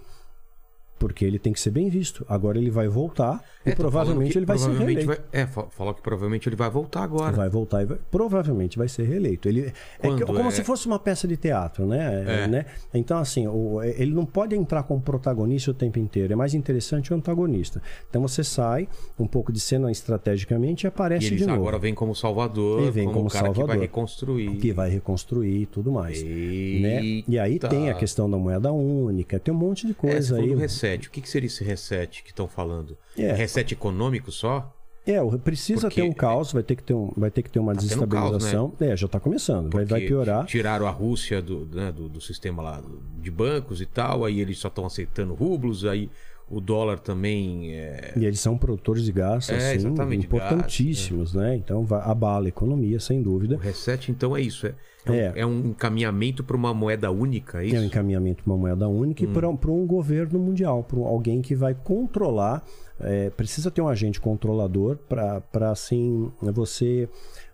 Porque ele tem que ser bem visto. Agora ele vai voltar É, e provavelmente ele vai ser provavelmente reeleito. vai- É, fa- falou que provavelmente ele vai voltar agora. Vai voltar e vai- provavelmente vai ser reeleito. Ele, é Quando como é? se fosse uma peça de teatro, né? É. né? Então, assim, o- ele não pode entrar como protagonista o tempo inteiro. É mais interessante o antagonista. Então você sai um pouco de cena estrategicamente e E aparece ele de novo. agora vem como salvador, Ele vem como, como cara que vai salvador. reconstruir. que vai reconstruir e tudo mais. Né? E aí tem a questão da moeda única, tem um monte de É, coisa falou aí. Reset. O que, que seria esse reset que estão falando? É. Reset econômico só? É, precisa Porque- ter um caos, vai ter que ter, um, vai ter, que ter uma Tá um caos, desestabilização. É, já está começando, vai, vai piorar. Tiraram a Rússia do, né, do, do sistema lá de bancos e tal, aí eles só estão aceitando rublos, aí o dólar também é, E eles são produtores de gás, É, assim, importantíssimos, né? Então vai, abala a economia, sem dúvida. O reset, então, é isso. É, é, um, É. um encaminhamento para uma moeda única, é isso? É um encaminhamento para uma moeda única Hum. e para um, governo mundial, para alguém que vai controlar. é, precisa ter um agente controlador para assim você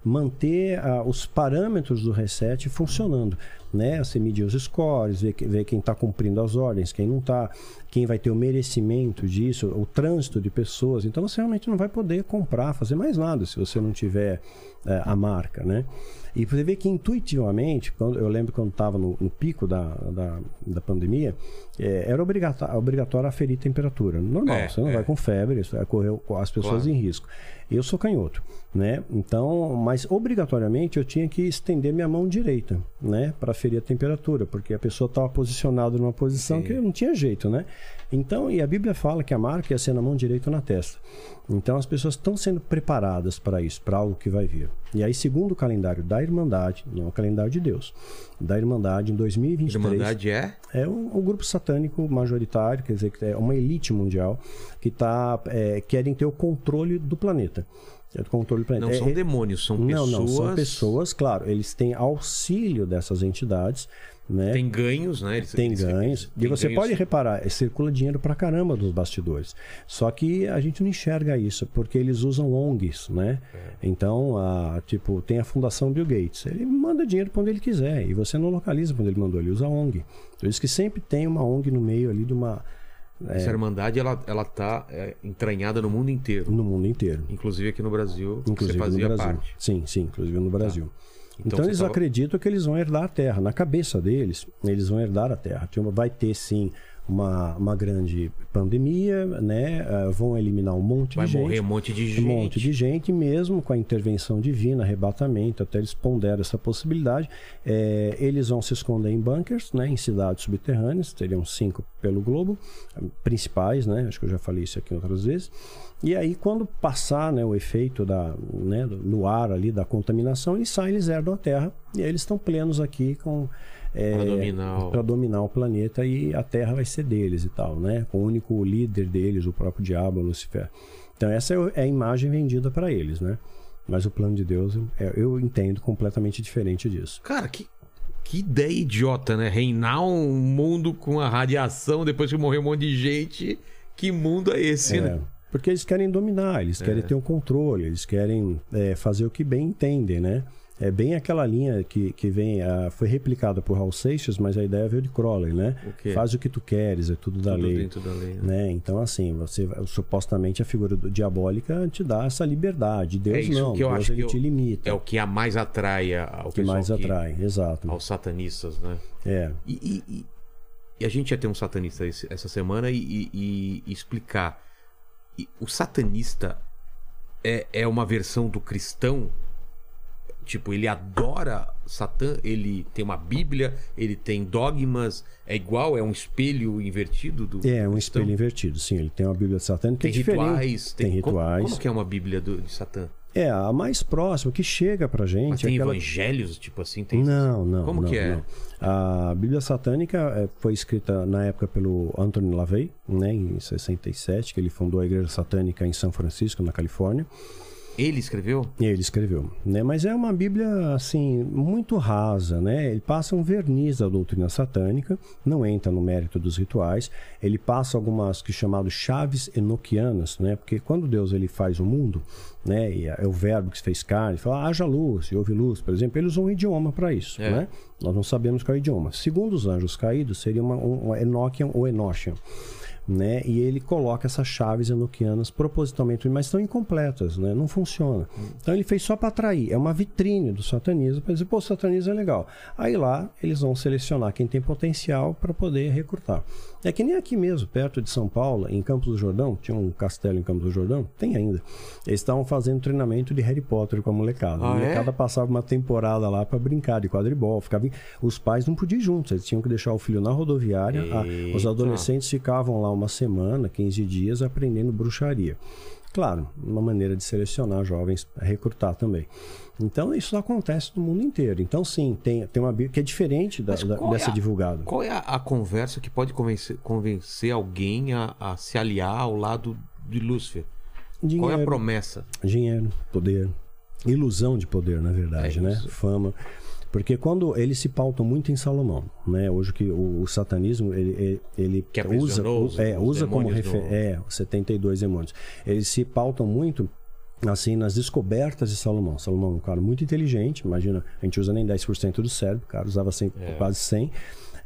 manter ah, os parâmetros do reset funcionando. Né? Você medir os scores, ver, ver quem está cumprindo as ordens, quem não está, quem vai ter o merecimento disso, o trânsito de pessoas. Então você realmente não vai poder comprar, fazer mais nada se você não tiver é, a marca, né? E você vê que intuitivamente, quando, eu lembro quando estava no, no pico da, da, da pandemia, é, era obrigatório, obrigatório aferir temperatura. Normal, É, você não é. vai com febre, isso vai correr as pessoas Claro. em risco. Eu sou canhoto, né? Então, mas obrigatoriamente eu tinha que estender minha mão direita, né? Para aferir a temperatura, porque a pessoa estava posicionada numa posição Sim. que não tinha jeito, né? Então, e a Bíblia fala que a marca ia ser na mão direita ou na testa. Então, as pessoas estão sendo preparadas para isso, para algo que vai vir. E aí, segundo o calendário da Irmandade, não o calendário de Deus, da Irmandade, em 2023, Irmandade é? é um, um grupo satânico majoritário, quer dizer, que é uma elite mundial que tá, é, querem ter o controle do planeta. É, o controle do planeta. Não É- são é- demônios, são não, pessoas. não, são pessoas, claro, eles têm auxílio dessas entidades, né? Tem ganhos, né? Eles- Tem eles- ganhos. tem e você ganhos. pode reparar, eh, circula dinheiro pra caramba dos bastidores. Só que a gente não enxerga isso, porque eles usam ONGs, né? É. Então, a, tipo, tem a Fundação Bill Gates. Ele manda dinheiro pra onde ele quiser. E você não localiza quando ele mandou, ele usa ONG. Por isso que sempre tem uma ONG no meio ali de uma. Essa Irmandade, ela, ela tá é, entranhada no mundo inteiro. no mundo inteiro. Inclusive aqui no Brasil, Inclusive você fazia no Brasil. parte. Sim, sim, inclusive no Brasil. Então, Então eles tava- acreditam que eles vão herdar a terra. Na cabeça deles, eles vão herdar a terra. Vai ter sim uma, uma grande pandemia, né? Ah, vão eliminar um monte Vai de gente. morrer um monte de gente. Um monte de gente, mesmo com a intervenção divina, arrebatamento, até eles ponderam essa possibilidade. É, eles vão se esconder em bunkers, né, em cidades subterrâneas, teriam cinco pelo globo, principais, né, acho que eu já falei isso aqui outras vezes. E aí, quando passar né, o efeito da, né, do- no ar ali da contaminação, eles saem, eles herdam a Terra, e aí eles estão plenos aqui com. É, Pra dominar o- pra dominar o planeta e a Terra vai ser deles e tal, né? O único líder deles, o próprio diabo, Lucifer. Então essa é é a imagem vendida para eles, né? Mas o plano de Deus, é- eu entendo completamente diferente disso. Cara, que, que ideia idiota, né? Reinar um mundo com a radiação depois que morrer um monte de gente. Que mundo é esse, É, né? porque eles querem dominar, eles querem ter o controle, eles querem é, fazer o que bem entendem, né? É bem aquela linha que, que vem, ah, foi replicada por Raul Seixas, mas a ideia veio de Crowley, né? Faz o que tu queres, é tudo da Tudo lei. dentro da lei. né? Né? Então, assim, você supostamente a figura diabólica te dá essa liberdade. Deus É isso não, que eu Deus acho ele que te eu- limita. É o que a mais atrai a- ao que mais atrai, exato. aos satanistas, né? É. E, e- e- a gente ia ter um satanista esse- essa semana e, e- explicar. O satanista é, é uma versão do cristão. Tipo, ele adora Satã, ele tem uma Bíblia, ele tem dogmas, é igual, é um espelho invertido do. É, um espelho invertido, sim. Ele tem uma Bíblia Tem que é diferente. rituais, Tem, como- rituais. Como, que é uma Bíblia do- de Satã? É, a mais próxima que chega pra gente. Mas é tem aquela... evangelhos, tipo assim? Tem... Não, não. Como não, que é? não. A Bíblia Satânica eh, foi escrita na época pelo Anthony LaVey, né, em 67, que ele fundou a Igreja Satânica em São Francisco, na Califórnia. Ele escreveu? Ele escreveu, né? Mas é uma Bíblia assim muito rasa, né? Ele passa um verniz da doutrina satânica, não entra no mérito dos rituais. Ele passa algumas que chamadas chaves enoquianas, né? Porque quando Deus ele faz o mundo, né? E é o verbo que se fez carne, fala haja luz, e houve luz, por exemplo. Ele usou um idioma para isso, É. né? Nós não sabemos qual é o idioma. Segundo os anjos caídos, seria uma, um, um Enochian ou Enochian né? E ele coloca essas chaves enoquianas propositalmente, mas estão incompletas, né? Não funciona. Então ele fez só para atrair. É uma vitrine do satanismo para dizer, pô, o satanismo é legal. Aí lá eles vão selecionar quem tem potencial para poder recrutar. É que nem aqui mesmo, perto de São Paulo, em Campos do Jordão, tinha um castelo em Campos do Jordão, tem ainda. Eles estavam fazendo treinamento de Harry Potter com a molecada. Ah, a é? molecada passava uma temporada lá para brincar de quadribol, ficava... os pais não podiam ir juntos, eles tinham que deixar o filho na rodoviária. a- os adolescentes ficavam lá uma semana, 15 dias, aprendendo bruxaria. Claro, uma maneira de selecionar jovens, recrutar também. Então, isso acontece no mundo inteiro. Então, sim, tem, tem uma Bíblia que é diferente da- da- é dessa a- divulgada. Qual é a, a conversa que pode convencer, convencer alguém a, a se aliar ao lado de Lúcifer? Qual é a Dinheiro, promessa? dinheiro, poder, ilusão de poder, na verdade, É né? Fama. Porque quando eles se pautam muito em Salomão, né? Hoje que o, o satanismo ele, ele, ele Que usa, os- é, os usa como demônios refer... do- é, os 72 demônios. Eles se pautam muito assim nas descobertas de Salomão. Salomão é um cara muito inteligente, imagina, a gente usa nem 10% do cérebro, o cara usava 100, É. quase 100,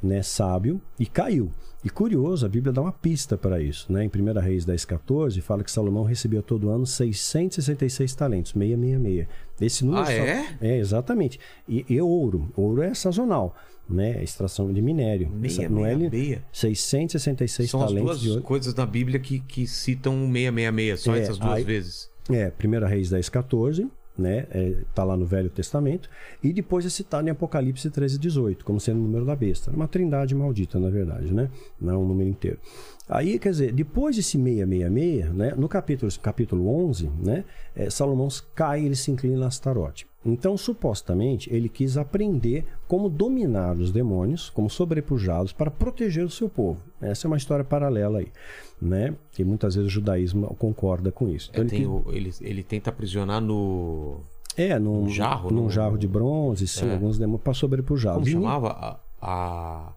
né, sábio e caiu. E curioso, a Bíblia dá uma pista para isso, né? Em 1 Reis 10, 14, fala que Salomão recebia todo ano 666 talentos, 666. Esse número Ah, só- é? é, exatamente. E, e ouro. Ouro é sazonal, né? Extração de minério. Meia, não é meia, li- meia. 666 São as talentos duas de ouro. coisas na Bíblia que, que citam o 666, só É, essas duas aí- vezes. É, 1 Reis 10, 14, né? É, tá lá no Velho Testamento. E depois é citado em Apocalipse 13, 18, como sendo o número da besta. Uma trindade maldita, na verdade, né? Não é um número inteiro. Aí, quer dizer, depois desse 666, né? No capítulo, capítulo 11, né? É, Salomão cai, ele se inclina a Astarote. Então, supostamente, ele quis aprender como dominar os demônios, como sobrepujá-los para proteger o seu povo. Essa é uma história paralela aí, né? Que muitas vezes o judaísmo concorda com isso. É, Então, ele tem quis- ele, ele tenta aprisionar no. é, num Um jarro, num num- jarro de bronze, sim, É. alguns demônios para sobrepujá-los. Como E chamava? A, a-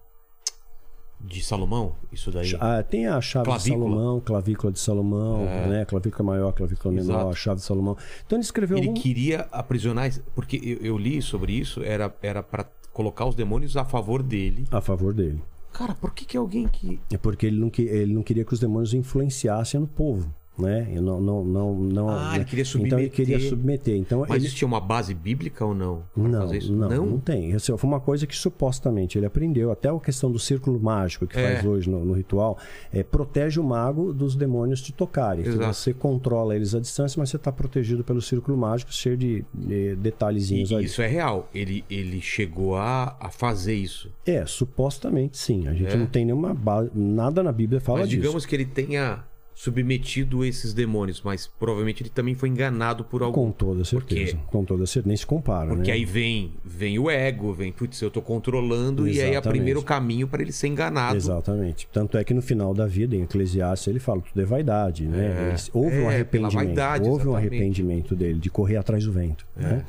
De Salomão? Isso daí? Ah, tem a chave Clavícula. de Salomão, clavícula de Salomão, É. né? Clavícula maior, clavícula menor, Exato. a chave de Salomão. Então ele escreveu Ele queria aprisionar. Porque eu, eu li sobre isso, era, era para colocar os demônios a favor dele. a favor dele. Cara, por que, que alguém que. É porque ele não, que, ele não queria que os demônios influenciassem no povo, né? E não, não, não, não, Ah, né? ele queria Então ele queria submeter. submeter. Então Mas ele... isso tinha uma base bíblica ou não? Não, isso? não, não, tem. Isso foi uma coisa que supostamente ele aprendeu. Até a questão do círculo mágico que É. faz hoje no, no ritual é, protege o mago dos demônios te tocarem. Você controla eles à distância, mas você está protegido pelo círculo mágico cheio de, de detalhezinhos E ali. isso é real. Ele, ele chegou a, a fazer isso. É, supostamente sim. A gente É. não tem nenhuma base, nada na Bíblia fala Mas disso. digamos que ele tenha submetido esses demônios, mas provavelmente ele também foi enganado por algum. Com toda certeza. Porque- Com toda certeza. Nem se compara, Porque né? aí vem, vem o ego, vem, putz, eu tô controlando, e aí é o Exatamente. primeiro caminho para ele ser enganado. Exatamente. Tanto é que no final da vida, em Eclesiastes, ele fala tudo é vaidade, né? É. Houve É, um arrependimento. vaidade, houve um exatamente. arrependimento dele de correr atrás do vento, né?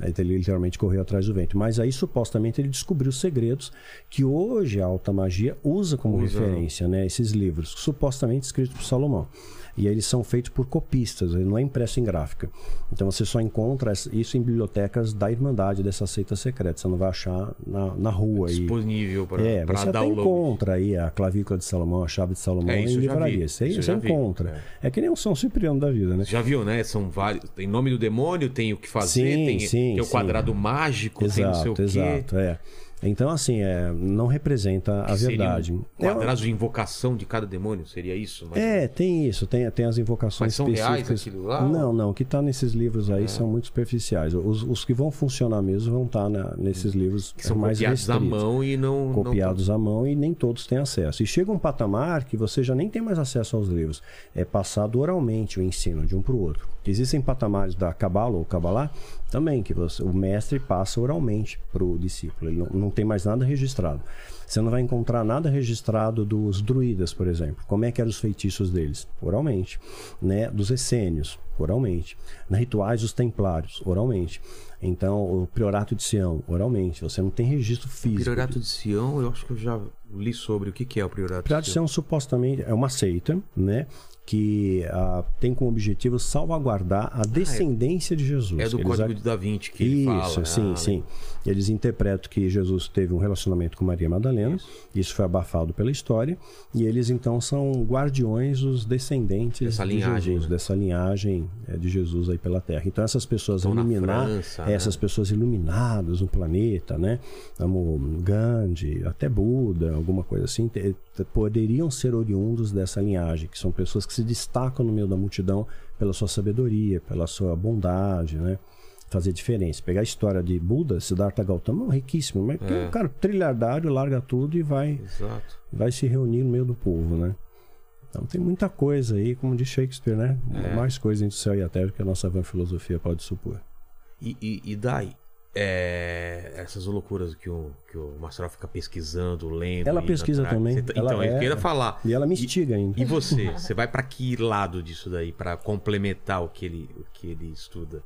Aí ele literalmente correu atrás do vento. Mas aí, supostamente, ele descobriu segredos que hoje a alta magia usa como Usa. referência, né? Esses livros, supostamente escritos por Salomão. E eles são feitos por copistas, ele não é impresso em gráfica. Então você só encontra isso em bibliotecas da Irmandade, dessa seita secreta. Você não vai achar na, na rua. Disponível para É, você até encontra aí a clavícula de Salomão, a chave de Salomão É, isso em livraria. Você, Isso você encontra. É. que nem um São Cipriano da vida, né? Já viu, né? São vários. Tem nome do demônio, tem o que fazer, Sim, tem, sim, tem o sim. quadrado mágico, tem não sei o Exato, quê. exato, é. Então, assim, é, não representa a Seria verdade. um É, quadrado de invocação de cada demônio, seria isso? Mas- É, tem isso, tem, tem as invocações Mas são reais específicas. aquilo lá, Não, não, o que está nesses livros É. aí são muito superficiais. Os, os que vão funcionar mesmo vão estar nesses livros que são mais copiados à restritos. mão e não. não copiados à mão e nem todos têm acesso. E chega um patamar que você já nem tem mais acesso aos livros. É passado oralmente o ensino de um para o outro. Existem patamares da Cabala ou Cabalá também, que você- o mestre passa oralmente para o discípulo. Ele não, não tem mais nada registrado. Você não vai encontrar nada registrado dos druidas, por exemplo. Como é que eram os feitiços deles? Oralmente. Né? Dos essênios, oralmente. Na rituais dos templários, oralmente. Então, o priorato de Sião, oralmente. Você não tem registro físico. Priorato de Sião, eu acho que eu já li sobre o que, que é o Priorato Priorato de Sião supostamente é uma seita, né? Que ah, tem como objetivo salvaguardar a descendência de Jesus. É do Eles Código ac- de Da Vinci que ele Isso, fala. sim, Ah, sim. Eles interpretam que Jesus teve um relacionamento com Maria Madalena, isso, foi abafado pela história, e eles então são guardiões dos descendentes Dessa de linhagem, Jesus, né? dessa linhagem é, de Jesus aí pela Terra. Então essas pessoas Estão na iluminar, França, né? essas pessoas iluminadas no planeta, né? Como Gandhi, até Buda, alguma coisa assim, poderiam ser oriundos dessa linhagem, que são pessoas que se destacam no meio da multidão pela sua sabedoria, pela sua bondade, né? Fazer diferença. Pegar a história de Buda, Siddhartha Gautama, é riquíssimo, mas É. o cara trilhardário larga tudo e vai, Exato. vai se reunir no meio do povo, né? Então tem muita coisa aí, como diz Shakespeare, né? É. Mais coisa entre o céu e a terra que a nossa vã filosofia pode supor. E, e, e daí? É, essas loucuras que o, que o Mastral fica pesquisando, lendo. Ela pesquisa atrás. também. Você tá- Ela então, eu é- queria falar. E ela me instiga ainda. E você? Você vai pra que lado disso daí? Pra complementar o que ele, o que ele estuda?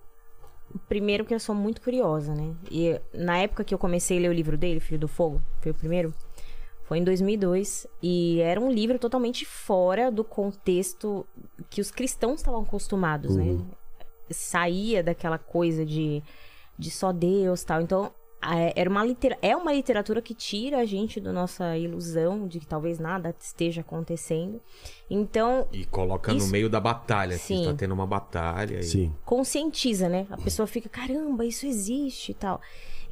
Primeiro que eu sou muito curiosa, né? E na época que eu comecei a ler o livro dele, Filho do Fogo, foi o primeiro, foi em 2002. E era um livro totalmente fora do contexto que os cristãos estavam acostumados, né? Saía daquela coisa de, de só Deus tal. Então, era uma litera- é uma literatura que tira a gente da nossa ilusão de que talvez nada esteja acontecendo. Então, E coloca no Isso- meio da batalha. Que Sim. está tendo uma batalha. e- Sim. conscientiza, né? A pessoa fica, caramba, isso existe e tal.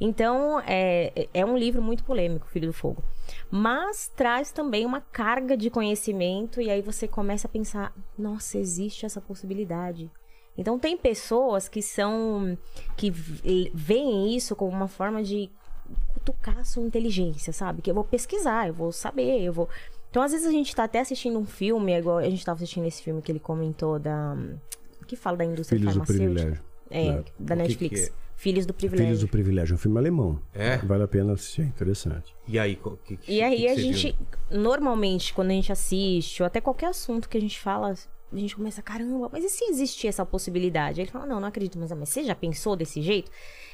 Então, é, é um livro muito polêmico, Filho do Fogo. Mas traz também uma carga de conhecimento e aí você começa a pensar, nossa, existe essa possibilidade. Então, tem pessoas que são... que veem isso como uma forma de cutucar a sua inteligência, sabe? Que eu vou pesquisar, eu vou saber, eu vou... Então, às vezes a gente tá até assistindo um filme, é igual a gente tava assistindo esse filme que ele comentou da... que fala da indústria Filhos do farmacêutica. Privilégio. É, É. da O que Netflix. que é? Filhos do Privilégio. Filhos do Privilégio, é um filme alemão. É? Vale a pena assistir, é interessante. E aí? que- que- E aí que a você gente, viu? normalmente, quando a gente assiste, ou até qualquer assunto que a gente fala, a gente começa, caramba, mas e se existir essa possibilidade? Ele fala, não, não acredito, mas, mas você já pensou desse jeito?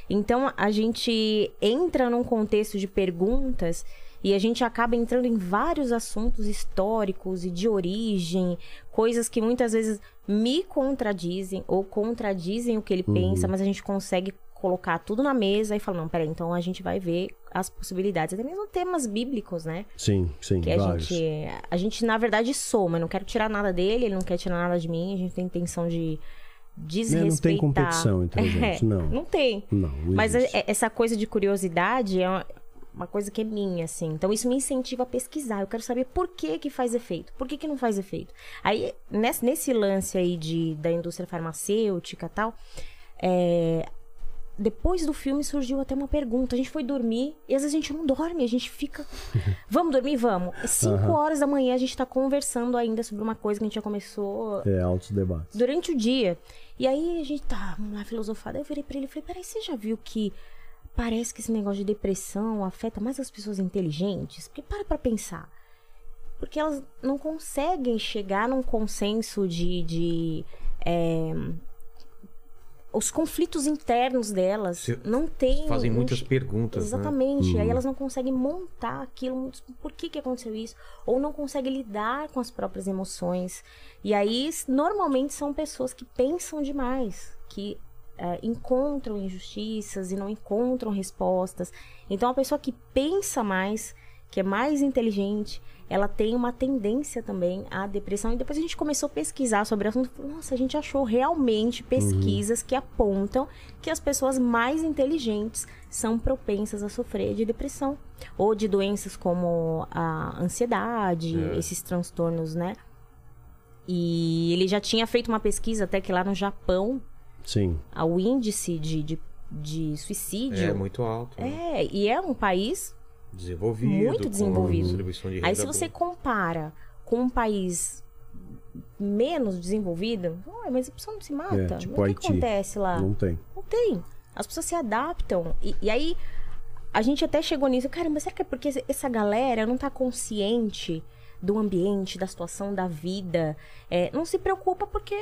Então a gente entra num contexto de perguntas e a gente acaba entrando em vários assuntos históricos e de origem, coisas que muitas vezes me contradizem ou contradizem o que ele pensa, mas a gente consegue colocar tudo na mesa e falar, não, peraí, então a gente vai ver as possibilidades, até mesmo temas bíblicos, né? Sim, sim, Que a vários. gente, a gente, na verdade, soma. Eu não quero tirar nada dele, ele não quer tirar nada de mim. A gente tem intenção de desrespeitar. Né, Não tem competição entre a gente, É, não. Não tem. Não, não Mas é- essa coisa de curiosidade é uma, uma coisa que é minha, assim. Então isso me incentiva a pesquisar. Eu quero saber por que que faz efeito. Por que que não faz efeito? Aí, nesse, nesse lance aí de, da indústria farmacêutica e tal, é, depois do filme surgiu até uma pergunta. A gente foi dormir e às vezes a gente não dorme, a gente fica. Vamos dormir? Vamos. Cinco horas da manhã a gente tá conversando ainda sobre uma coisa que a gente já começou É, altos debates. durante o dia. E aí a gente tá lá filosofada. Eu virei pra ele e falei: peraí, você já viu que parece que esse negócio de depressão afeta mais as pessoas inteligentes? Porque para pra pensar. Porque elas não conseguem chegar num consenso de. de é, os conflitos internos delas Se- não tem Fazem um muitas perguntas, né? Exatamente. Aí elas não conseguem montar aquilo. Por que, que aconteceu isso? Ou não conseguem lidar com as próprias emoções. E aí, normalmente, são pessoas que pensam demais, que eh, encontram injustiças e não encontram respostas. Então, a pessoa que pensa mais, que é mais inteligente, ela tem uma tendência também à depressão. E depois a gente começou a pesquisar sobre o assunto. e Nossa, a gente achou realmente pesquisas que apontam que as pessoas mais inteligentes são propensas a sofrer de depressão. Ou de doenças como a ansiedade, esses transtornos, né? E ele já tinha feito uma pesquisa até que lá no Japão, Sim. o índice de, de, de suicídio. É muito alto. né? É, e é um país Desenvolvido. muito com desenvolvido. distribuição de Aí se você boa. compara com um país menos desenvolvido, mas a pessoa não se mata. É, tipo o que Haiti. acontece lá? Não tem. Não tem. As pessoas se adaptam. E, e aí, a gente até chegou nisso. Caramba, será que é porque essa galera não tá consciente do ambiente, da situação da vida? É, não se preocupa porque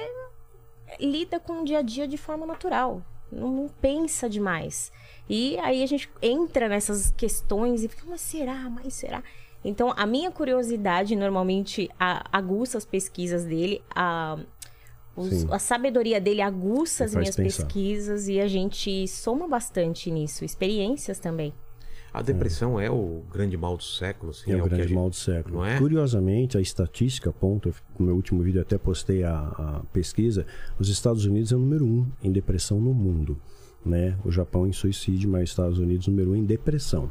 lida com o dia a dia de forma natural. Não, não pensa demais. E aí a gente entra nessas questões e fica, mas será? Mas será? Então, a minha curiosidade normalmente aguça as pesquisas dele, a, os- Sim. a sabedoria dele aguça as minhas pensar. pesquisas e a gente soma bastante nisso, experiências também. A depressão é o grande mal do século, assim. É, o que a grande gente- mal do século. Não é? Curiosamente, a estatística aponta, no meu último vídeo até postei a, a pesquisa, os Estados Unidos é o número um em depressão no mundo. Né? O Japão em suicídio, mas os Estados Unidos número um em depressão.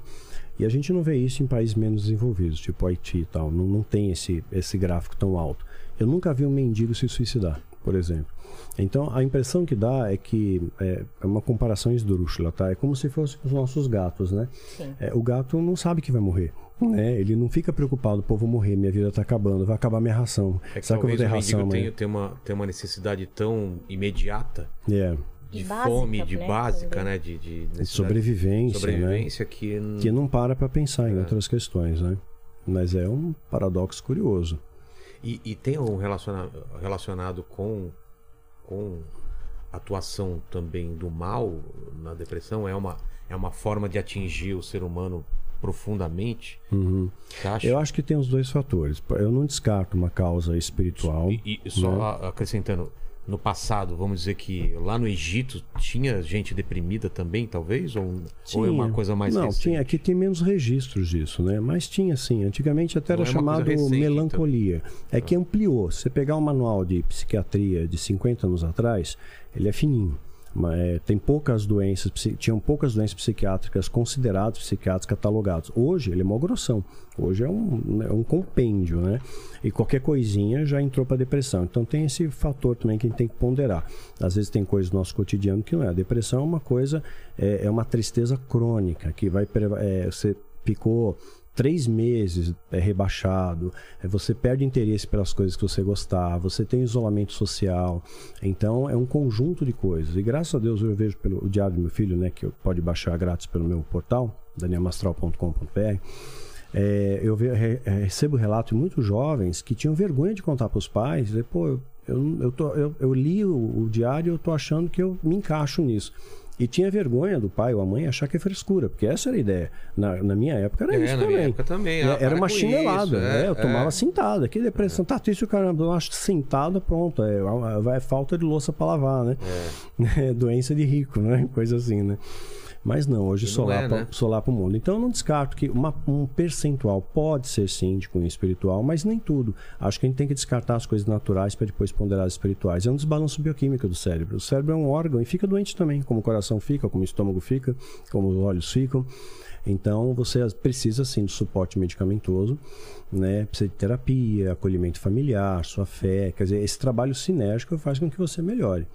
E a gente não vê isso em países menos desenvolvidos, tipo Haiti e tal. Não, não tem esse, esse gráfico tão alto. Eu nunca vi um mendigo se suicidar, por exemplo. Então, a impressão que dá é que é, é uma comparação esdrúxula, tá? É como se fossem os nossos gatos, né? Sim. É, o gato não sabe que vai morrer. Né? Ele não fica preocupado, pô, vou morrer, minha vida tá acabando, vai acabar minha ração. É que Será que eu vou ter o ração tenha, tenha uma, tenha uma necessidade tão imediata É, de básica, fome, de né, básica, né? De, de necessidade- sobrevivência, sobrevivência que, né? Que não para pra pensar É. em outras questões, né? Mas é um paradoxo curioso. E, e tem um relaciona- relacionado com, com atuação também do mal na depressão? É uma, é uma forma de atingir o ser humano profundamente? Uhum. Eu acho que tem os dois fatores. Eu não descarto uma causa espiritual. E, e só né? acrescentando, no passado, vamos dizer que lá no Egito tinha gente deprimida também, talvez? Ou, ou é uma coisa mais Não, recente? tinha. Aqui tem menos registros disso, né? Mas tinha sim. Antigamente até Não era é chamado recente, então. melancolia. É que ampliou. Se você pegar um manual de psiquiatria de 50 anos atrás, ele é fininho. É, tem poucas doenças, tinham poucas doenças psiquiátricas consideradas psiquiátricas catalogadas. Hoje ele é mó grossão. Hoje é um, é um compêndio, né? E qualquer coisinha já entrou para depressão. Então tem esse fator também que a gente tem que ponderar. Às vezes tem coisas do nosso cotidiano que não é. A depressão é uma coisa, é, é uma tristeza crônica que vai é, você ficou três meses é rebaixado, é, você perde interesse pelas coisas que você gostava, você tem isolamento social, então é um conjunto de coisas. E graças a Deus eu vejo pelo o diário do meu filho, né, que pode baixar grátis pelo meu portal, danielmastral.com.br. É, eu é, recebo relatos de muitos jovens que tinham vergonha de contar para os pais, dizer, pô, eu, eu, eu, tô- eu- eu li o, o diário e eu tô achando que eu me encaixo nisso. E tinha vergonha do pai ou a mãe achar que é frescura, porque essa era a ideia. Na, na minha época era É, isso também. época também. É, Ah, era uma chinelada, isso, né? é, Eu tomava é. sentada. Que depressão. Tá triste o caramba. Eu acho sentada, pronto. É, vai falta de louça para lavar, né? É. Doença de rico, né? Coisa assim, né? Mas não, hoje E não solapa, é, né? solapa o mundo. Então eu não descarto que uma- um percentual pode ser sim de cunho espiritual, mas nem tudo. Acho que a gente tem que descartar as coisas naturais para depois ponderar as espirituais. É um desbalanço bioquímico do cérebro. O cérebro é um órgão e fica doente também, como o coração fica, como o estômago fica, como os olhos ficam. Então você precisa sim de suporte medicamentoso, né? Precisa de terapia, acolhimento familiar, sua fé. Quer dizer, esse trabalho sinérgico faz com que você melhore.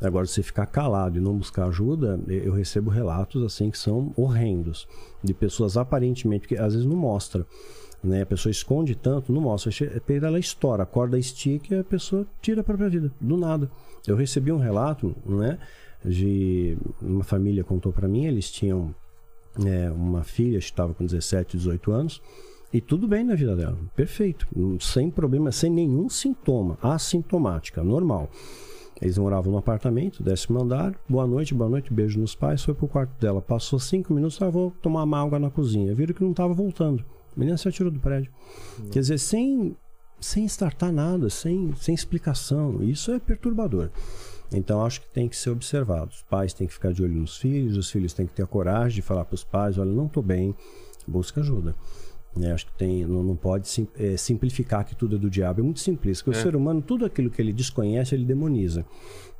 Agora, se ficar calado e não buscar ajuda, eu recebo relatos assim que são horrendos. De pessoas aparentemente, que às vezes não mostra. Né? A pessoa esconde tanto, não mostra. Che- Ela estoura, a corda estica e a pessoa tira a própria vida, do nada. Eu recebi um relato, né? De uma família contou para mim, eles tinham é, uma filha estava com 17, 18 anos. E tudo bem na vida dela, perfeito, sem problema, sem nenhum sintoma, assintomática, normal. Eles moravam no apartamento, décimo andar. Boa noite, boa noite, beijo nos pais. Foi pro quarto dela. Passou cinco minutos, ah, vou tomar uma água na cozinha. Viram que não estava voltando. A menina se atirou do prédio. Quer dizer, sem, sem startar nada, sem, sem explicação. Isso é perturbador. Então acho que tem que ser observado. Os pais têm que ficar de olho nos filhos, os filhos têm que ter a coragem de falar para os pais: olha, não estou bem, busca ajuda. Né? Acho que tem, não, não pode sim, é, simplificar que tudo é do diabo. É muito simples, porque É. o ser humano, tudo aquilo que ele desconhece, ele demoniza.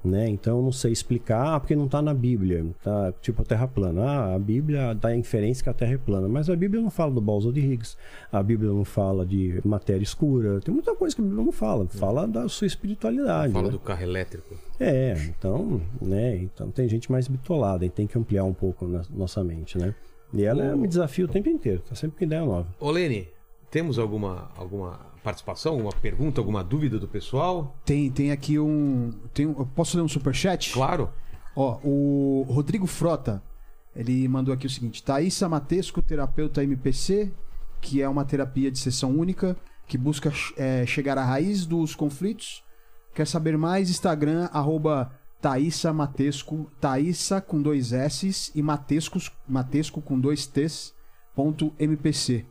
Né? Então, não sei explicar, ah, porque não está na Bíblia. Tá, tipo a Terra plana. Ah, a Bíblia dá a inferência que a Terra é plana. Mas a Bíblia não fala do Balsa de Higgs. A Bíblia não fala de matéria escura. Tem muita coisa que a Bíblia não fala. Fala da sua espiritualidade. Fala né? do carro elétrico. É, então, né? Então tem gente mais bitolada e tem que ampliar um pouco na nossa mente, né? E ela é, me desafia o tempo inteiro, tá sempre com ideia nova. Ô, Lene, temos alguma, alguma participação, alguma pergunta, alguma dúvida do pessoal? Tem, tem aqui um. Tem um posso ler um superchat? Claro. Ó, o Rodrigo Frota, ele mandou aqui o seguinte: Thaísa Matesco, terapeuta MPC, que é uma terapia de sessão única, que busca é, chegar à raiz dos conflitos. Quer saber mais? Instagram, arroba Thaísa Matesco, Thaísa com dois S e Matescos, Matesco com dois T's, ponto MPC.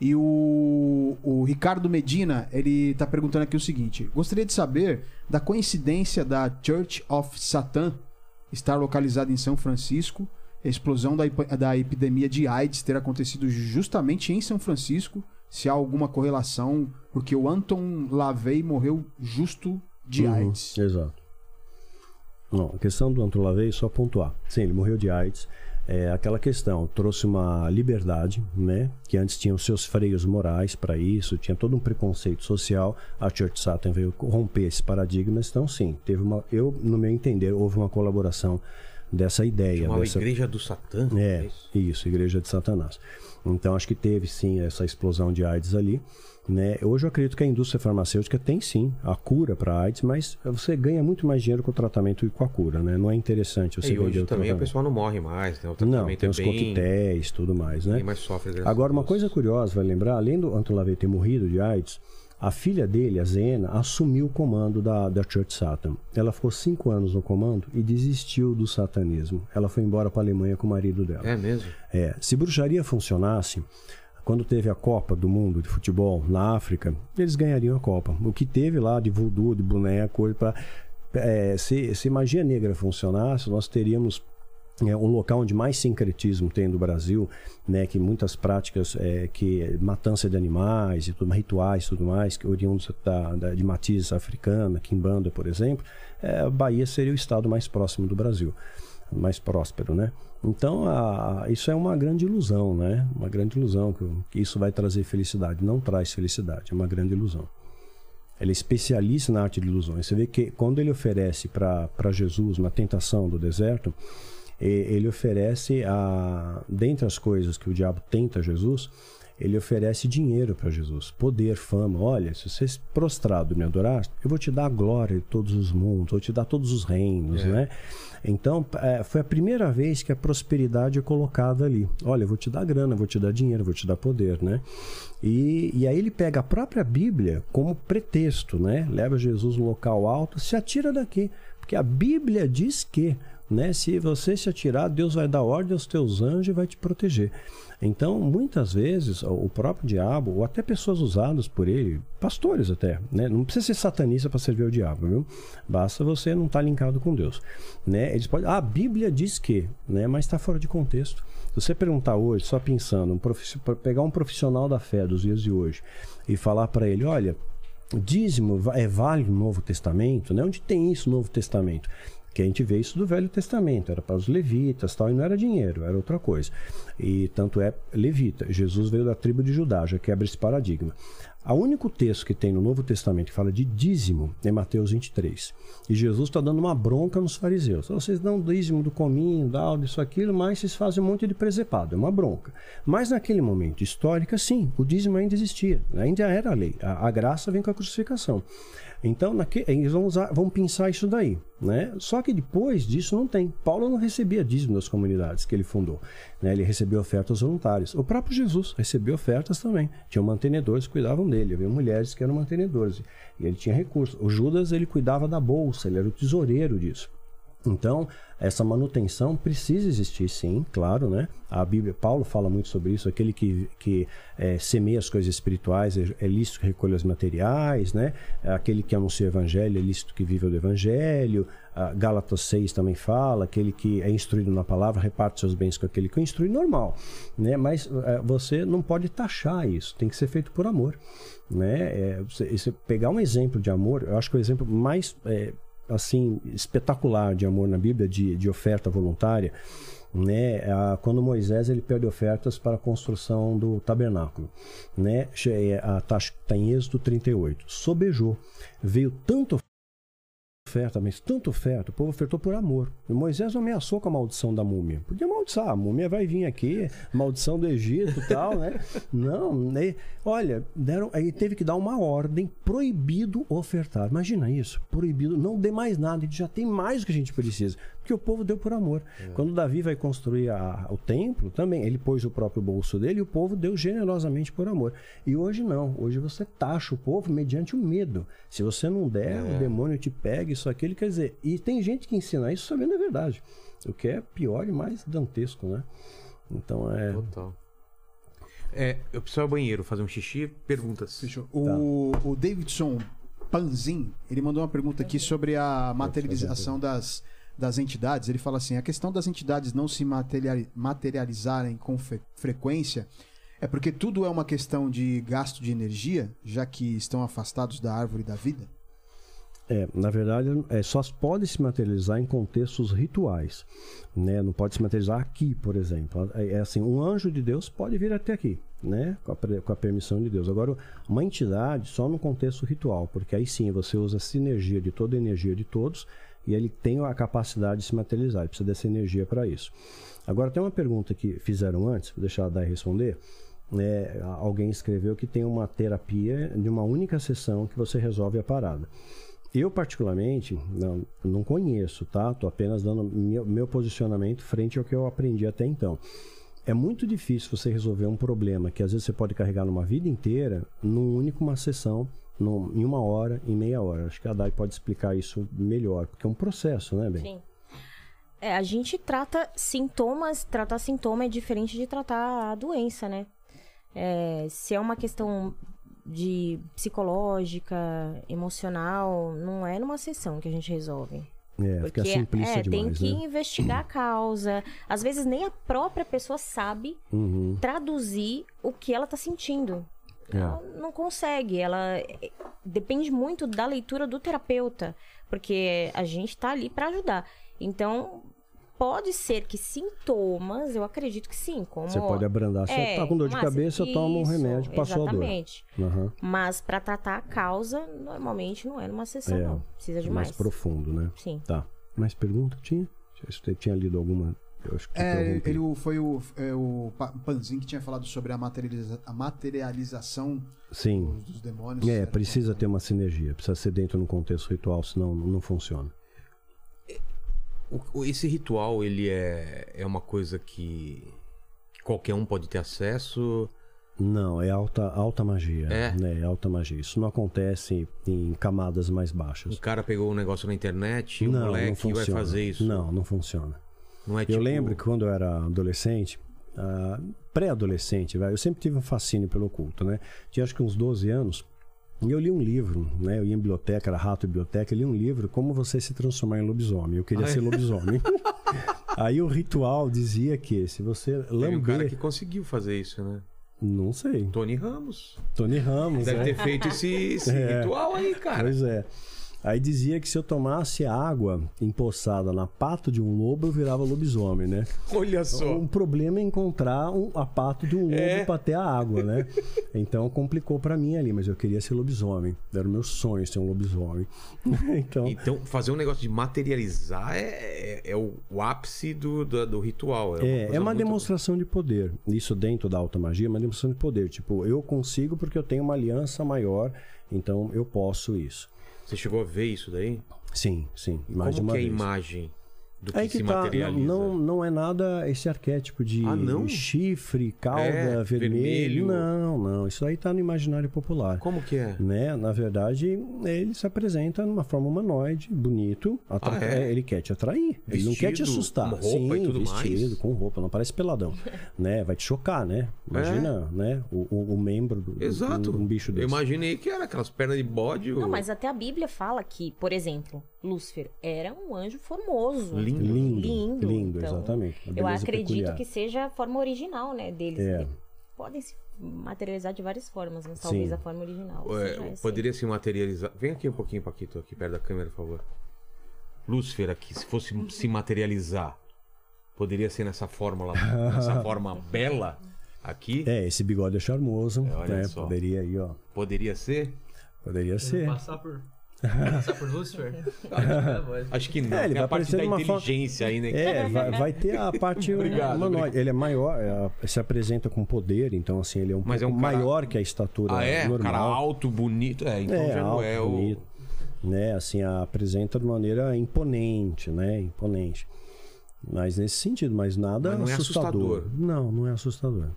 E o, o Ricardo Medina, ele tá perguntando aqui o seguinte: gostaria de saber da coincidência da Church of Satan estar localizada em São Francisco, a explosão da, da epidemia de AIDS ter acontecido justamente em São Francisco, se há alguma correlação, porque o Anton LaVey morreu justo de Uhum, AIDS. Exato. Não, a questão do Antro Lavey, só pontuar. Sim, ele morreu de AIDS. É aquela questão, trouxe uma liberdade, né? Que antes tinha os seus freios morais para isso, tinha todo um preconceito social. A Church Satan veio romper esse paradigma. Então, sim, teve uma. Eu, no meu entender, houve uma colaboração dessa ideia. Chamava dessa, Igreja do Satã. é, isso? isso, Igreja de Satanás. Então acho que teve sim essa explosão de AIDS ali. Né? Hoje eu acredito que a indústria farmacêutica tem sim a cura para AIDS, mas você ganha muito mais dinheiro com o tratamento e com a cura, né? Não é interessante você e vender hoje o também tratamento. pessoal não morre mais, né? O Não, tratamento tem é os bem, coquetéis, tudo mais, né? mais sofre. Agora, a uma coisa curiosa, vai lembrar, além do Anton LaVey ter morrido de AIDS, a filha dele, a Zena, assumiu o comando da, da Church Satan. Ela ficou cinco anos no comando e desistiu do satanismo. Ela foi embora para a Alemanha com o marido dela. É mesmo? É, se bruxaria funcionasse, quando teve a Copa do Mundo de futebol na África, eles ganhariam a Copa. O que teve lá de voodoo, de boneco, pra, é, se, se magia negra funcionasse, nós teríamos é, um local onde mais sincretismo tem no Brasil, né, que muitas práticas é, que matança de animais e tudo, rituais e tudo mais, que oriundos da, da, de matizes africana, quimbanda, por exemplo, é, a Bahia seria o estado mais próximo do Brasil, mais próspero, né? Então, a- isso é uma grande ilusão, né? Uma grande ilusão que, que isso vai trazer felicidade. Não traz felicidade, é uma grande ilusão. Ele é especialista na arte de ilusões. Você vê que quando ele oferece para Jesus na tentação do deserto, ele oferece, a, dentre as coisas que o diabo tenta Jesus, ele oferece dinheiro para Jesus, poder, fama. Olha, se você prostrado me adorar, eu vou te dar a glória de todos os mundos, vou te dar todos os reinos, É. né? Então, é, foi a primeira vez que a prosperidade é colocada ali. Olha, eu vou te dar grana, vou te dar dinheiro, vou te dar poder, né? E, e aí ele pega a própria Bíblia como pretexto, né? Leva Jesus no local alto, se atira daqui. Porque a Bíblia diz que, né? Se você se atirar, Deus vai dar ordem aos teus anjos e vai te proteger. Então, muitas vezes, o próprio diabo, ou até pessoas usadas por ele, pastores até, né? Não precisa ser satanista para servir ao diabo, viu? Basta você não estar linkado com Deus, né? Eles podem, ah, a Bíblia diz que, né? Mas está fora de contexto. Se você perguntar hoje, só pensando, um pegar um profissional da fé dos dias de hoje e falar para ele, olha, dízimo é vale no Novo Testamento, né? Onde tem isso no Novo Testamento? Que a gente vê isso do Velho Testamento, era para os levitas, tal, e não era dinheiro, era outra coisa. E tanto é levita. Jesus veio da tribo de Judá, já quebra esse paradigma. O único texto que tem no Novo Testamento que fala de dízimo é Mateus 23. E Jesus está dando uma bronca nos fariseus. Vocês dão dízimo do cominho, dá disso, aquilo, mas vocês fazem um monte de presepado. É uma bronca. Mas naquele momento histórico, sim, o dízimo ainda existia. Ainda era a lei. A, a graça vem com a crucificação. Então, naque, eles vão, usar, vão pensar isso daí. Né? Só que depois disso não tem. Paulo não recebia dízimo das comunidades que ele fundou. Né? Ele recebeu ofertas voluntárias. O próprio Jesus recebeu ofertas também. Tinham mantenedores que cuidavam dele. Havia mulheres que eram mantenedoras. E ele tinha recursos. O Judas, ele cuidava da bolsa, ele era o tesoureiro disso. Então, essa manutenção precisa existir, sim, claro, né? A Bíblia, Paulo fala muito sobre isso. Aquele que, que é, semeia as coisas espirituais é, é lícito que recolha os materiais, né? Aquele que anuncia o evangelho é lícito que vive o evangelho. A Gálatas 6 também fala, aquele que é instruído na palavra reparte seus bens com aquele que é instrui, normal, né? Mas é, você não pode taxar isso, tem que ser feito por amor, né? É, você, você pegar um exemplo de amor, eu acho que o exemplo mais é, assim espetacular de amor na Bíblia, de, de oferta voluntária, né? Quando Moisés ele pede ofertas para a construção do tabernáculo, né? Está tá em Êxodo 38. Sobejou. Veio tanto oferta, mas tanto oferta, o povo ofertou por amor. E Moisés ameaçou com a maldição da múmia. Podia amaldiçoar, a múmia vai vir aqui, maldição do Egito e tal, né? Não, né? olha, deram, aí teve que dar uma ordem, proibido ofertar. Imagina isso, proibido, não dê mais nada, a gente já tem mais do que a gente precisa que o povo deu por amor. É. Quando Davi vai construir a, o templo, também ele pôs o próprio bolso dele e o povo deu generosamente por amor. E hoje não, hoje você taxa o povo mediante o medo. Se você não der, é. o demônio te pega, isso, aquilo, quer dizer. E tem gente que ensina isso sabendo a verdade, o que é pior e mais dantesco, né? Então é. Total. É, eu preciso ir ao banheiro fazer um xixi. Perguntas. Fechou. O, tá. o Davidson Panzin, ele mandou uma pergunta aqui sobre a materialização das das entidades, ele fala assim: a questão das entidades não se materializarem com frequência é porque tudo é uma questão de gasto de energia, já que estão afastados da árvore da vida? É, na verdade, é, só pode se materializar em contextos rituais. Né? Não pode se materializar aqui, por exemplo. É, é assim, um anjo de Deus pode vir até aqui, né? Com a, com a, permissão de Deus. Agora, uma entidade só no contexto ritual, porque aí sim você usa a sinergia de toda a energia de todos e ele tem a capacidade de se materializar, ele precisa dessa energia para isso. Agora, tem uma pergunta que fizeram antes, vou deixar a Dai responder. É, alguém escreveu que tem uma terapia de uma única sessão que você resolve a parada. Eu, particularmente, não, não conheço, tá? Estou apenas dando meu, meu posicionamento frente ao que eu aprendi até então. É muito difícil você resolver um problema que às vezes você pode carregar numa vida inteira numa única uma sessão no, em uma hora, em meia hora. Acho que a Dai pode explicar isso melhor, porque é um processo, né, Ben? Sim. É, a gente trata sintomas, tratar sintoma é diferente de tratar a doença, né? É, se é uma questão de psicológica, emocional, não é numa sessão que a gente resolve. É, Porque, fica simplista é, demais, tem que né? investigar a causa. Às vezes nem a própria pessoa sabe uhum. traduzir o que ela está sentindo. É. Ela não consegue. Ela eh, depende muito da leitura do terapeuta, porque a gente está ali para ajudar. Então, pode ser que sintomas, eu acredito que sim. Como, você pode abrandar. Se é, tá com dor de cabeça, isso, toma um remédio, passou exatamente. a dor. Uhum. Mas para tratar a causa, normalmente não é numa sessão, é, não. Precisa de mais. Mais profundo, né? Sim. Tá. Mais pergunta tinha? Você tinha lido alguma eu acho que é, ele foi o, é, o Panzin que tinha falado sobre a, materializa, a materialização Sim. Dos, dos demônios. É, precisa ter uma sinergia, precisa ser dentro de um contexto ritual, senão não funciona. Esse ritual, ele é, é uma coisa que, que qualquer um pode ter acesso? Não, é alta, alta magia. É? Né? é alta magia. Isso não acontece em camadas mais baixas. O cara pegou um negócio na internet, e o moleque vai fazer isso. Não, não funciona. Não é tipo... Eu lembro que quando eu era adolescente, uh, pré-adolescente, eu sempre tive um fascínio pelo oculto, né? Tinha acho que uns 12 anos. E eu li um livro, né? Eu ia em biblioteca, era rato biblioteca, eu li um livro Como Você Se Transformar em Lobisomem. Eu queria Ai. ser lobisomem. Aí o ritual dizia que se você lamber... Tem um cara que conseguiu fazer isso, né? Não sei. Tony Ramos. Tony Ramos, Deve é. ter feito esse, esse é. ritual aí, cara. Pois é. Aí dizia que se eu tomasse água empoçada na pata de um lobo, eu virava lobisomem, né? Olha só. O problema é encontrar um, a pata de um lobo é. para ter a água, né? Então complicou para mim ali, mas eu queria ser lobisomem. Era o meu sonho ser um lobisomem. então... então, fazer um negócio de materializar é, é, é o, o, ápice do, do, do ritual. É uma, é, é uma demonstração de poder. Isso dentro da alta magia é uma demonstração de poder. Tipo, eu consigo porque eu tenho uma aliança maior, então eu posso isso. Você chegou a ver isso daí? Sim, sim. Mais Como que é a imagem do que Aí que se tá, materializa. não, não é nada esse arquétipo de Ah, não? chifre, cauda, É, vermelho. vermelho. Não, não. Isso aí tá no imaginário popular. Como que é? Né? Na verdade, ele se apresenta numa forma humanoide, bonito. atra- Ah, é? Ele quer te atrair. ele não quer te Vestido, assustar. com roupa Sim, e tudo vestido, mais? com roupa, não parece peladão. né? Vai te chocar, né? Imagina, né? O, o, o membro do É. Exato. Um, um bicho Eu desse. imaginei que era aquelas pernas de bode. Não, ou- mas até a Bíblia fala que, por exemplo, Lúcifer era um anjo formoso. Lindo. Lindo, Lindo, lindo, então, exatamente. Eu acredito peculiar. que seja a forma original, né, deles. É. Podem se materializar de várias formas, mas talvez Sim. a forma original É, poderia se materializar. Vem aqui um pouquinho, Paquito, aqui perto da câmera, por favor. Lúcifer aqui, se fosse se materializar, poderia ser nessa fórmula, nessa forma bela aqui? É, esse bigode é charmoso. olha né? só. Poderia aí, ó. Poderia ser? Poderia ser. Passar por. Passar por Lúcifer? Acho que não. É, ele Tem vai a parte aparecer da numa forma- inteligência aí, né? É, vai, vai ter a parte Obrigado, humanoide. Ele é maior, é, se apresenta com poder, então assim, ele é um Mas é pouco um cara- maior que a estatura Ah, é? normal. Cara alto, bonito. É, então é, já não alto, é o. bonito. Né, assim, a- apresenta de maneira imponente, né? Imponente. Mas nesse sentido, mas nada Mas não é assustador. assustador. Não, não é assustador.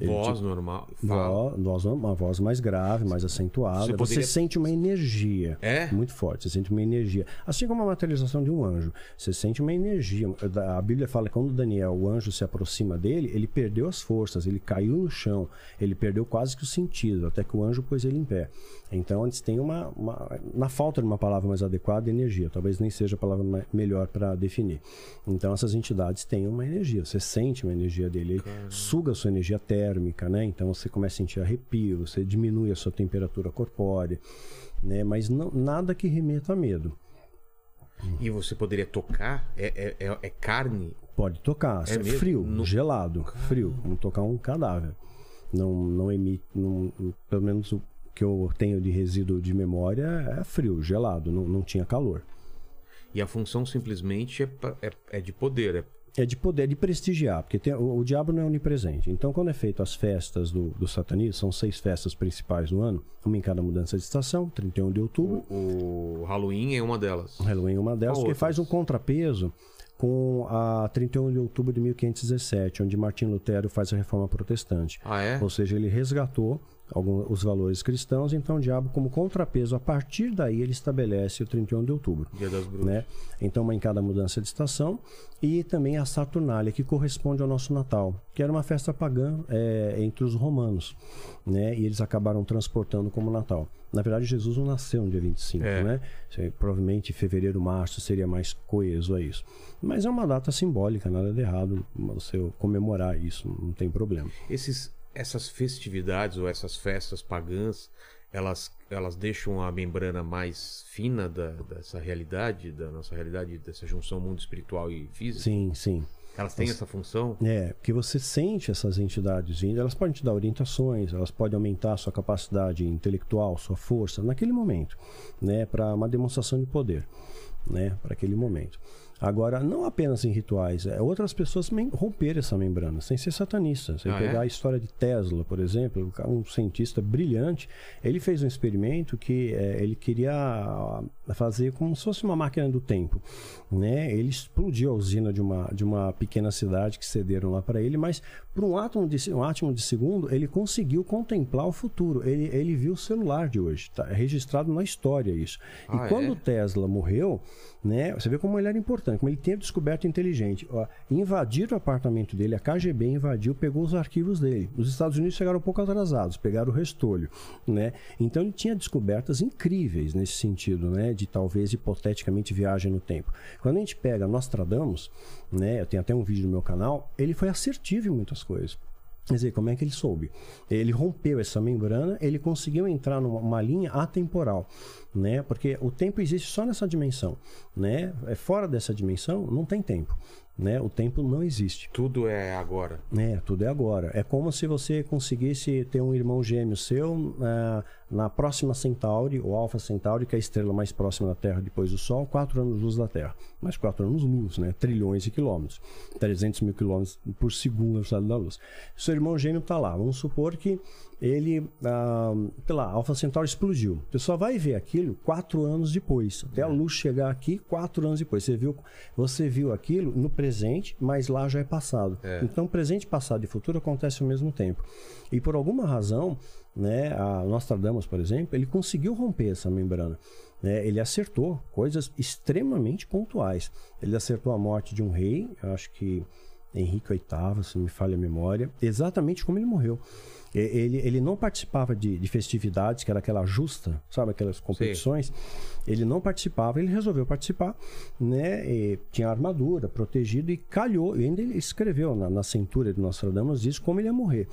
Ele Voz te- normal. Fala. Vo- voz, uma voz mais grave, mais acentuada. Você Você, poderia- sente uma energia É? muito forte. Você sente uma energia. Assim como a materialização de um anjo. Você sente uma energia. A Bíblia fala que quando Daniel, o anjo, se aproxima dele, ele perdeu as forças, ele caiu no chão, ele perdeu quase que o sentido, até que o anjo pôs ele em pé. Então, eles têm uma, uma- Na falta de uma palavra mais adequada, energia. Talvez nem seja a palavra ma- melhor para definir. Então, essas entidades têm uma energia. Você sente uma energia dele. Ele suga a sua energia térmica, né? Então, você começa a sentir arrepio, você diminui a sua temperatura corpórea, né? Mas não, nada que remeta a medo. E você poderia tocar? É, é, é- é carne? Pode tocar, É mesmo? frio, No- gelado, frio, como tocar um cadáver. Não, não emite, não- pelo menos o que eu tenho de resíduo de memória é frio, gelado, não, não tinha calor. E a função simplesmente é, é, é de poder. É... É de poder, de prestigiar, porque tem- o, o diabo não é onipresente. Então, quando é feito as festas do, do satanismo, são seis festas principais no ano, uma em cada mudança de estação, 31 de outubro, O Halloween é uma delas. Halloween é uma delas, Qual que outras? faz um contrapeso com a 31 de outubro de 1517, onde Martim Lutero faz a reforma protestante. Ah, é? Ou seja, ele resgatou algum, os valores cristãos, então o diabo, como contrapeso, a partir daí ele estabelece o 31 de outubro. Dia das Bruxas. Né? Então, uma em cada mudança de estação e também a Saturnália, que corresponde ao nosso Natal, que era uma festa pagã é, entre os romanos, né? E eles acabaram transportando como Natal. Na verdade, Jesus não nasceu no dia 25, É. né? Provavelmente fevereiro, março seria mais coeso a isso. Mas é uma data simbólica, nada de errado você comemorar isso, não tem problema. Esses, essas festividades ou essas festas pagãs, elas, elas deixam a membrana mais fina da, dessa realidade, da nossa realidade, dessa junção mundo espiritual e físico? Sim, sim. Elas têm essa função? É, porque você sente essas entidades vindo, elas podem te dar orientações, elas podem aumentar a sua capacidade intelectual, sua força, naquele momento, né, para uma demonstração de poder, né, para aquele momento. Agora, não apenas em rituais, é, outras pessoas romperam essa membrana, sem ser satanista. Você Ah, pegar é? a história de Tesla, por exemplo, um cientista brilhante, ele fez um experimento que é, ele queria ah, fazer como se fosse uma máquina do tempo. Né? Ele explodiu a usina de uma, de uma pequena cidade que cederam lá para ele, mas por um átomo, de, um átomo de segundo, ele conseguiu contemplar o futuro. Ele, ele viu o celular de hoje. Está registrado na história isso. Ah, e quando é? Tesla morreu, né, você vê como ele era importante, como ele tinha descoberto inteligente. Ó, invadiram o apartamento dele, a KGB invadiu, pegou os arquivos dele. Os Estados Unidos chegaram um pouco atrasados, pegaram o restolho. Né? Então ele tinha descobertas incríveis nesse sentido, né, de talvez hipoteticamente viagem no tempo. Quando a gente pega Nostradamus, né, eu tenho até um vídeo no meu canal, ele foi assertivo em muitas coisas. Quer dizer, como é que ele soube? Ele rompeu essa membrana, ele conseguiu entrar numa uma linha atemporal, né? Porque o tempo existe só nessa dimensão, né? É fora dessa dimensão não tem tempo, né? O tempo não existe. Tudo é agora. É, tudo é agora. É como se você conseguisse ter um irmão gêmeo seu na, na próxima Centauri, ou Alpha Centauri, que é a estrela mais próxima da Terra depois do Sol, 4 anos-luz da Terra. Mais 4 anos-luz, né? Trilhões de quilômetros. 300 mil quilômetros por segundo na velocidade da luz. Seu irmão gêmeo está lá. Vamos supor que ele, ah, sei lá, a Alpha Centauri explodiu. Você só vai ver aquilo quatro anos depois. Até a luz chegar aqui, quatro anos depois. Você viu, você viu aquilo no presente, mas lá já é passado. Então, presente, passado e futuro acontecem ao mesmo tempo. E por alguma razão, né, a Nostradamus, por exemplo, ele conseguiu romper essa membrana. né? ele acertou coisas extremamente pontuais. Ele acertou a morte de um rei, acho que Henrique VIII, se me falha a memória, exatamente como ele morreu. Ele, ele não participava de, de festividades, que era aquela justa, sabe, aquelas competições. Ele não participava, ele resolveu participar, né? e tinha armadura, protegido, e calhou, e ainda ele escreveu na, na cintura de Nostradamus isso, como ele ia morrer.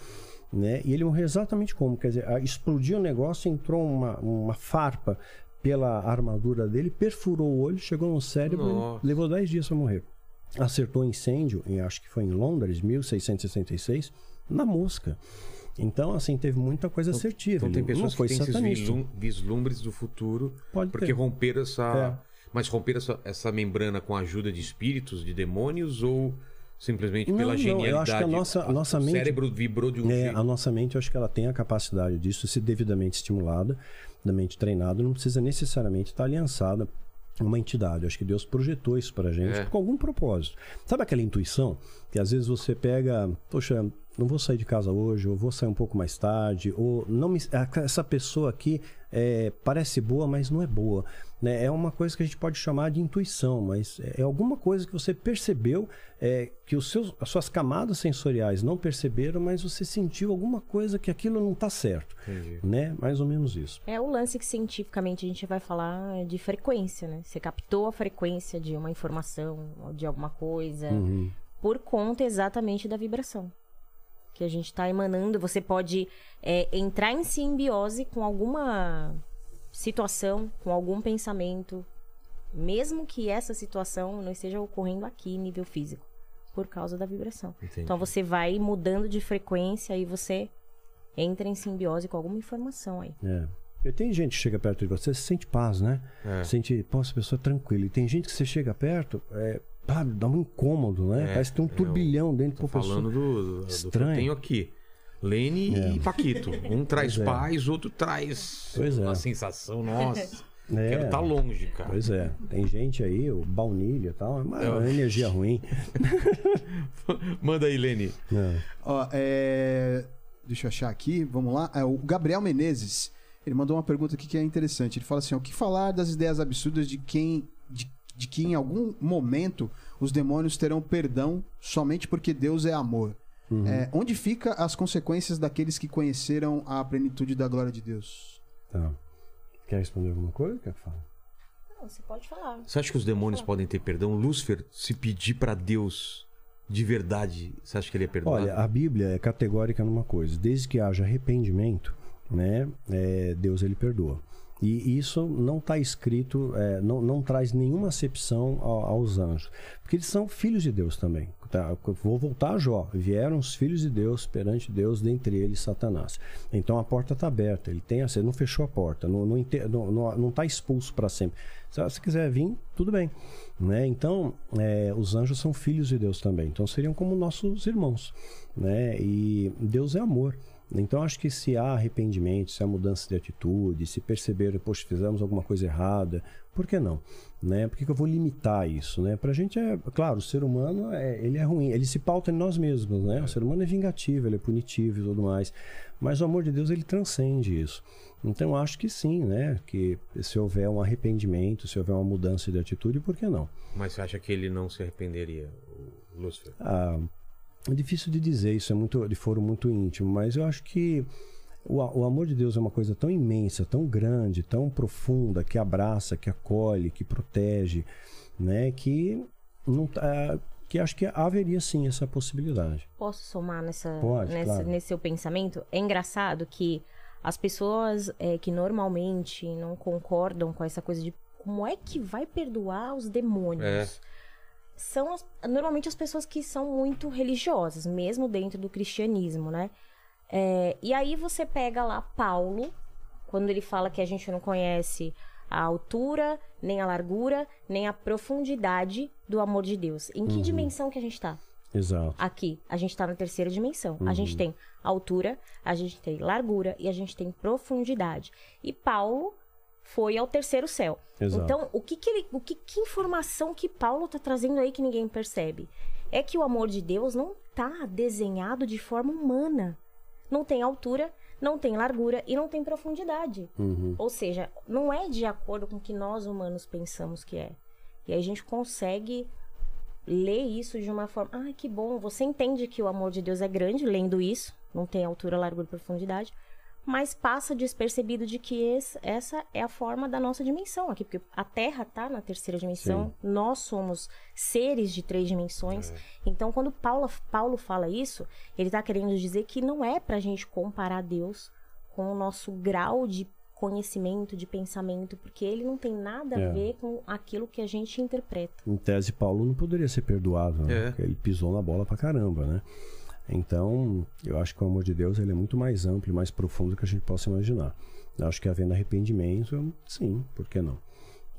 Né? E ele morreu exatamente como? Quer dizer, explodiu o negócio, entrou uma, uma farpa pela armadura dele, perfurou o olho, chegou no cérebro, levou 10 dias para morrer. Acertou incêndio, em, acho que foi em Londres, 1666, na mosca. Então, assim, teve muita coisa assertiva. Então tem pessoas que têm esses satanista. vislumbres do futuro Pode porque ter. romperam essa. É. Mas romperam essa, essa membrana com a ajuda de espíritos, de demônios ou simplesmente Não, pela não, eu genialidade? acho que a nossa- o nossa mente- cérebro vibrou de um É, jeito. a nossa mente, eu acho que ela tem a capacidade disso, se devidamente estimulada, devidamente treinada, não precisa necessariamente estar aliançada a uma entidade. Eu acho que Deus projetou isso pra gente É. com algum propósito. Sabe aquela intuição que às vezes você pega, poxa, não vou sair de casa hoje, ou vou sair um pouco mais tarde, ou não me, essa pessoa aqui é, parece boa, mas não é boa. Né? É uma coisa que a gente pode chamar de intuição, mas é alguma coisa que você percebeu é, que os seus, as suas camadas sensoriais não perceberam, mas você sentiu alguma coisa que aquilo não está certo. Entendi. Né? Mais ou menos isso. É o lance que cientificamente a gente vai falar de frequência, né? Você captou a frequência de uma informação, de alguma coisa, Uhum. por conta exatamente da vibração que a gente está emanando. Você pode é, entrar em simbiose com alguma situação, com algum pensamento, mesmo que essa situação não esteja ocorrendo aqui, nível físico, por causa da vibração. Entendi. Então você vai mudando de frequência e você entra em simbiose com alguma informação aí. É. E tem gente que chega perto de você, você sente paz, né? É. Sente, pô, essa pessoa é tranquila. E tem gente que você chega perto, é, pá, dá um incômodo, né? É, Parece que tem um é, turbilhão dentro Tô da pessoa. falando do, do, do que eu Estranho. tenho aqui. Lene e Paquito. Um traz Pois é. paz, outro traz Pois é. uma sensação, nossa. É. Quero estar longe, cara. Pois é, tem gente aí, o baunilha e tal, é uma, É. uma energia ruim. Manda aí, Lene. É. Ó, é... Deixa eu achar aqui, vamos lá. É, o Gabriel Menezes, ele mandou uma pergunta aqui que é interessante. Ele fala assim: o que falar das ideias absurdas de quem. De, que em algum momento os demônios terão perdão somente porque Deus é amor? É, onde fica as consequências daqueles que conheceram a plenitude da glória de Deus? Tá. Quer responder alguma coisa? Quer falar? Não, você pode falar. Você acha que os demônios podem ter perdão? Lúcifer, se pedir pra Deus de verdade, você acha que ele ia perdoar? Olha, a Bíblia é categórica numa coisa: desde que haja arrependimento, né, é, Deus ele perdoa. E isso não está escrito, é, não, não traz nenhuma acepção ao- aos anjos, porque eles são filhos de Deus também. Tá? Vou voltar a Jó. Vieram os filhos de Deus perante Deus, dentre eles Satanás. Então a porta está aberta, ele tem acesso, não fechou a porta, não está não, não, não tá expulso para sempre. Se você quiser vir, tudo bem. Né? Então, é, os anjos são filhos de Deus também. Então seriam como nossos irmãos. Né? E Deus é amor. Então acho que se há arrependimento, se há mudança de atitude, se perceber, poxa, fizemos alguma coisa errada, por que não? Né? Por que, que eu vou limitar isso? Né? Pra gente é, claro, o ser humano é, ele é ruim, ele se pauta em nós mesmos, né? O ser humano é vingativo, ele é punitivo e tudo mais. Mas o amor de Deus ele transcende isso. Então acho que sim, né? Que se houver um arrependimento, se houver uma mudança de atitude, por que não? Mas você acha que ele não se arrependeria, Lúcifer? Ah, é difícil de dizer, isso é muito de foro muito íntimo, mas eu acho que o, o amor de Deus é uma coisa tão imensa, tão grande, tão profunda, que abraça, que acolhe, que protege, né? Que não tá, que acho que haveria sim essa possibilidade. Posso somar nessa, Pode, nessa- claro. nesse seu pensamento? É engraçado que as pessoas é, que normalmente não concordam com essa coisa de como é que vai perdoar os demônios É. são as- normalmente as pessoas que são muito religiosas, mesmo dentro do cristianismo, né? É, e aí você pega lá Paulo, quando ele fala que a gente não conhece a altura, nem a largura, nem a profundidade do amor de Deus. Em que dimensão que a gente tá? Exato. Aqui, a gente tá na terceira dimensão. A Uhum. gente tem altura, a gente tem largura e a gente tem profundidade. E Paulo foi ao terceiro céu. Exato. Então, o que que ele, o que, que informação que Paulo tá trazendo aí que ninguém percebe? É que o amor de Deus não tá desenhado de forma humana. Não tem altura, não tem largura e não tem profundidade. Uhum. Ou seja, não é de acordo com o que nós humanos pensamos que é. E aí a gente consegue ler isso de uma forma. Ah, que bom. Você entende que o amor de Deus é grande lendo isso. Não tem altura, largura e profundidade. Mas passa despercebido de que esse- essa é a forma da nossa dimensão aqui. Porque a Terra está na terceira dimensão. Nós somos seres de três dimensões. Então, quando Paulo, Paulo fala isso, ele está querendo dizer que não é para a gente comparar Deus com o nosso grau de conhecimento, de pensamento, porque ele não tem nada a É. ver com aquilo que a gente interpreta. Em tese, Paulo não poderia ser perdoado, né? É. Porque ele pisou na bola pra caramba, né? Então, eu acho que o amor de Deus ele é muito mais amplo e mais profundo do que a gente possa imaginar. Eu acho que havendo arrependimento, sim, por que não?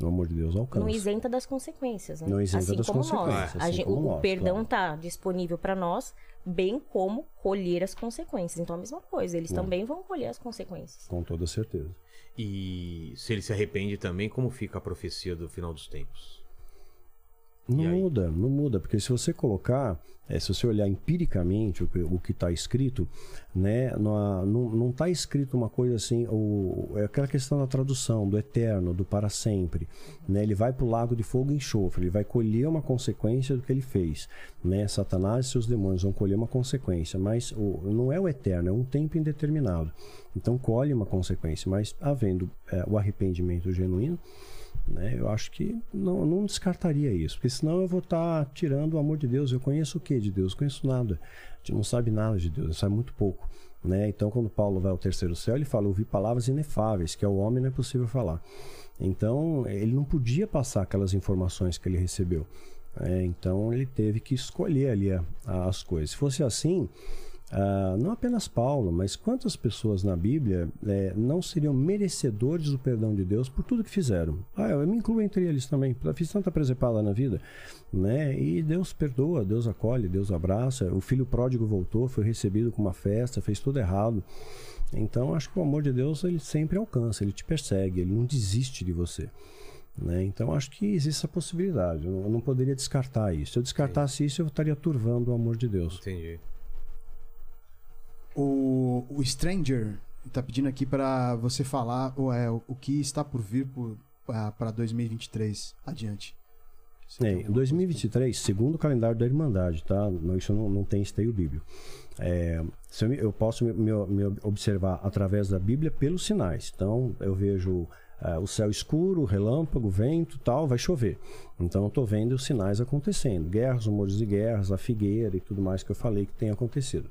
O amor de Deus alcança. Não isenta das consequências, né? Não isenta assim das como consequências, nós. A assim gente- como o nós, perdão claro. está disponível para nós, bem como colher as consequências. Então, a mesma coisa, eles também vão colher as consequências. Com toda certeza. E se ele se arrepende também, como fica a profecia do final dos tempos? Não muda, não muda, porque se você colocar, eh, se você olhar empiricamente o que está escrito, né, não, está escrito uma coisa assim, o, é aquela questão da tradução, do eterno, do para sempre. Né, ele vai para o lago de fogo e enxofre, ele vai colher uma consequência do que ele fez. Né, Satanás e seus demônios vão colher uma consequência, mas o, não é o eterno, é um tempo indeterminado. Então colhe uma consequência, mas havendo eh, o arrependimento genuíno, né? Eu acho que não, não descartaria isso, porque senão eu vou estar tirando o amor de Deus. Eu conheço o que de Deus? Eu conheço nada. A gente não sabe nada de Deus, sabe muito pouco. Né? Então, quando Paulo vai ao terceiro céu, ele fala: ouvi palavras inefáveis, que ao homem não é possível falar. Então, ele não podia passar aquelas informações que ele recebeu. É, então, ele teve que escolher ali a- as coisas. Se fosse assim, ah, não apenas Paulo, mas quantas pessoas na Bíblia eh, não seriam merecedores do perdão de Deus por tudo que fizeram? Ah, eu me incluo entre eles também. Fiz tanta presepada na vida, né? E Deus perdoa, Deus acolhe, Deus abraça. O filho pródigo voltou, foi recebido com uma festa, fez tudo errado. Então, acho que o amor de Deus ele sempre alcança, ele te persegue, ele não desiste de você. Né? Então, acho que existe essa possibilidade. Eu não- poderia descartar isso. Se eu descartasse isso, eu estaria turvando o amor de Deus. Entendi. O, o Stranger tá pedindo aqui pra você falar o, é, o que está por vir para 2023 adiante. É, em alguma 2023, segundo o calendário da Irmandade, tá? Não, isso não, não tem esteio bíblico. É, se eu, eu posso me, me- me observar através da Bíblia pelos sinais. Então, eu vejo ah, o céu escuro, relâmpago, vento tal, vai chover. Então, eu estou vendo os sinais acontecendo. Guerras, rumores de guerras, a figueira e tudo mais que eu falei que tem acontecido.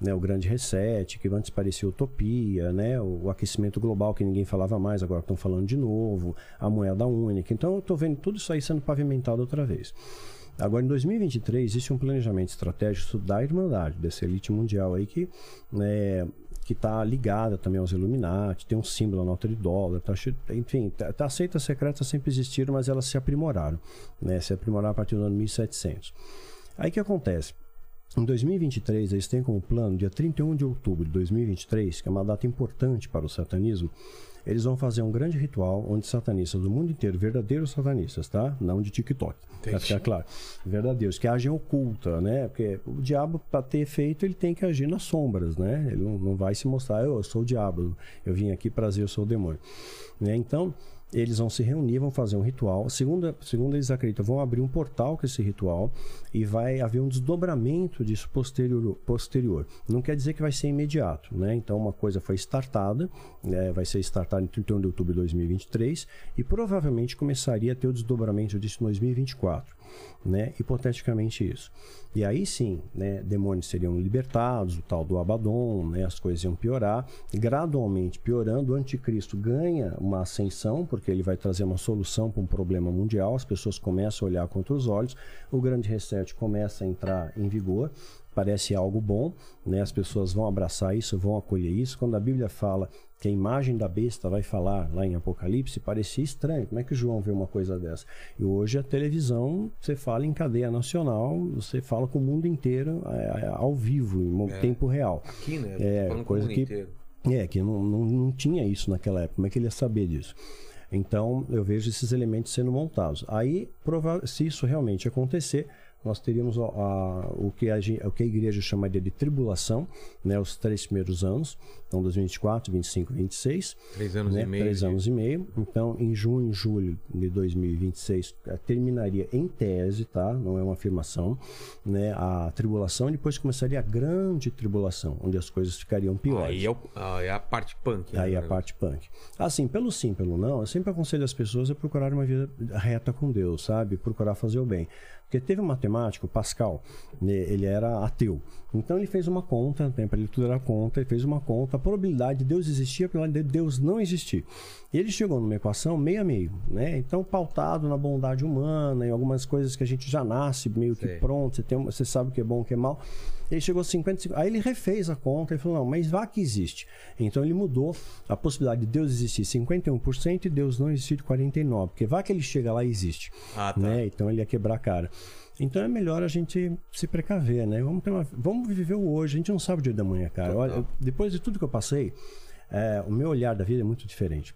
Né, o grande reset, que antes parecia utopia, né, o, o aquecimento global que ninguém falava mais, agora estão falando de novo, a moeda única. Então, eu estou vendo tudo isso aí sendo pavimentado outra vez. Agora, em 2023, existe um planejamento estratégico da Irmandade, dessa elite mundial aí que né, que está ligada também aos Illuminati, tem um símbolo, a nota de dólar, tá, enfim, tá, tá, aceitas secretas sempre existiram, mas elas se aprimoraram, né, se aprimoraram a partir do ano 1700. Aí que acontece? Em 2023, eles têm como plano, dia 31 de outubro de 2023, que é uma data importante para o satanismo, eles vão fazer um grande ritual onde satanistas do mundo inteiro, verdadeiros satanistas, tá? Não de TikTok. Pra Entendi. ficar claro. Verdadeiros, que agem oculta, né? Porque o diabo, para ter efeito, ele tem que agir nas sombras, né? Ele não, não vai se mostrar, eu, eu sou o diabo, eu vim aqui prazer, eu sou o demônio. Né? Então, eles vão se reunir, vão fazer um ritual. Segundo, segundo eles acreditam, vão abrir um portal com esse ritual e vai haver um desdobramento disso posterior. posterior. Não quer dizer que vai ser imediato, né? Então, uma coisa foi startada, né? vai ser startada em 31 de outubro de 2023 e provavelmente começaria a ter o desdobramento disso em 2024 né? Hipoteticamente isso. E aí sim, né, demônios seriam libertados, o tal do Abaddon, né, as coisas iam piorar, gradualmente piorando, o anticristo ganha uma ascensão, porque ele vai trazer uma solução para um problema mundial, as pessoas começam a olhar contra os olhos, o grande reset começa a entrar em vigor, parece algo bom, né? As pessoas vão abraçar isso, vão acolher isso. Quando a Bíblia fala que a imagem da besta vai falar lá em Apocalipse, parecia estranho. Como é que João vê uma coisa dessa? E hoje a televisão, você fala em cadeia nacional, você fala com o mundo inteiro é, é, ao vivo, em É. tempo real. Aqui, né? É, coisa que- inteiro. É, que não, não, não tinha isso naquela época. Como é que ele ia saber disso? Então, eu vejo esses elementos sendo montados. Aí, se isso realmente acontecer, nós teríamos a- a- o, que a, o que a igreja chamaria de tribulação, né, os três primeiros anos, então 2024, 25 e 26 Três anos né? e meio. Três de- anos e meio. Então, em junho e julho de 2026, eh, terminaria em tese, tá? Não é uma afirmação, né? A tribulação, depois começaria a grande tribulação, onde as coisas ficariam piores. Aí é, o- ah, é a parte punk. né, Aí a do parte punk. Assim, pelo sim, pelo não, eu sempre aconselho as pessoas a procurar uma vida reta com Deus, sabe? Procurar fazer o bem. Porque teve um matemático, Pascal, né, ele era ateu. Então ele fez uma conta, né, para ele tudo era conta, ele fez uma conta, a probabilidade de Deus existir, a probabilidade de Deus não existir. Ele chegou numa equação meio a meio, né? Então pautado na bondade humana, em algumas coisas que a gente já nasce meio que pronto, você, tem, você sabe o que é bom, o que é mal. Ele chegou a 55. Aí ele refez a conta e falou: não, mas vá que existe. Então ele mudou a possibilidade de Deus existir 51% e Deus não existir 49%. Porque vá que ele chega lá e existe. Ah, tá. Né? Então ele ia quebrar a cara. Então é melhor a gente se precaver, né? Vamos, uma- vamos viver o hoje. A gente não sabe o dia da manhã, cara. Olha, eu- depois de tudo que eu passei, é, o meu olhar da vida é muito diferente.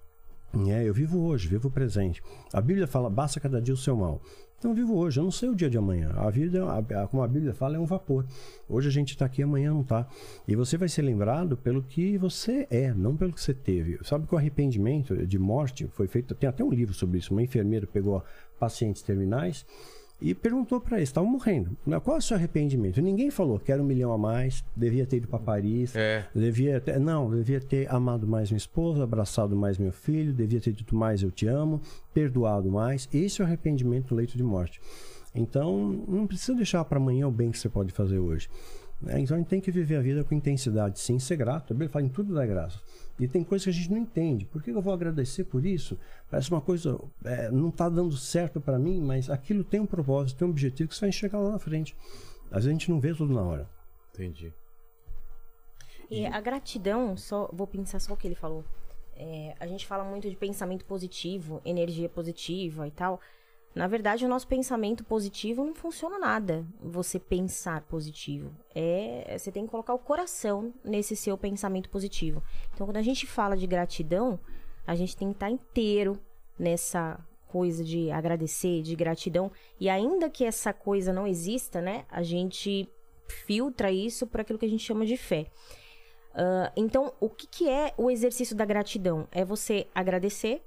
É, eu vivo hoje, vivo o presente. A Bíblia fala, basta cada dia o seu mal. Então eu vivo hoje, eu não sei o dia de amanhã. A vida, a- a- como a Bíblia fala, é um vapor. Hoje a gente está aqui, amanhã não está. E você vai ser lembrado pelo que você é, não pelo que você teve. Sabe que o arrependimento de morte foi feito, tem até um livro sobre isso. Uma enfermeira pegou pacientes terminais e perguntou para eles, estavam morrendo, "Mas qual é o seu arrependimento? Ninguém falou, quero um milhão a mais, devia ter ido para Paris, É. Devia ter, não, devia ter amado mais minha esposa, abraçado mais meu filho, devia ter dito mais eu te amo, perdoado mais. Esse é o arrependimento no leito de morte. Então, não precisa deixar para amanhã o bem que você pode fazer hoje. né? Então, a gente tem que viver a vida com intensidade, sim, ser grato. Bíblia fala em tudo da graça. E tem coisas que a gente não entende. Por que eu vou agradecer por isso? Parece uma coisa, é, não está dando certo para mim, mas aquilo tem um propósito, tem um objetivo que você vai enxergar lá na frente. Às vezes a gente não vê tudo na hora. Entendi. E a gratidão, só vou pensar só o que ele falou. É, a gente fala muito de pensamento positivo, energia positiva e tal. Na verdade, o nosso pensamento positivo não funciona nada. Você pensar positivo. É, você tem que colocar o coração nesse seu pensamento positivo. Então, quando a gente fala de gratidão, a gente tem que estar inteiro nessa coisa de agradecer, de gratidão. E ainda que essa coisa não exista, né? A gente filtra isso por aquilo que a gente chama de fé. Ah, então, o que, que é o exercício da gratidão? É você agradecer,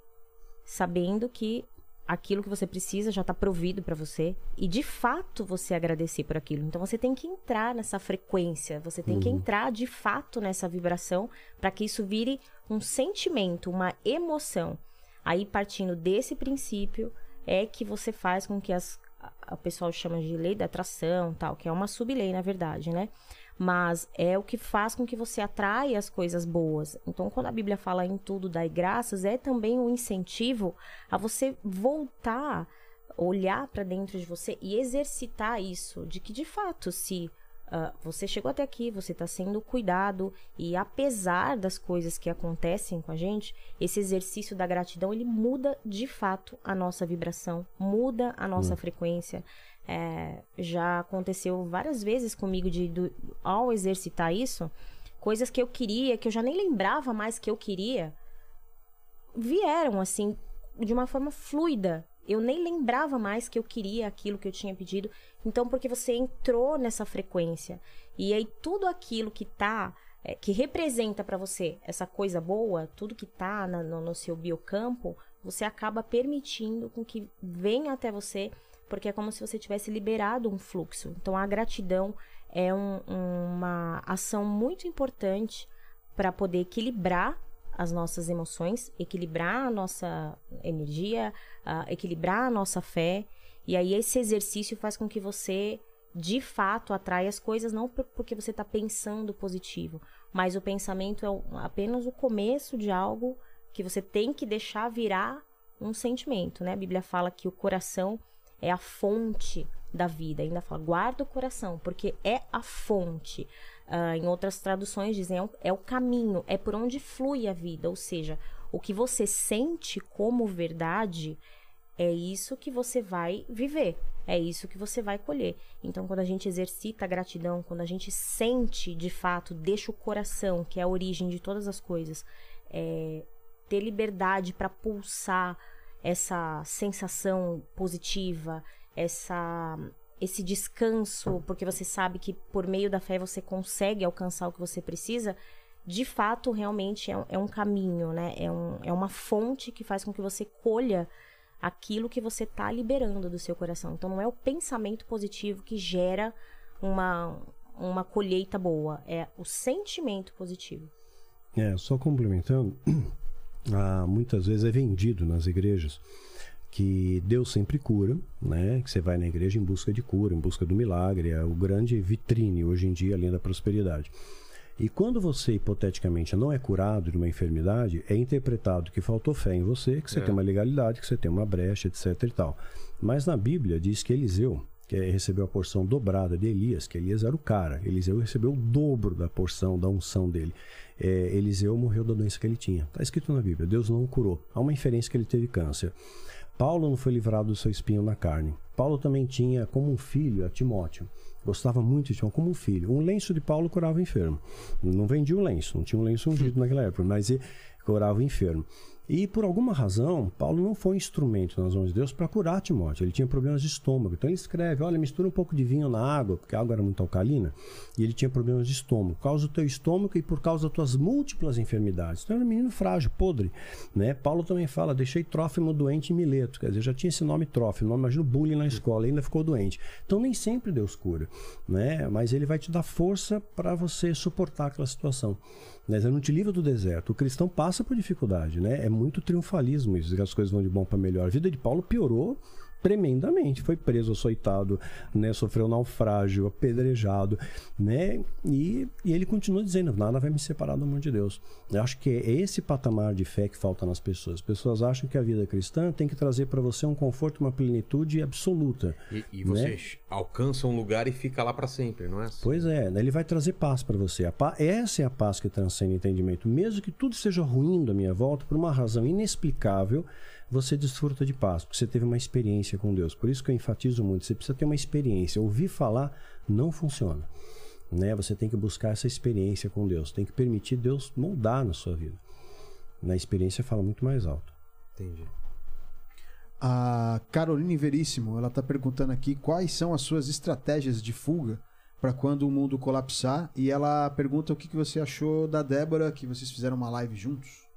sabendo que aquilo que você precisa já está provido para você e de fato você agradecer por aquilo. Então você tem que entrar nessa frequência, você tem que entrar de fato nessa vibração para que isso vire um sentimento, uma emoção. Aí partindo desse princípio é que você faz com que as a- o pessoal chama de lei da atração, tal, que é uma sublei na verdade, né? Mas é o que faz com que você atraia as coisas boas. Então, quando a Bíblia fala em tudo dai graças, é também um incentivo a você voltar, olhar para dentro de você e exercitar isso, de que de fato, se ah, você chegou até aqui, você está sendo cuidado e apesar das coisas que acontecem com a gente, esse exercício da gratidão ele muda de fato a nossa vibração, muda a nossa frequência. É, já aconteceu várias vezes comigo de do- ao exercitar isso, coisas que eu queria, que eu já nem lembrava mais que eu queria, vieram assim de uma forma fluida. Eu nem lembrava mais que eu queria aquilo que eu tinha pedido. Então, porque você entrou nessa frequência. E aí tudo aquilo que tá é, que representa para você essa coisa boa, tudo que tá na- no, no seu biocampo, você acaba permitindo com que venha até você, porque é como se você tivesse liberado um fluxo. Então, a gratidão é um- uma ação muito importante para poder equilibrar as nossas emoções, equilibrar a nossa energia, ah, equilibrar a nossa fé. E aí esse exercício faz com que você de fato atraia as coisas não por- porque você está pensando positivo, mas o pensamento é apenas o começo de algo que você tem que deixar virar um sentimento, né? A Bíblia fala que o coração é a fonte da vida. Ainda fala, guarda o coração, porque é a fonte. Uh, em outras traduções dizem, é o, é o caminho, é por onde flui a vida. Ou seja, o que você sente como verdade é isso que você vai viver. É isso que você vai colher. Então, quando a gente exercita a gratidão, quando a gente sente de fato, deixa o coração, que é a origem de todas as coisas, é, ter liberdade para pulsar essa sensação positiva, essa esse descanso, porque você sabe que por meio da fé você consegue alcançar o que você precisa, de fato, realmente é, é um caminho, né? É, um, é uma fonte que faz com que você colha aquilo que você está liberando do seu coração. Então, não é o pensamento positivo que gera uma, uma colheita boa, é o sentimento positivo. É, só complementando, ah, muitas vezes é vendido nas igrejas que Deus sempre cura, né? Que você vai na igreja em busca de cura, em busca do milagre, é o grande vitrine hoje em dia além da prosperidade. E quando você hipoteticamente não é curado de uma enfermidade, é interpretado que faltou fé em você, que você é. tem uma legalidade, que você tem uma brecha, etc e tal. Mas na Bíblia diz que Eliseu, que recebeu a porção dobrada de Elias, que Elias era o cara, Eliseu recebeu o dobro da porção da unção dele. É, Eliseu morreu da doença que ele tinha. Está escrito na Bíblia, Deus não o curou. Há uma inferência que ele teve câncer. Paulo não foi livrado do seu espinho na carne. Paulo também tinha como um filho a Timóteo. Gostava muito de Timóteo como um filho. Um lenço de Paulo curava o enfermo. Não vendia um lenço, não tinha um lenço ungido naquela época, mas ele curava o enfermo. E por alguma razão, Paulo não foi um instrumento nas mãos de Deus para curar Timóteo. Ele tinha problemas de estômago. Então ele escreve: olha, mistura um pouco de vinho na água, porque a água era muito alcalina, e ele tinha problemas de estômago. Por causa do teu estômago e por causa das tuas múltiplas enfermidades. Então era um menino frágil, podre. Né? Paulo também fala: deixei Trófimo doente em Mileto. Quer dizer, já tinha esse nome Trófimo, imagina o bullying na escola, ainda ficou doente. Então nem sempre Deus cura, né? mas ele vai te dar força para você suportar aquela situação. Mas não te livra do deserto. O cristão passa por dificuldade, né? É muito triunfalismo isso, que as coisas vão de bom para melhor. A vida de Paulo piorou tremendamente. Foi preso, açoitado, né? sofreu naufrágio, apedrejado, né? E, e ele continua dizendo: nada vai me separar do amor de Deus. Eu acho que é esse patamar de fé que falta nas pessoas. As pessoas acham que a vida cristã tem que trazer para você um conforto, uma plenitude absoluta. E, e você né? alcança um lugar e fica lá para sempre, não é? Assim? Pois é, né? ele vai trazer paz para você. Paz, essa é a paz que transcende entendimento. Mesmo que tudo seja ruim da minha volta, por uma razão inexplicável você desfruta de paz, porque você teve uma experiência com Deus. Por isso que eu enfatizo muito, você precisa ter uma experiência. Ouvir falar não funciona. Né? Você tem que buscar essa experiência com Deus, tem que permitir Deus moldar na sua vida. Na experiência fala muito mais alto. Entendi. A Caroline Veríssimo, ela está perguntando aqui quais são as suas estratégias de fuga para quando o mundo colapsar. E ela pergunta o que, que você achou da Débora, que vocês fizeram uma live juntos.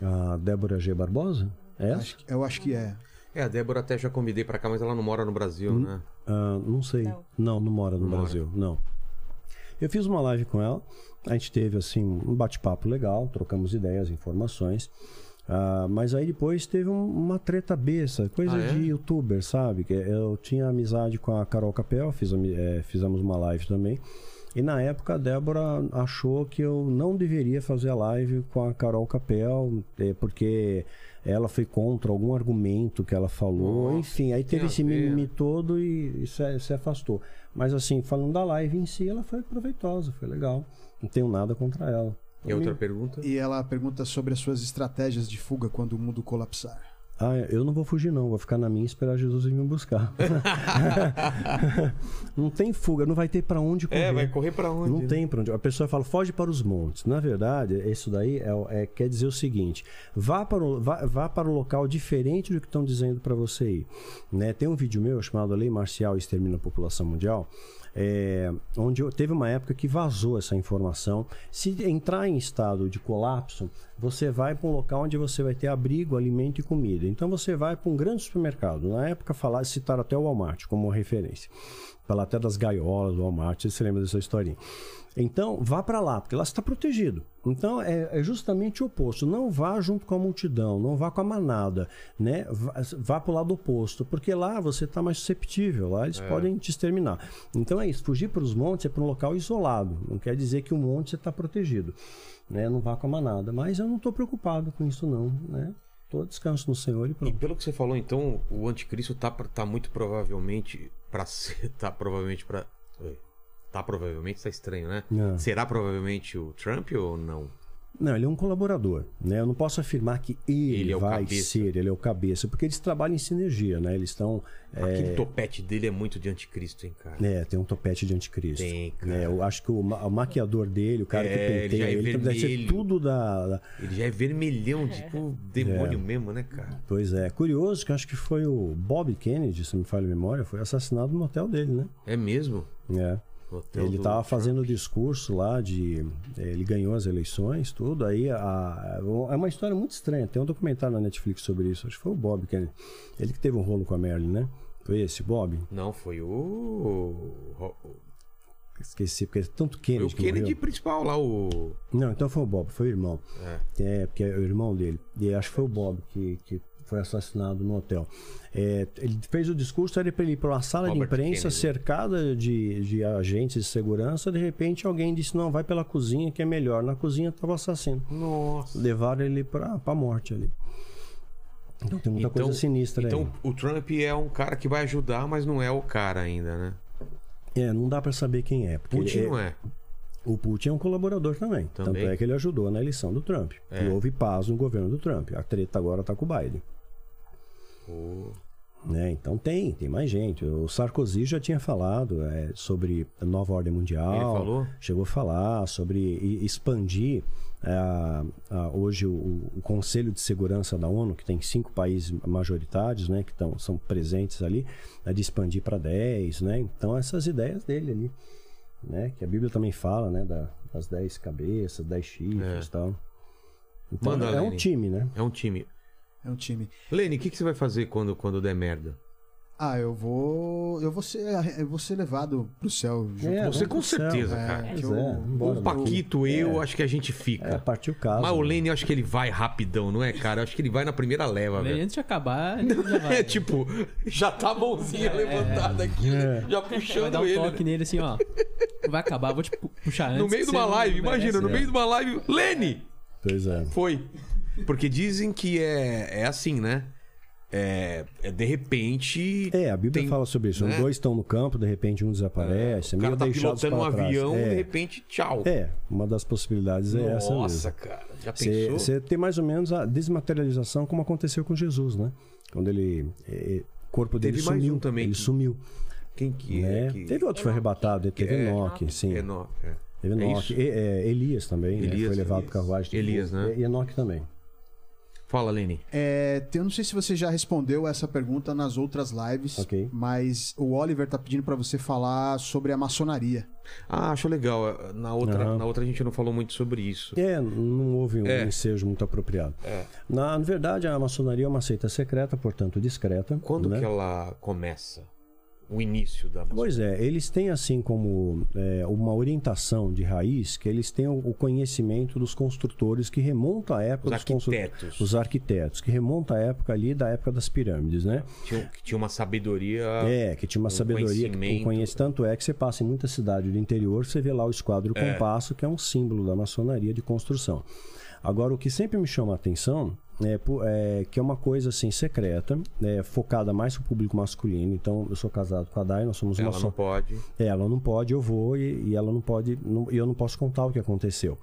A Débora G. Barbosa? É? Acho, eu acho que é. É, a Débora até já convidei para cá, mas ela não mora no Brasil, N né? Uh, não sei. Não. não, não mora no não Brasil, mora. não. Eu fiz uma live com ela, a gente teve assim um bate-papo legal, trocamos ideias, informações. Uh, mas aí depois teve um, uma treta besta, coisa ah, é? de youtuber, sabe? Eu tinha amizade com a Carol Capel, fiz, é, fizemos uma live também. E na época a Débora achou que eu não deveria fazer a live com a Carol Capel, é, porque ela foi contra algum argumento que ela falou. Nossa, Enfim, aí teve esse mimimi todo e, e se, se, afastou. Mas assim, falando da live em si, ela foi proveitosa, foi legal. Não tenho nada contra ela. E outra pergunta? E ela pergunta sobre as suas estratégias de fuga quando o mundo colapsar. Ah, eu não vou fugir não, vou ficar na minha e esperar Jesus vir me buscar. não tem fuga, não vai ter para onde correr. É, vai correr para onde? Não né? tem para onde. A pessoa fala, foge para os montes. Na verdade, isso daí é, é quer dizer o seguinte: vá para o, vá, vá para o local diferente do que estão dizendo para você ir. Né? Tem um vídeo meu chamado Lei Marcial Extermina a População Mundial é, onde teve uma época que vazou essa informação. Se entrar em estado de colapso, você vai para um local onde você vai ter abrigo, alimento e comida. Então você vai para um grande supermercado. Na época falar, citaram até o Walmart como referência. Falar até das gaiolas do Walmart, você se lembra dessa historinha. Então, vá para lá, porque lá está protegido. Então, é, é, justamente o oposto. Não vá junto com a multidão, não vá com a manada, né? Vá, vá para o lado oposto, porque lá você está mais susceptível, lá eles é. podem te exterminar. Então é isso, fugir para os montes é para um local isolado. Não quer dizer que o monte você está protegido, né? Não vá com a manada. Mas eu não estou preocupado com isso não, né? Tô descanso no Senhor e E pronto. pelo que você falou, então, o anticristo tá, pra- tá muito provavelmente pra ser. Tá provavelmente pra. Tá provavelmente, tá estranho, né? Não. Será provavelmente o Trump ou não? Não, ele é um colaborador, né? Eu não posso afirmar que ele, Ele é vai cabeça. ser, ele é o cabeça, porque eles trabalham em sinergia, né? Eles estão Aquele topete dele é muito de anticristo, hein, cara? É, tem um topete de anticristo. Tem, cara. É, eu acho que o, ma- o maquiador dele, o cara que É, ele penteia já é ele, deve ser tudo da, da- Ele já é vermelhão, tipo demônio mesmo, né, cara? Pois é. Curioso que eu acho que foi o Bob Kennedy, se não me falha a memória, foi assassinado no hotel dele, né? É mesmo? É. Hotel Ele estava fazendo o discurso lá de. eh, Ele ganhou as eleições, tudo. Aí a- é uma história muito estranha. Tem um documentário na Netflix sobre isso. Acho que foi o Bob Kennedy. Ele que teve um rolo com a Marilyn, né? Foi esse, Bob? Não, foi o. Esqueci, porque é tanto Foi Kennedy. o que Kennedy morreu. principal lá, o. Não, então foi o Bob, foi o irmão. É. É, porque é o irmão dele. E acho que foi o Bob que, que foi assassinado no hotel. É, ele fez o discurso, era para ele ir para uma sala Robert de imprensa Kennedy. cercada de, de agentes de segurança. De repente, alguém disse: Não, vai pela cozinha que é melhor. Na cozinha estava o assassino. Nossa. Levaram ele para a morte ali. Então tem muita coisa sinistra Então, aí. o Trump é um cara que vai ajudar, mas não é o cara ainda, né? É, não dá para saber quem é. Putin não é. O Putin é um colaborador também. Também. Tanto é que ele ajudou na eleição do Trump. É. E houve paz no governo do Trump. A treta agora está com o Biden. Né? Então tem, tem mais gente. O Sarkozy já tinha falado é, sobre a nova ordem mundial. Ele falou? Chegou a falar sobre expandir é, a- a- hoje o, o Conselho de Segurança da ONU, que tem cinco países majoritários, né, que tão, são presentes ali, é de expandir para 10, né? Então essas ideias dele ali, né? Que a Bíblia também fala, né? da- das 10 cabeças, 10 chifres e tal. Então Manda, é um time, né? É um time. É um time. Lene, o que, que você vai fazer quando, quando der merda? Ah, eu vou. Eu vou ser, eu vou ser levado pro céu junto É, Você com céu. certeza, É, cara. É, eu- embora o Paquito, eu, acho que a gente É, fica. partiu o caso. Mas o né? Lene, eu acho que ele vai rapidão, não é, cara? Eu acho que ele vai na primeira leva, velho. Antes de acabar, ele já vai. É tipo, já tá a mãozinha levantada aqui, né? já É. vai puxando dar um ele. toque né? nele assim, ó. Vai acabar, vou te pu- puxar antes. No meio de uma live, imagina, no é. meio de uma live. Lene! Pois é. Foi. Porque dizem que é, é assim, né? É, é de repente. É, a Bíblia tem- fala sobre isso. né? Dois estão no campo, de repente um desaparece, é, o meio cara tá pilotando um para trás. avião, é. de repente, tchau. É, uma das possibilidades é essa Nossa, cara. Já pensou? Você tem mais ou menos a desmaterialização como aconteceu com Jesus, né? Quando ele. é, o corpo dele Teve mais sumiu. um também Ele que- sumiu. Quem que né? é? Que... Teve outro que foi arrebatado, teve É, Enoque, sim. Enoque, é. Teve É Enoque. E- é, Elias também, né? Elias, Foi levado Elias. por carruagem. de Elias, né? E Enoque também. Fala, Lene. É, eu não sei se você já respondeu essa pergunta nas outras lives, Ok. mas o Oliver tá pedindo pra você falar sobre a maçonaria. Ah, acho legal. Na outra, Aham. na outra a gente não falou muito sobre isso. É, não houve um É. ensejo muito apropriado. É. Na, na verdade, a maçonaria é uma seita secreta, portanto discreta. Quando né? que ela começa? O início da Pois é, eles têm assim como é, uma orientação de raiz que eles têm o, conhecimento dos construtores que remonta à época Os dos arquitetos. Os arquitetos, que remonta à época ali da época das pirâmides, né? Tinha, que tinha uma sabedoria. É, que tinha uma um sabedoria que conhece. Tanto é que você passa em muita cidade do interior, você vê lá o esquadro É. compasso, que é um símbolo da maçonaria de construção. Agora, o que sempre me chama a atenção é, é que é uma coisa assim secreta, né, focada mais pro público masculino. Então, eu sou casado com a Dai, nós somos uma Ela só. não pode. É, ela não pode, eu vou e, e ela não pode, não- e eu não posso contar o que aconteceu.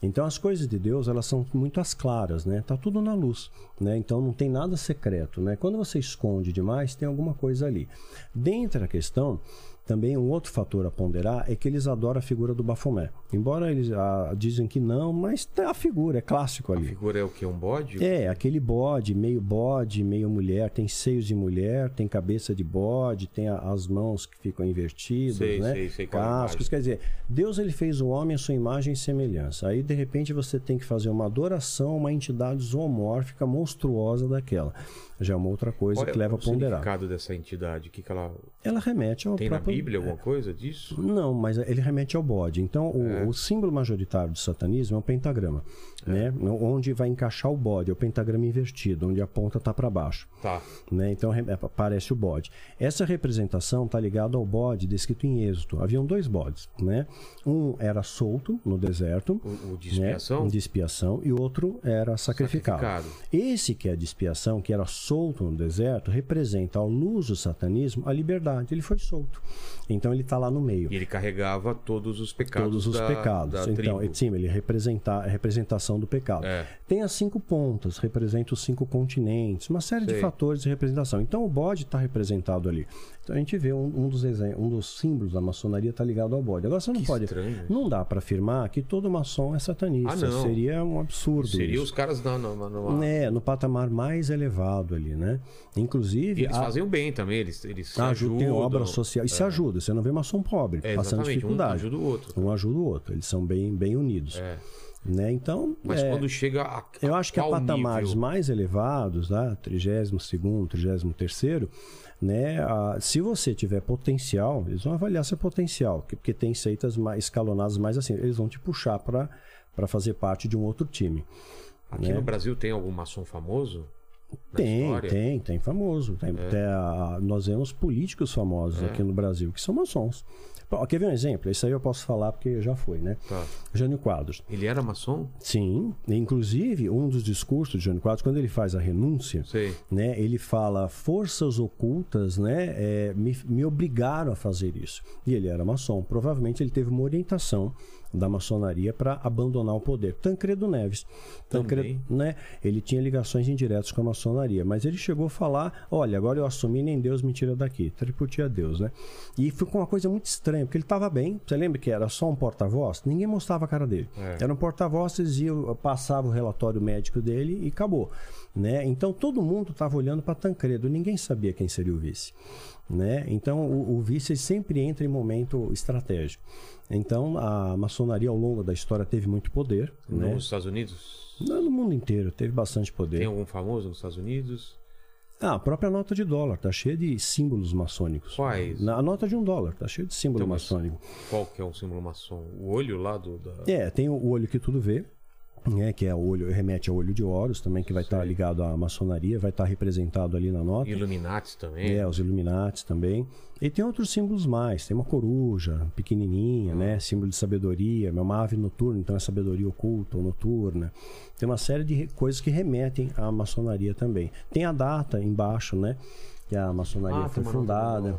Então as coisas de Deus, elas são muito às claras, né? Tá tudo na luz, né? Então não tem nada secreto, né? Quando você esconde demais, tem alguma coisa ali. Dentro da questão, também um outro fator a ponderar é que eles adoram a figura do Bafomé. Embora eles ah, dizem que não, mas tem a figura, é clássico A ali. figura é o que? Um bode? É, aquele bode, meio bode, meio mulher, tem seios de mulher, tem cabeça de bode, tem a- as mãos que ficam invertidas, Sei, né? sei, sei é a Cascos, quer dizer, Deus ele fez o homem à sua imagem e semelhança. Aí de repente você tem que fazer uma adoração a uma entidade zoomórfica monstruosa daquela. Já é uma outra coisa Qual é que leva a o ponderar. significado dessa entidade? O que, que ela. Ela remete ao Tem na próprio... Bíblia alguma coisa disso? Não, mas ele remete ao bode. Então, o, É. o símbolo majoritário do satanismo é o pentagrama, né? Onde vai encaixar o bode, é o pentagrama invertido, onde a ponta está para baixo. Tá. né? Então re- parece o bode. Essa representação está ligada ao bode descrito em Êxodo. Haviam dois bodes, né? Um era solto no deserto, O, o de né? expiação? Um de expiação, e outro era sacrificado. Sacrificado. Esse que é de expiação, que era solto no deserto, representa ao luz do satanismo a liberdade. Ele foi solto. Então ele está lá no meio. E ele carregava todos os pecados Todos os da, pecados. da então, tribo. sim, ele representa a representação do pecado. É. Tem as cinco pontas, representa os cinco continentes, uma série Sei. de fatores de representação. Então o bode está representado ali. Então a gente vê um, um dos exem- um dos símbolos da maçonaria está ligado ao bode. Agora você não Que pode. estranho. Não dá para afirmar que todo maçom é satanista. Ah, não. Seria um absurdo. Seria isso. os caras numa- É, no patamar mais elevado ali, né? Inclusive. E eles a- fazem o bem também, eles, eles ajuda, ajudam. tem obra social. E se ajuda, você não vê maçom pobre, É, passando exatamente, um dificuldade. ajuda o outro. Um ajuda o outro. Eles são bem, bem unidos. É. Né? Então, Mas é, quando chega a, eu acho que a patamares nível? mais elevados, né? 32º, 33º, né? se você tiver potencial, eles vão avaliar seu potencial, que- porque tem seitas mais escalonadas mais assim, eles vão te puxar para fazer parte de um outro time. Aqui né? no Brasil tem algum maçom famoso? Tem, história? tem, tem famoso. Tem, tem a- nós vemos políticos famosos É. aqui no Brasil que são maçons. Pô, quer ver um exemplo? Isso aí eu posso falar porque já foi, né? Tá. Jânio Quadros. Ele era maçom? Sim, inclusive um dos discursos de Jânio Quadros, quando ele faz a renúncia, Sei. né, ele fala forças ocultas, né, é, me, me obrigaram a fazer isso. E ele era maçom. Provavelmente ele teve uma orientação da maçonaria para abandonar o poder. Tancredo Neves, Tancredo, né, ele tinha ligações indiretas com a maçonaria, mas ele chegou a falar, olha, agora eu assumi, nem Deus me tira daqui. Triputia a Deus, né? E ficou uma coisa muito estranha, porque ele estava bem. Você lembra que era só um porta-voz? Ninguém mostrava a cara dele. É. Era um porta-voz, dizia, passava o relatório médico dele e acabou. Né? Então todo mundo estava olhando para Tancredo, ninguém sabia quem seria o vice. Né? Então o, o vice sempre entra em momento estratégico. Então a maçonaria ao longo da história teve muito poder. Né? Nos Estados Unidos? Não, No mundo inteiro teve bastante poder. Tem algum famoso nos Estados Unidos? Ah, a própria nota de dólar tá cheia de símbolos maçônicos. Quais? Na, a nota de um dólar tá cheia de símbolo Então, maçônico. Qual que é o símbolo maçom? O olho lá do... Da... É, tem o olho que tudo vê, né, que é o olho, remete ao olho de Horus também, que vai estar ligado à maçonaria, vai estar representado ali na nota. Illuminati também. É, os Illuminati também. E tem outros símbolos mais. Tem uma coruja pequenininha, né? Símbolo de sabedoria. É uma ave noturna, então é sabedoria oculta ou noturna. Tem uma série de coisas que remetem à maçonaria também. Tem a data embaixo, né? Que a maçonaria Ah, foi fundada.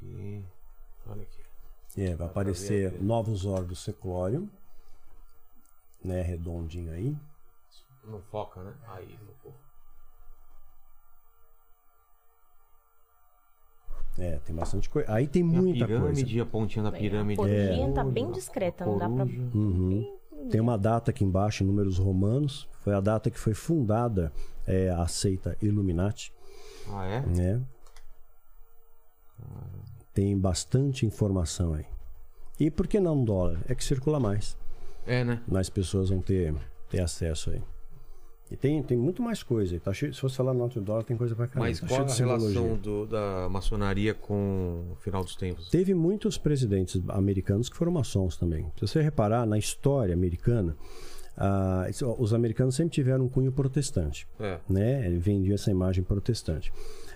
Aqui. É, vai aparecer novos órgãos seclório. Né? Redondinho aí. Não foca, né? Aí, focou. É, tem bastante coisa. Aí tem E muita a pirâmide, coisa. a pontinha da pirâmide. A corujinha é tá ouro, bem discreta, não dá pra-. Uhum. Tem uma data aqui embaixo, em números romanos. Foi a data que foi fundada é, a seita Illuminati. Ah, é? né? Tem bastante informação aí. E por que não dólar? É que circula mais. É, né? Mais pessoas vão ter, ter acesso aí. E tem, tem muito mais coisa. Tá cheio, se fosse falar no outro dólar, tem coisa pra caramba. Mas tá qual a relação do- da maçonaria com o final dos tempos? Teve muitos presidentes americanos que foram maçons também. Se você reparar, na história americana, ah, os americanos sempre tiveram um cunho protestante. É. né? Ele vendia essa imagem protestante.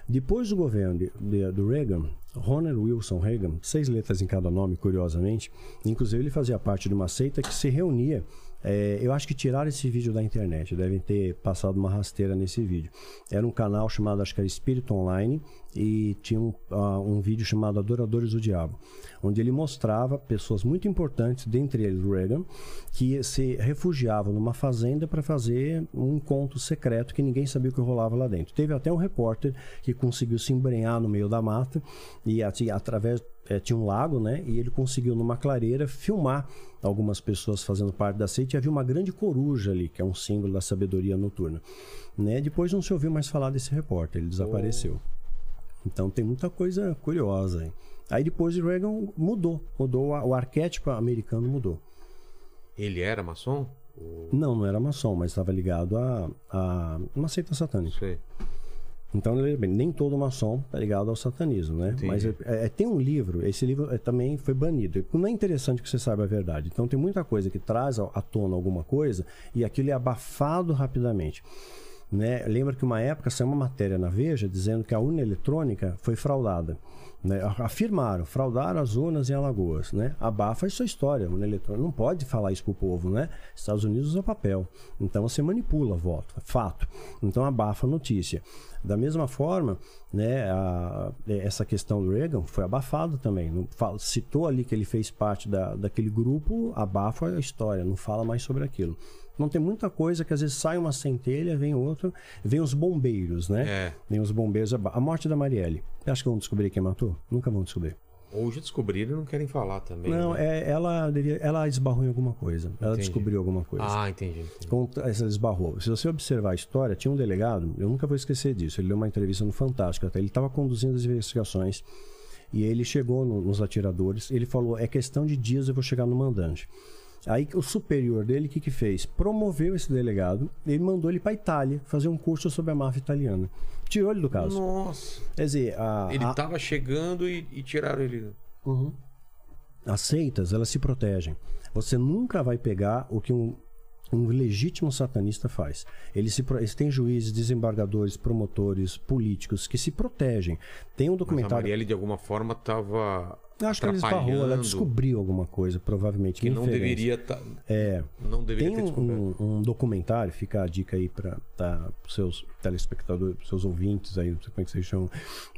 Depois do governo de, de- do Reagan, Ronald Wilson Reagan, seis letras em cada nome, curiosamente, inclusive ele fazia parte de uma seita que se reunia. É, eu acho que tiraram esse vídeo da internet, devem ter passado uma rasteira nesse vídeo. Era um canal chamado, acho que era Espírito Online, e tinha um, ah, um vídeo chamado Adoradores do Diabo, onde ele mostrava pessoas muito importantes, dentre eles Reagan, que se refugiavam numa fazenda para fazer um encontro secreto que ninguém sabia o que rolava lá dentro. Teve até um repórter que conseguiu se embrenhar no meio da mata e ati- através eh, tinha um lago, né? E ele conseguiu numa clareira filmar algumas pessoas fazendo parte da seita e havia uma grande coruja ali, que é um símbolo da sabedoria noturna. Né? Depois não se ouviu mais falar desse repórter, ele desapareceu. Então tem muita coisa curiosa aí. Aí depois o Reagan mudou, mudou, o arquétipo americano mudou. Ele era maçom? Não, não era maçom, mas estava ligado a, a uma seita satânica. Sei. Então, nem todo maçom está ligado ao satanismo, né? Entendi. Mas é- é- tem um livro, esse livro é, também foi banido. Não é interessante que você saiba a verdade. Então, tem muita coisa que traz à à tona alguma coisa e aquilo é abafado rapidamente. Né? Lembra que uma época saiu uma matéria na Veja dizendo que a urna eletrônica foi fraudada. Né? Afirmaram, fraudaram as urnas em Alagoas. Né? Abafa isso a história. Urna eletrônica não pode falar isso pro povo. Né? Estados Unidos usa papel. Então você manipula voto, fato. Então abafa a notícia. Da mesma forma, né, a- essa questão do Reagan foi abafado também. Não fala- citou ali que ele fez parte da, daquele grupo, abafa a história, não fala mais sobre aquilo. Não tem muita coisa que às vezes sai uma centelha, vem outra, vem os bombeiros, né? É. Vem os bombeiros. A morte da Marielle. Acha que vão descobrir quem matou? Nunca vão descobrir. Já descobriram e não querem falar também. Não, né? é, ela, devia, ela esbarrou em alguma coisa. Ela Entendi. descobriu alguma coisa. Ah, entendi. entendi. Contra essa esbarrou. Se você observar a história, tinha um delegado, eu nunca vou esquecer disso. Ele deu uma entrevista no Fantástico, até ele estava conduzindo as investigações e ele chegou no- nos atiradores. Ele falou: é questão de dias eu vou chegar no mandante. Aí o superior dele, o que, que fez? Promoveu esse delegado e mandou ele para Itália fazer um curso sobre a máfia italiana. Tirou ele do caso. Nossa. Quer dizer, a, Ele a- tava chegando e, e tiraram ele. as seitas, elas se protegem. Você nunca vai pegar o que um, um legítimo satanista faz. Eles, se, eles têm juízes, desembargadores, promotores, políticos que se protegem. Tem um Mas a documentário. Marielle, de alguma forma, tava. Eu acho que ela esbarrou, ela descobriu alguma coisa, provavelmente. Que não inferência. deveria tá, É. Não deveria Tem um, um, um documentário, fica a dica aí para os seus telespectadores, pros seus ouvintes aí, não sei como é que vocês chamam,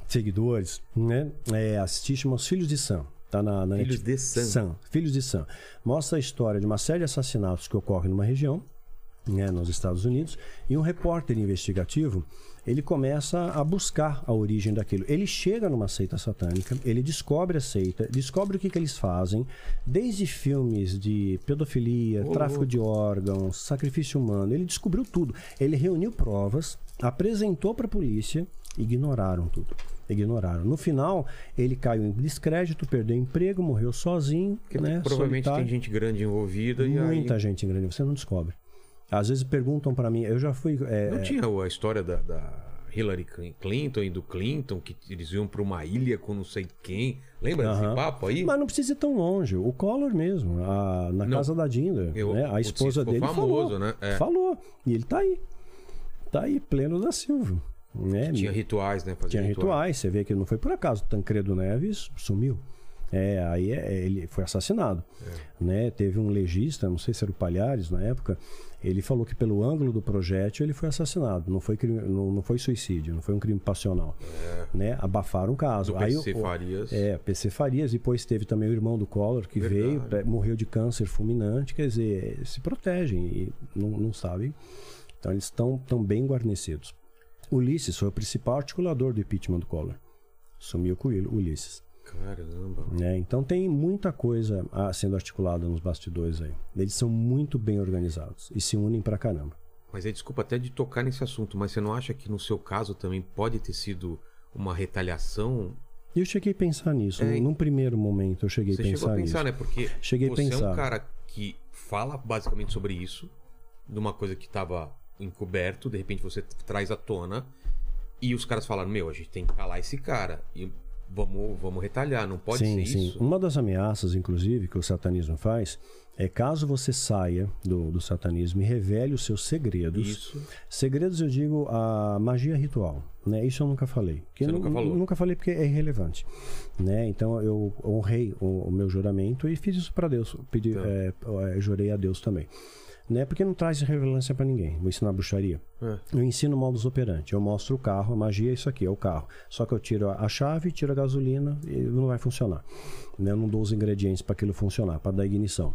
seguidores, né? É, assistir, chama Os Filhos de Sam. Tá na, na Filhos Netflix. de Sam. Filhos de Sam. Mostra a história de uma série de assassinatos que ocorrem numa região, né, nos Estados Unidos, e um repórter investigativo, ele começa a buscar a origem daquilo. Ele chega numa seita satânica, ele descobre a seita, descobre o que, que eles fazem, desde filmes de pedofilia, Ô, tráfico de órgãos, sacrifício humano, ele descobriu tudo. Ele reuniu provas, apresentou para a polícia, ignoraram tudo. Ignoraram. No final, ele caiu em descrédito, perdeu emprego, morreu sozinho. Né, provavelmente solitário. tem gente grande envolvida e aí. Muita gente grande, você não descobre. Às vezes perguntam pra mim, eu já fui. é, Não tinha a história da, da Hillary Clinton e do Clinton, que eles iam pra uma ilha com não sei quem. Lembra Aham. desse papo aí? Mas não precisa ir tão longe. O Collor mesmo, a- na Não. casa da Dinda, Eu- né, a esposa dele famoso, falou. né? É. Falou. E ele tá aí. Tá aí, pleno da Silva. Né? Tinha rituais, né? Fazia Tinha ritual. rituais. Você vê que não foi por acaso. Tancredo Neves sumiu. É, aí é- ele foi assassinado. É. Né? Teve um legista, não sei se era o Palhares na época, ele falou que pelo ângulo do projétil ele foi assassinado. Não foi, crime- não, não foi suicídio, não foi um crime passional. Né? Abafaram o caso. É. Do Aí PC o- Farias. É, PC Farias. Depois teve também o irmão do Collor que Verdade. veio, morreu de câncer fulminante. Quer dizer, se protegem e não, não sabem. Então eles estão tão bem guarnecidos. Ulisses foi o principal articulador do impeachment do Collor. Sumiu com o Ulisses. Caramba. né? Então tem muita coisa ah, sendo articulada nos bastidores aí. Eles são muito bem organizados e se unem pra caramba. Mas aí, desculpa até de tocar nesse assunto, mas você não acha que no seu caso também pode ter sido uma retaliação? Eu cheguei a pensar nisso. É, num, primeiro momento eu cheguei Você a pensar chegou a pensar, nisso. né? Porque Cheguei a você é um pensar. cara que fala basicamente sobre isso, de uma coisa que estava encoberto, de repente você traz à tona, e os caras falaram, meu, a gente tem que calar esse cara. E vamos, vamos retalhar, não pode sim, ser sim. isso. Uma das ameaças, inclusive, que o satanismo faz é caso você saia do, do satanismo e revele os seus segredos. Isso. Segredos, eu digo, a magia ritual. Né? Isso eu nunca falei. Você nunca nu- falou? Nunca falei porque é irrelevante. Né? Então eu honrei o, o meu juramento e fiz isso para Deus. Pedi, é, é, jurei a Deus também. Né? Porque não traz relevância para ninguém. Vou ensinar bruxaria. É. Eu ensino modus operandi. Eu mostro o carro, a magia é isso aqui, é o carro. Só que eu tiro a chave, tiro a gasolina e não vai funcionar. Né? Eu não dou os ingredientes para aquilo funcionar, para dar ignição.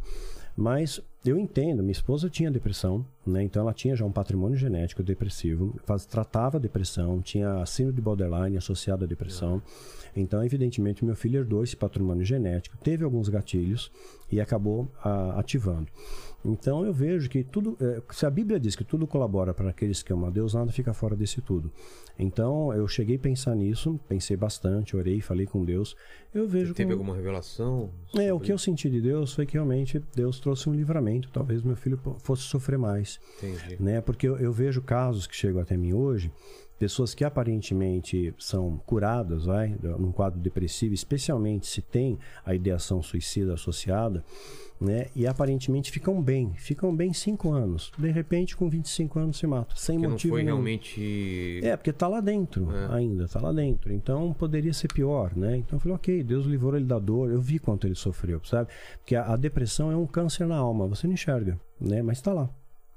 Mas eu entendo, minha esposa tinha depressão, Né? Então ela tinha já um patrimônio genético depressivo, faz, tratava a depressão, tinha síndrome de borderline associada à depressão. Então, evidentemente, meu filho herdou esse patrimônio genético, teve alguns gatilhos e acabou a, ativando. Então eu vejo que tudo, é, se a Bíblia diz que tudo colabora para aqueles que amam a Deus, nada fica fora desse tudo. Então eu cheguei a pensar nisso, pensei bastante, orei, falei com Deus. Eu vejo Teve como... alguma revelação? É, o que eu senti de Deus foi que realmente Deus trouxe um livramento. Talvez meu filho fosse sofrer mais. Entendi. Né? Porque eu, eu vejo casos que chegam até mim hoje, pessoas que aparentemente são curadas, vai, num quadro depressivo, especialmente se tem a ideação suicida associada, né? E aparentemente ficam bem, ficam bem cinco anos. De repente, com 25 anos se mata, sem Que não motivo foi nenhum. realmente. É, porque tá lá dentro É. ainda, tá lá dentro. Então poderia ser pior, né? Então eu falei, ok, Deus livrou ele da dor. Eu vi quanto ele sofreu, sabe? Porque a, a depressão é um câncer na alma, você não enxerga, né? Mas tá lá.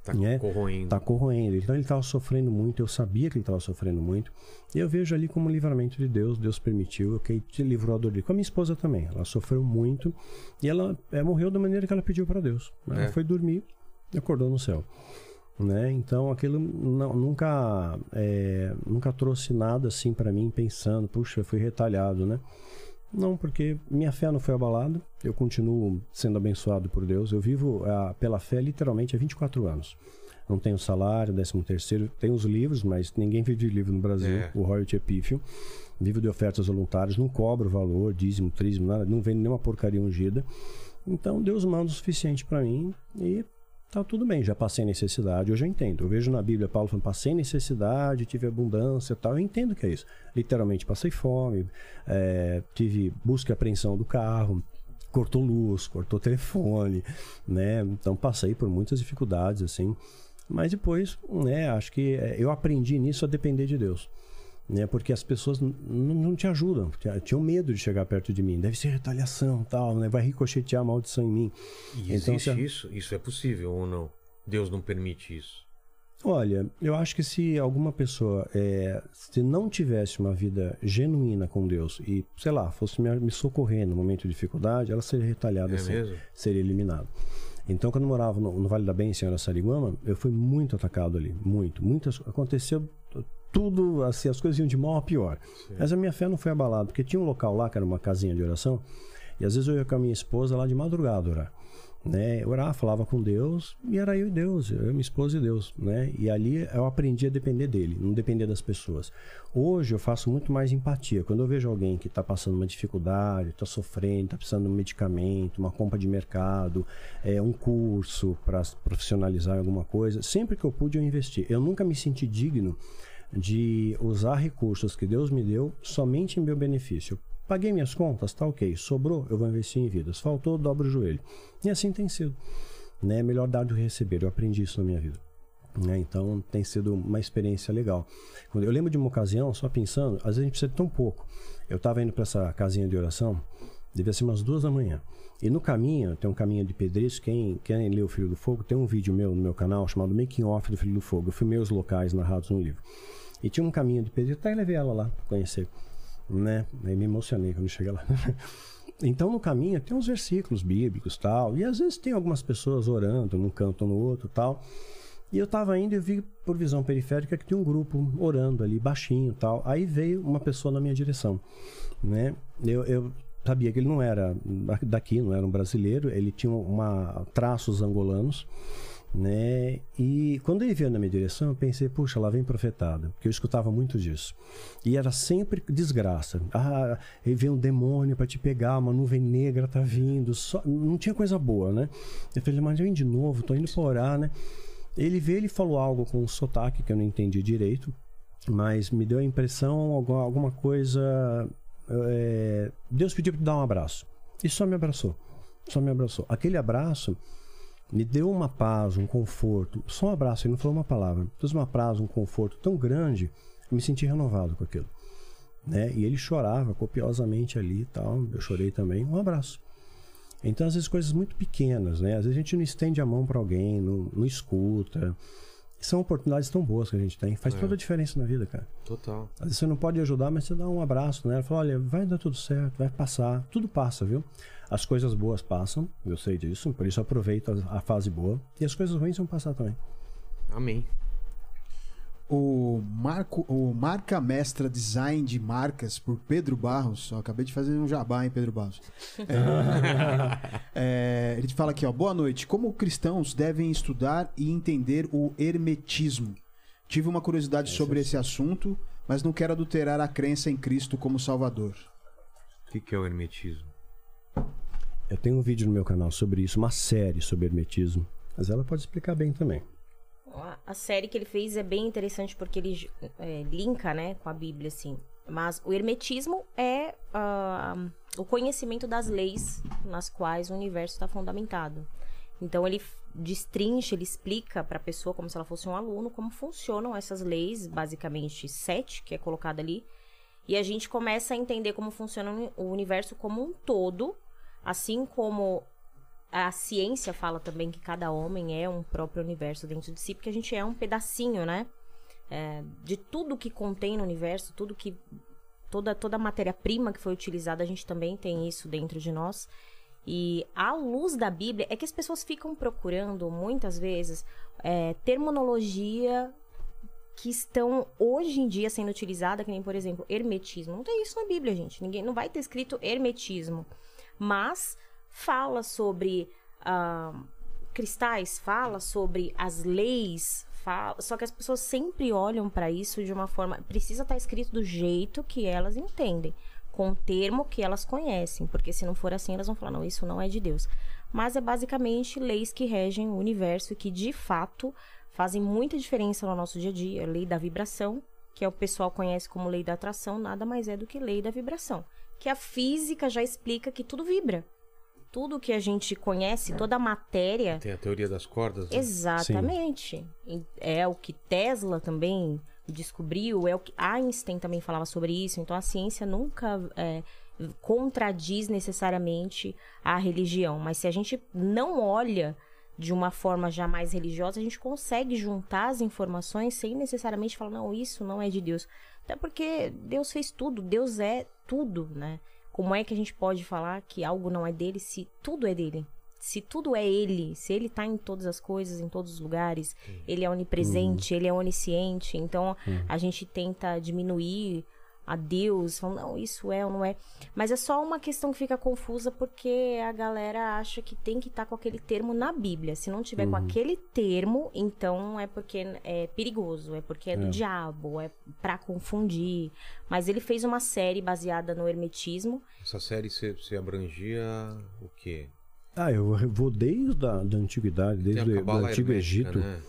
Tá né? corroendo. Tá corroendo. Então ele estava sofrendo muito, eu sabia que ele estava sofrendo muito. E eu vejo ali como um livramento de Deus, Deus permitiu, ok, te livrou a dor dele. Com a minha esposa também, ela sofreu muito e ela é, morreu da maneira que ela pediu para Deus. Ela É. foi dormir e acordou no céu. Né? Então aquilo não- nunca é, nunca trouxe nada assim para mim pensando, puxa, eu fui retalhado, né? Não, porque minha fé não foi abalada, eu continuo sendo abençoado por Deus. Eu vivo ah, pela fé literalmente há 24 anos. Não tenho salário, 13 terceiro, tenho os livros, mas ninguém vive de livro no Brasil, É. o royalty é pífio. Vivo de ofertas voluntárias, não cobro valor, dízimo, trízimo, nada, não vendo nenhuma porcaria ungida. Então Deus manda o suficiente para mim e tá tudo bem, já passei necessidade, hoje eu entendo. Eu vejo na Bíblia Paulo falando, passei necessidade, tive abundância tal, eu entendo que é isso. Literalmente passei fome, é, tive busca e apreensão do carro, cortou luz, cortou telefone, né? Então passei por muitas dificuldades assim, mas depois, né, acho que é, eu aprendi nisso a depender de Deus. Né, porque as pessoas não te ajudam, tinham- tinham medo de chegar perto de mim. Deve ser retaliação, tal, né? Vai ricochetear a maldição em mim. E Então, existe se- isso? Isso é possível ou não? Deus não permite isso. Olha, eu acho que se alguma pessoa é, se não tivesse uma vida genuína com Deus e, sei lá, fosse me, me socorrer no momento de dificuldade, ela seria retalhada É assim, seria eliminada. Então, quando eu morava no, no Vale da Bem, em Senhora Sariguama, eu fui muito atacado ali, muito, muitas aconteceu tudo assim, as coisas iam de mal a pior. Mas a minha fé não foi abalada, porque tinha um local lá que era uma casinha de oração, e às vezes eu ia com a minha esposa lá de madrugada orar né, orar, falava com Deus e era eu e Deus, eu, minha esposa e Deus, né? E ali eu aprendi a depender dele, não depender das pessoas. Hoje eu faço muito mais empatia. Quando eu vejo alguém que está passando uma dificuldade, está sofrendo, está precisando de um medicamento, uma compra de mercado, é, um curso para profissionalizar alguma coisa, sempre que eu pude eu investi. Eu nunca me senti digno de usar recursos que Deus me deu somente em meu benefício. Paguei minhas contas, tá ok. Sobrou, eu vou investir em vidas. Faltou, dobro o joelho. E assim tem sido. Né? Melhor dar do que receber. Eu aprendi isso na minha vida. Né? Então tem sido uma experiência legal. Eu lembro de uma ocasião, só pensando, às vezes a gente precisa de tão pouco. Eu estava indo para essa casinha de oração, devia ser umas duas da manhã. E no caminho, tem um caminho de pedreiros. Quem, quem lê o Filho do Fogo, tem um vídeo meu no meu canal chamado Making Off do Filho do Fogo. Eu filmei os locais narrados no livro. E tinha um caminho de pedreiro, até levei ela lá para conhecer. Né? Aí me emocionei quando cheguei lá. Então no caminho tem uns versículos bíblicos tal, e às vezes tem algumas pessoas orando num canto ou no outro tal. E eu tava indo e vi por visão periférica que tinha um grupo orando ali baixinho tal. Aí veio uma pessoa na minha direção, né? Eu, eu sabia que ele não era daqui, não era um brasileiro, ele tinha uma traços angolanos, né? E quando ele veio na minha direção, eu pensei, puxa, lá vem profetada, porque eu escutava muito disso. E era sempre desgraça. Ah, aí vem um demônio para te pegar, uma nuvem negra tá vindo, só... não tinha coisa boa, né? Eu falei, mas vem de novo, tô indo pra orar, né? Ele veio, ele falou algo com um sotaque que eu não entendi direito, mas me deu a impressão, alguma coisa. é, Deus pediu para dar um abraço. E só me abraçou. Só me abraçou. Aquele abraço me deu uma paz, um conforto. Só um abraço, ele não falou uma palavra. Fez uma paz, um conforto tão grande, eu me senti renovado com aquilo. Né? E ele chorava copiosamente ali e tal. Eu chorei também. Um abraço. Então, às vezes, coisas muito pequenas, né? Às vezes a gente não estende a mão para alguém, não, não escuta. São oportunidades tão boas que a gente tem. Faz É. toda a diferença na vida, cara. Total. Às vezes você não pode ajudar, mas você dá um abraço, né? Fala, olha, vai dar tudo certo, vai passar. Tudo passa, viu? As coisas boas passam, eu sei disso, por isso aproveito a, a fase boa. E as coisas ruins vão passar também. Amém. O, Marco, o Marca Mestra Design de Marcas por Pedro Barros. Ó, acabei de fazer um jabá, hein, Pedro Barros. É, é, ele fala aqui, ó. Boa noite. Como cristãos devem estudar e entender o hermetismo? Tive uma curiosidade sobre esse assunto, mas não quero adulterar a crença em Cristo como Salvador. O que, que é o hermetismo? Eu tenho um vídeo no meu canal sobre isso, uma série sobre hermetismo. Mas ela pode explicar bem também. A- série que ele fez é bem interessante porque ele é, linka, né, com a Bíblia, assim. Mas o hermetismo é ah, o conhecimento das leis nas quais o universo está fundamentado. Então ele destrincha, ele explica para a pessoa como se ela fosse um aluno como funcionam essas leis, basicamente sete que é colocado ali, e a gente começa a entender como funciona o universo como um todo, assim como a ciência fala também que cada homem é um próprio universo dentro de si, porque a gente é um pedacinho, né? É, de tudo que contém no universo, tudo que. Toda, toda a matéria-prima que foi utilizada, a gente também tem isso dentro de nós. E à luz da Bíblia, é que as pessoas ficam procurando, muitas vezes, é, terminologia que estão hoje em dia sendo utilizada, que nem, por exemplo, hermetismo. Não tem isso na Bíblia, gente. Ninguém não vai ter escrito hermetismo. Mas fala sobre ah, cristais, fala sobre as leis, fala... só que as pessoas sempre olham para isso de uma forma. Precisa estar escrito do jeito que elas entendem, com o termo que elas conhecem, porque se não for assim, elas vão falar: não, isso não é de Deus. Mas é basicamente leis que regem o universo e que de fato fazem muita diferença no nosso dia a dia. A lei da vibração, que é o pessoal conhece como lei da atração, nada mais é do que lei da vibração. Que a física já explica que tudo vibra. Tudo que a gente conhece, toda a matéria, Tem a teoria das cordas. né? Exatamente. E É o que Tesla também descobriu, é o que Einstein também falava sobre isso. Então a ciência nunca é, contradiz necessariamente a religião. Mas se a gente não olha de uma forma já mais religiosa, a gente consegue juntar as informações sem necessariamente falar, não, isso não é de Deus. Até porque Deus fez tudo, Deus é tudo, né? Como é que a gente pode falar que algo não é dele se tudo é dele? Se tudo é ele, se ele tá em todas as coisas, em todos os lugares, ele é onipresente, ele é onisciente, então a gente tenta diminuir a Deus, falando, não, isso é ou não é. Mas é só uma questão que fica confusa porque a galera acha que tem que estar com aquele termo na Bíblia. Se não tiver com aquele termo, então é porque é perigoso, é porque é do É. diabo, é pra confundir. Mas ele fez uma série baseada no hermetismo. Essa série se, se abrangia o quê? Ah, eu vou desde a da antiguidade, desde o do antigo hermética, Egito. né?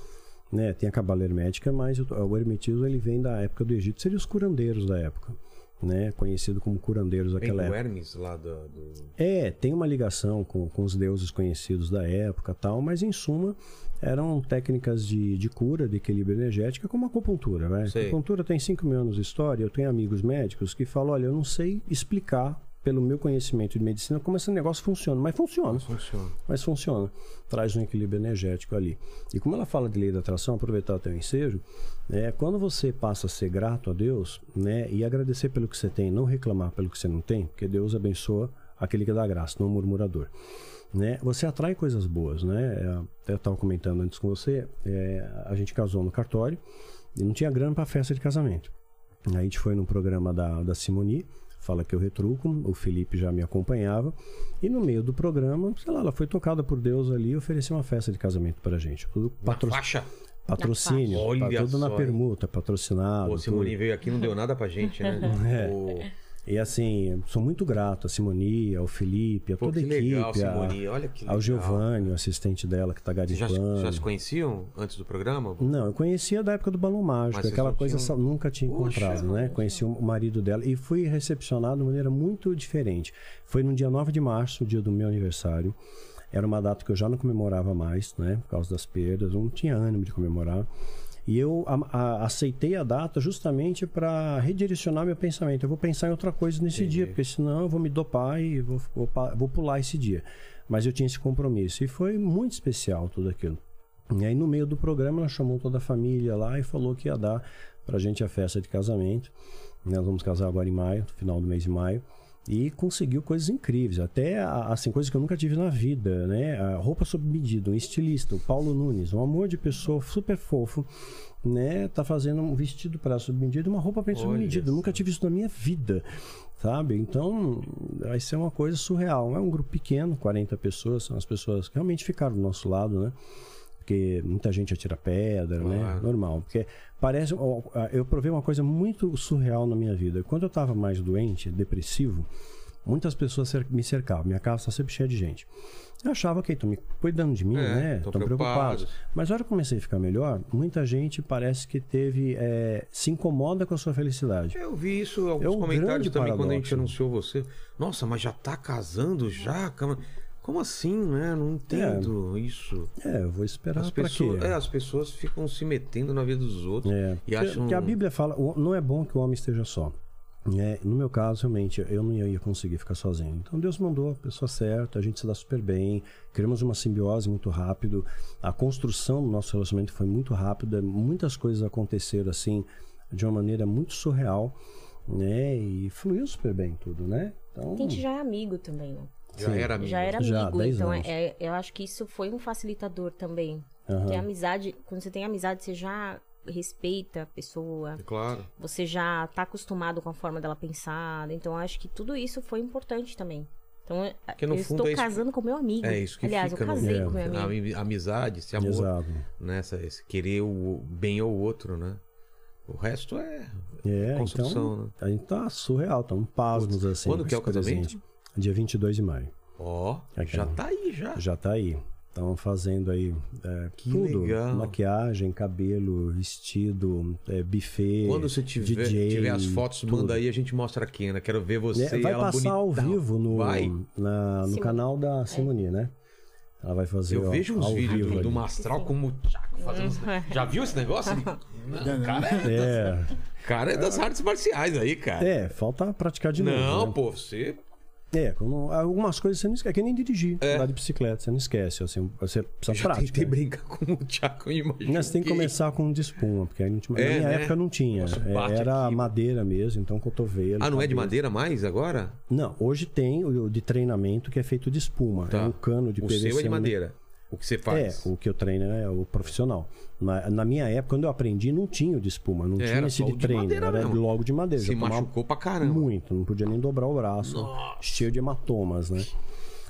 Né? Tem a cabala hermética, mas o, o hermetismo ele vem da época do Egito, seriam os curandeiros da época, né? Conhecido como curandeiros daquela época. Hermes lá do... do- É, tem uma ligação com, com os deuses conhecidos da época tal, mas em suma eram técnicas de, de cura, de equilíbrio energético, como a acupuntura, né? A acupuntura tem 5 mil anos de história, eu tenho amigos médicos que falam, olha, eu não sei explicar pelo meu conhecimento de medicina como esse negócio funciona, mas funciona Funciona. mas funciona. Traz um equilíbrio energético ali. E como ela fala de lei da atração, aproveitar o teu ensejo, é, quando você passa a ser grato a Deus, né, e agradecer pelo que você tem, não reclamar pelo que você não tem, porque Deus abençoa aquele que dá graça, não murmurador. Né, você atrai coisas boas, né? É, Eu estava comentando antes com você, é, a gente casou no cartório e não tinha grana para festa de casamento. Aí a gente foi num programa da, da Simoni, fala que eu retruco, o Felipe já me acompanhava, e no meio do programa, sei lá, ela foi tocada por Deus ali e ofereceu uma festa de casamento pra gente. Tudo Na patro- faixa? patrocínio, Na faixa. tá Olha tudo na permuta, patrocinado. Pô, tudo. Simone veio aqui e não deu nada pra gente, né? É. E assim, sou muito grato a Simoni, ao Felipe, a pô, toda a equipe, legal, a- Simone. Olha que legal. ao Giovanni, o assistente dela que tá Vocês já, garimpando. já se conheciam antes do programa? Não, eu conhecia da época do Balão Mágico, aquela coisa tinham- nunca tinha encontrado, né? Conheci o marido dela e fui recepcionado de maneira muito diferente. Foi no dia 9 de março, o dia do meu aniversário. Era uma data que eu já não comemorava mais, né? Por causa das perdas, eu não tinha ânimo de comemorar. E eu a- a- aceitei a data justamente para redirecionar meu pensamento. Eu vou pensar em outra coisa nesse Entendi. dia, porque senão eu vou me dopar e vou, vou, vou pular esse dia. Mas eu tinha esse compromisso e foi muito especial tudo aquilo. E aí no meio do programa ela chamou toda a família lá e falou que ia dar pra gente a festa de casamento. Nós vamos casar agora em maio, no final do mês de maio. E conseguiu coisas incríveis, até assim coisas que eu nunca tive na vida, né? A roupa sob medida, um estilista, o Paulo Nunes, um amor de pessoa super fofo, né? Tá fazendo um vestido para sob medida, uma roupa para sob medida. Nunca tive isso na minha vida, sabe? Então vai ser uma coisa surreal. É um grupo pequeno, 40 pessoas, são as pessoas que realmente ficaram do nosso lado, né? Porque muita gente atira pedra, né? Claro. Normal. Porque parece. Eu provei uma coisa muito surreal na minha vida. Quando eu estava mais doente, depressivo, muitas pessoas me cercavam. Minha casa está sempre cheia de gente. Eu achava que estão me cuidando de mim, É, né? tão Estão preocupados. preocupados. Mas na hora que eu comecei a ficar melhor, muita gente parece que teve. é, se incomoda com a sua felicidade. Eu vi isso em alguns É um comentários também quando a gente paradoxo. anunciou você. Nossa, mas já tá casando já? Como- assim, né? Não entendo isso. É, eu vou esperar As para quê? pessoas, é, as pessoas ficam se metendo na vida dos outros. É, E porque, acham- porque a Bíblia fala, não é bom que o homem esteja só. É, no meu caso, realmente, eu não ia conseguir ficar sozinho. Então Deus mandou a pessoa certa, a gente se dá super bem, criamos uma simbiose muito rápido, a construção do nosso relacionamento foi muito rápida, muitas coisas aconteceram assim de uma maneira muito surreal, né? E fluiu super bem tudo, né? Então, A gente já é amigo também, né? Já Sim. era amigo. Já era Já, amigo, 10 então anos. é, eu acho que isso foi um facilitador também. Porque a amizade, quando você tem amizade, você já respeita a pessoa, Claro. você já tá acostumado com a forma dela pensar. Então eu acho que tudo isso foi importante também. Então Porque no eu fundo estou é isso casando com meu amigo. É isso que Aliás, fica eu no- casei É, com meu amigo. A amizade, esse amor, Exato. né? Esse querer o bem ao outro, né? O resto é É, construção, então, né? a gente tá surreal, tá um pasmos assim. Quando que é o casamento? Dia 22 de maio. Ó, Aqui, já ó. tá aí, já. Já tá aí. Estão fazendo aí é, Que tudo. legal. Maquiagem, cabelo, vestido, é, buffet. Quando você tiver, DJ, tiver as fotos, tudo. manda aí, a gente mostra a Kena. Quero ver você É, vai ela passar ao bonitão. vivo no, Vai? na- no Simone. canal da Simone, né? Ela vai fazer Eu ó, vejo uns ao vídeos do, do. Mastral como o Thiago fazendo. isso. Já viu esse negócio? Não, cara, é, É, cara é das artes marciais aí, cara. é, falta praticar de novo. não, né? pô, você. É, algumas coisas você não esquece. É que nem dirigir, andar de bicicleta, você não esquece. Assim, você precisa Já prática. tentei brincar com o Thiago, eu imagino. Mas tem que começar com de espuma, porque a gente, na É, minha né? época não tinha. Nossa, É, era aqui. madeira mesmo, então cotovelo. Ah, não é de cabeça. madeira mais agora? Não, hoje tem o de treinamento que é feito de espuma. Tá. É um cano de o PVC. seu é de meio. madeira. O que você É, faz? o que eu treino é o profissional. Na, na minha época, quando eu aprendi, não tinha o de espuma, não É, tinha era esse de de treino. madeira Era mesmo. logo de madeira. Se machucou pra caramba. Muito, não podia nem dobrar o braço. Nossa. Cheio de hematomas, né?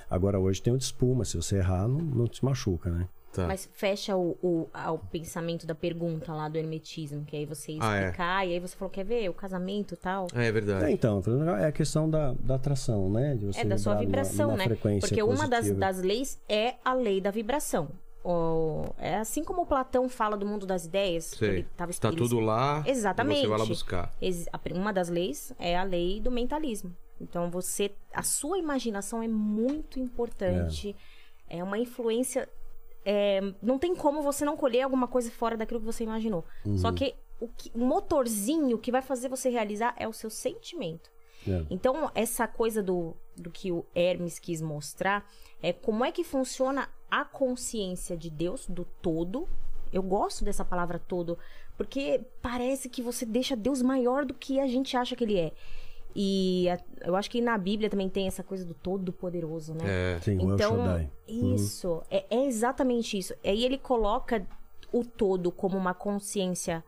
Agora hoje tem o de espuma, se você errar, não, não te machuca, né? Tá. Mas fecha o, o, o pensamento da pergunta lá do hermetismo, que aí você ia Ah, é. explicar, e aí você falou, quer ver, o casamento e tal. É É, verdade. então, é a questão da, da atração, né? De você É da sua vibrar numa- vibração, numa né? frequência Porque uma das, positiva. das leis é a lei da vibração. O- é assim como o Platão fala do mundo das ideias. Sei. Ele tava, Tá ele- tudo lá. Exatamente. E você vai lá buscar. Ex- a pr- Uma das leis é a lei do mentalismo. Então você, a sua imaginação é muito importante. É, uma influência. É, não tem como você não colher alguma coisa fora daquilo que você imaginou. Uhum. Só que o, que o motorzinho que vai fazer você realizar é o seu sentimento. É. Então, essa coisa do, do que o Hermes quis mostrar é como é que funciona a consciência de Deus, do todo. Eu gosto dessa palavra todo, porque parece que você deixa Deus maior do que a gente acha que ele é. E a- eu acho que na Bíblia também tem essa coisa do todo-poderoso, né? É. Sim, Então, Shaddai. Uhum. isso, é, é exatamente isso. Aí ele coloca o todo como uma consciência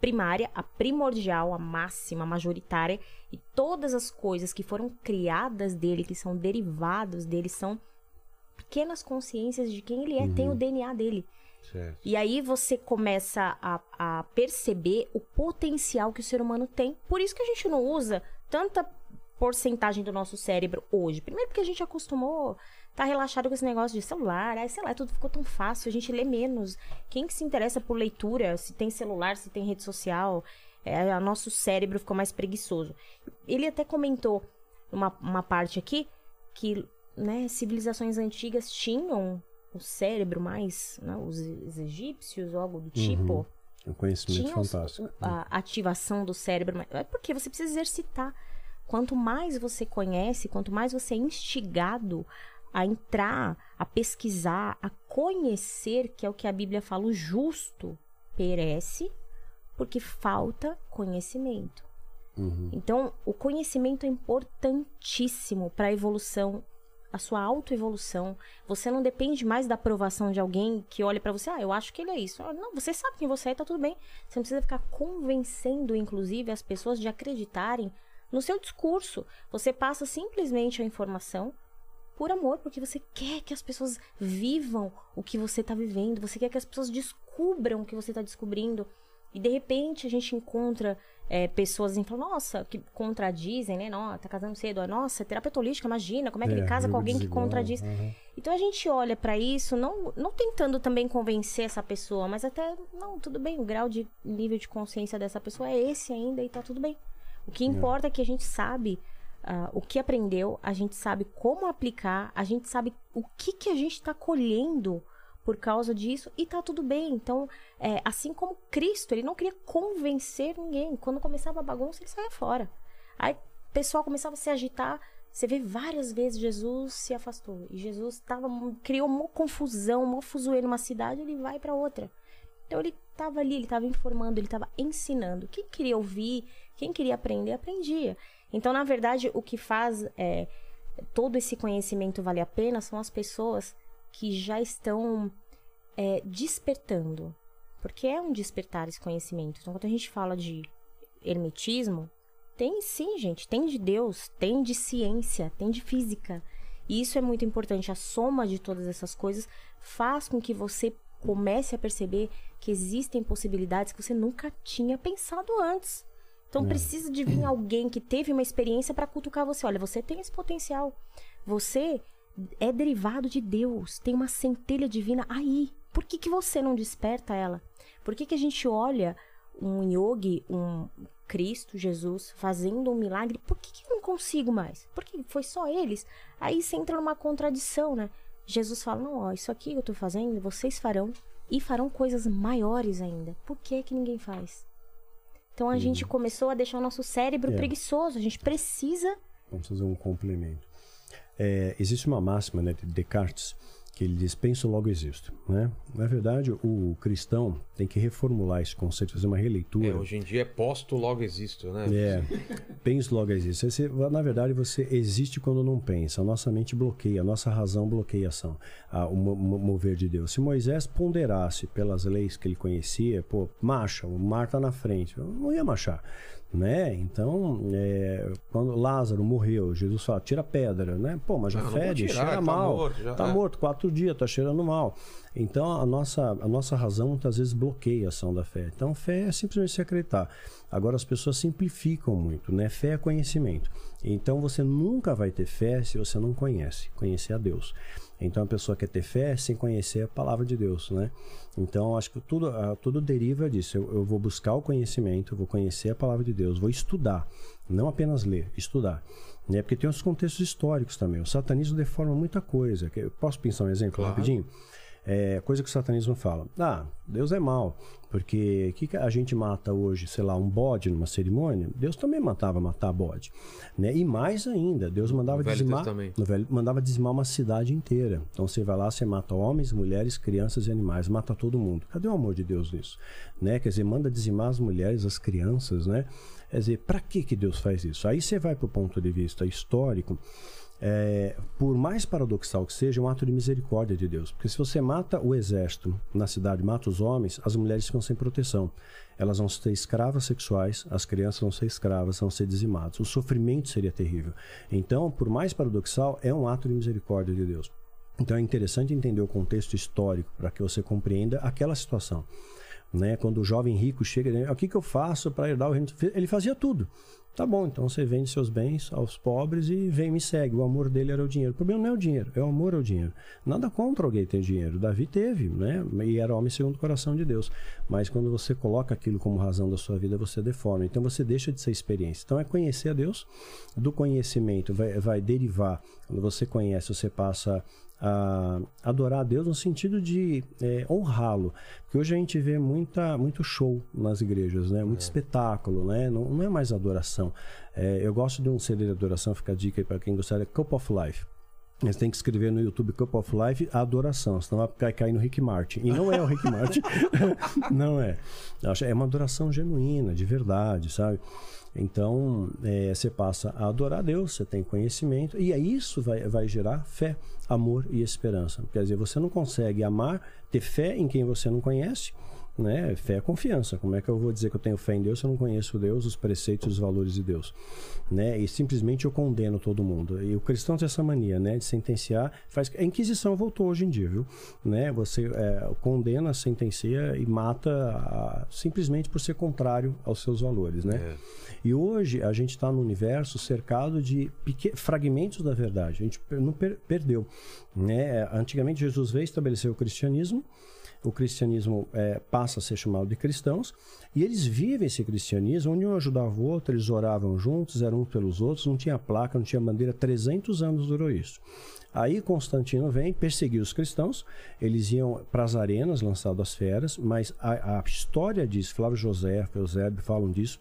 primária, a primordial, a máxima, a majoritária, e todas as coisas que foram criadas dele, que são derivados dele, são pequenas consciências de quem ele é, tem o DNA dele. Certo. E aí você começa a, a perceber o potencial que o ser humano tem. Por isso que a gente não usa tanta porcentagem do nosso cérebro hoje. Primeiro porque a gente acostumou tá relaxado com esse negócio de celular, ai, sei lá, tudo ficou tão fácil, a gente lê menos. Quem que se interessa por leitura, se tem celular, se tem rede social, é, o nosso cérebro ficou mais preguiçoso. Ele até comentou uma, uma parte aqui que né, civilizações antigas tinham o cérebro mais, né, os, os egípcios ou algo do tipo É um conhecimento tinha os- fantástico. a ativação do cérebro, é porque você precisa exercitar. Quanto mais você conhece, quanto mais você é instigado a entrar, a pesquisar, a conhecer, que é o que a Bíblia fala, o justo perece porque falta conhecimento. Então, o conhecimento é importantíssimo para a evolução, a sua autoevolução. Você não depende mais da aprovação de alguém que olha para você, ah, eu acho que ele é isso. Ah, Não, você sabe quem você é, tá tudo bem. Você não precisa ficar convencendo, inclusive, as pessoas de acreditarem no seu discurso. Você passa simplesmente a informação por amor, porque você quer que as pessoas vivam o que você está vivendo, você quer que as pessoas descubram o que você está descobrindo. E de repente a gente encontra é, pessoas e fala, nossa, que contradizem, né? Não, tá casando cedo. Ah, Nossa, é holística, imagina, como é que ele casa com alguém que desigual, contradiz. aham. Então a gente olha pra isso, não, não tentando também convencer essa pessoa, mas até, não, tudo bem, o grau de nível de consciência dessa pessoa é esse ainda e tá tudo bem. O que importa é que a gente sabe ah, o que aprendeu, a gente sabe como aplicar, a gente sabe o que, que a gente tá colhendo por causa disso e tá tudo bem. Então, é, assim como Cristo, ele não queria convencer ninguém. Quando começava a bagunça, ele saía fora. Aí o pessoal começava a se agitar. Você vê várias vezes Jesus se afastou. E Jesus tava, criou uma confusão, uma fuzuê numa cidade, ele vai para outra. Então ele estava ali, ele estava informando, ele estava ensinando. Quem queria ouvir, quem queria aprender, aprendia. Então, na verdade, o que faz é, todo esse conhecimento valer a pena são as pessoas que já estão é, despertando. Porque é um despertar esse conhecimento. Então, quando a gente fala de hermetismo, tem sim, gente. Tem de Deus, tem de ciência, tem de física. E isso é muito importante. A soma de todas essas coisas faz com que você comece a perceber que existem possibilidades que você nunca tinha pensado antes. Então precisa de vir alguém que teve uma experiência para cutucar você. Olha, você tem esse potencial. Você é derivado de Deus. Tem uma centelha divina aí. Por que, que você não desperta ela? Por que, que a gente olha um yogi, um Cristo, Jesus, fazendo um milagre? Por que, que eu não consigo mais? Porque foi só eles. Aí você entra numa contradição, né? Jesus fala: não, ó, isso aqui que eu tô fazendo, vocês farão e farão coisas maiores ainda. Por que que ninguém faz? Então a gente começou a deixar o nosso cérebro É. preguiçoso. A gente precisa. Vamos fazer um complemento. É, existe uma máxima né, de Descartes que ele diz penso logo existo, né? Na verdade, o cristão tem que reformular esse conceito, fazer uma releitura. É, hoje em dia é posto, logo existo, né? É, penso logo existe. Você, na verdade, você existe quando não pensa. A nossa mente bloqueia, a nossa razão bloqueia a ação, a- o mo- mo- mover de Deus. Se Moisés ponderasse pelas leis que ele conhecia, pô, marcha, o mar tá na frente, não ia marchar. Né? Então, é, quando Lázaro morreu, Jesus fala, tira a pedra, né? Pô, mas já Não, não fede, tirar, cheira tá mal. morto, já- tá é. morto, quatro dias, tá cheirando mal. Então, a nossa, a nossa razão muitas vezes bloqueia a ação da fé. Então, fé é simplesmente se acreditar. Agora, as pessoas simplificam muito, né? Fé é conhecimento. Então, você nunca vai ter fé se você não conhece, conhecer a Deus. Então, a pessoa quer ter fé sem conhecer a palavra de Deus, né? Então, acho que tudo, ah, tudo deriva disso. Eu, eu vou buscar o conhecimento, vou conhecer a palavra de Deus, vou estudar, não apenas ler, estudar. Né? Porque tem os contextos históricos também. O satanismo deforma muita coisa. Posso pensar um exemplo Claro. rapidinho? É, coisa que o satanismo fala. Ah, Deus é mal. Porque que, que a gente mata hoje, sei lá, um bode numa cerimônia? Deus também matava matar bode. Né? E mais ainda, Deus mandava dizimar, Velho- mandava dizimar uma cidade inteira. Então você vai lá, você mata homens, mulheres, crianças e animais, mata todo mundo. Cadê o amor de Deus nisso? Né? Quer dizer, manda dizimar as mulheres, as crianças, né? Quer dizer, para que que Deus faz isso? Aí você vai para o ponto de vista histórico. É, por mais paradoxal que seja, é um ato de misericórdia de Deus. Porque se você mata o exército na cidade, mata os homens, as mulheres ficam sem proteção. Elas vão ser escravas sexuais, as crianças vão ser escravas, vão ser dizimadas. O sofrimento seria terrível. Então, por mais paradoxal, é um ato de misericórdia de Deus. Então é interessante entender o contexto histórico para que você compreenda aquela situação. Né? Quando o jovem rico chega, o que, que eu faço para herdar o reino? Ele fazia tudo. Tá bom, então você vende seus bens aos pobres e vem me segue. O amor dele era o dinheiro. O problema não é o dinheiro, é o amor ao dinheiro. Nada contra alguém ter dinheiro. Davi teve, né? E era homem segundo o coração de Deus. Mas quando você coloca aquilo como razão da sua vida, você deforma. Então você deixa de ser experiência. Então é conhecer a Deus. Do conhecimento vai, vai derivar. Quando você conhece, você passa a adorar a Deus no sentido de é, honrá-lo. Porque hoje a gente vê muita, muito show nas igrejas, né? muito espetáculo, né? não, não é mais adoração. É, eu gosto de um CD de adoração, fica a dica aí para quem gostar, é Cup of Life. Eles têm que escrever no YouTube Cup of Life a adoração, senão vai cair no Rick Martin. E não é o Rick Martin. não é. É uma adoração genuína, de verdade, sabe? Então, é, você passa a adorar a Deus, você tem conhecimento, e aí isso vai, vai gerar fé, amor e esperança. Quer dizer, você não consegue amar, ter fé em quem você não conhece, né? Fé é confiança. Como é que eu vou dizer que eu tenho fé em Deus se eu não conheço Deus, os preceitos, os valores de Deus? Né? E simplesmente eu condeno todo mundo. E o cristão tem essa mania, né? De sentenciar. Faz... A Inquisição voltou hoje em dia, viu? Né? Você é, condena, sentencia e mata a- simplesmente por ser contrário aos seus valores, né? É. E hoje a gente está no universo cercado de peque- fragmentos da verdade. A gente não per- perdeu. Né? Antigamente Jesus veio estabelecer o cristianismo. O cristianismo é, passa a ser chamado de cristãos e eles vivem esse cristianismo onde um ajudava o outro, eles oravam juntos, eram uns pelos outros, não tinha placa, não tinha bandeira, 300 anos durou isso. Aí Constantino vem, perseguiu os cristãos, eles iam para as arenas, lançados às feras, mas a, a história diz, Flávio José, Eusébio falam disso,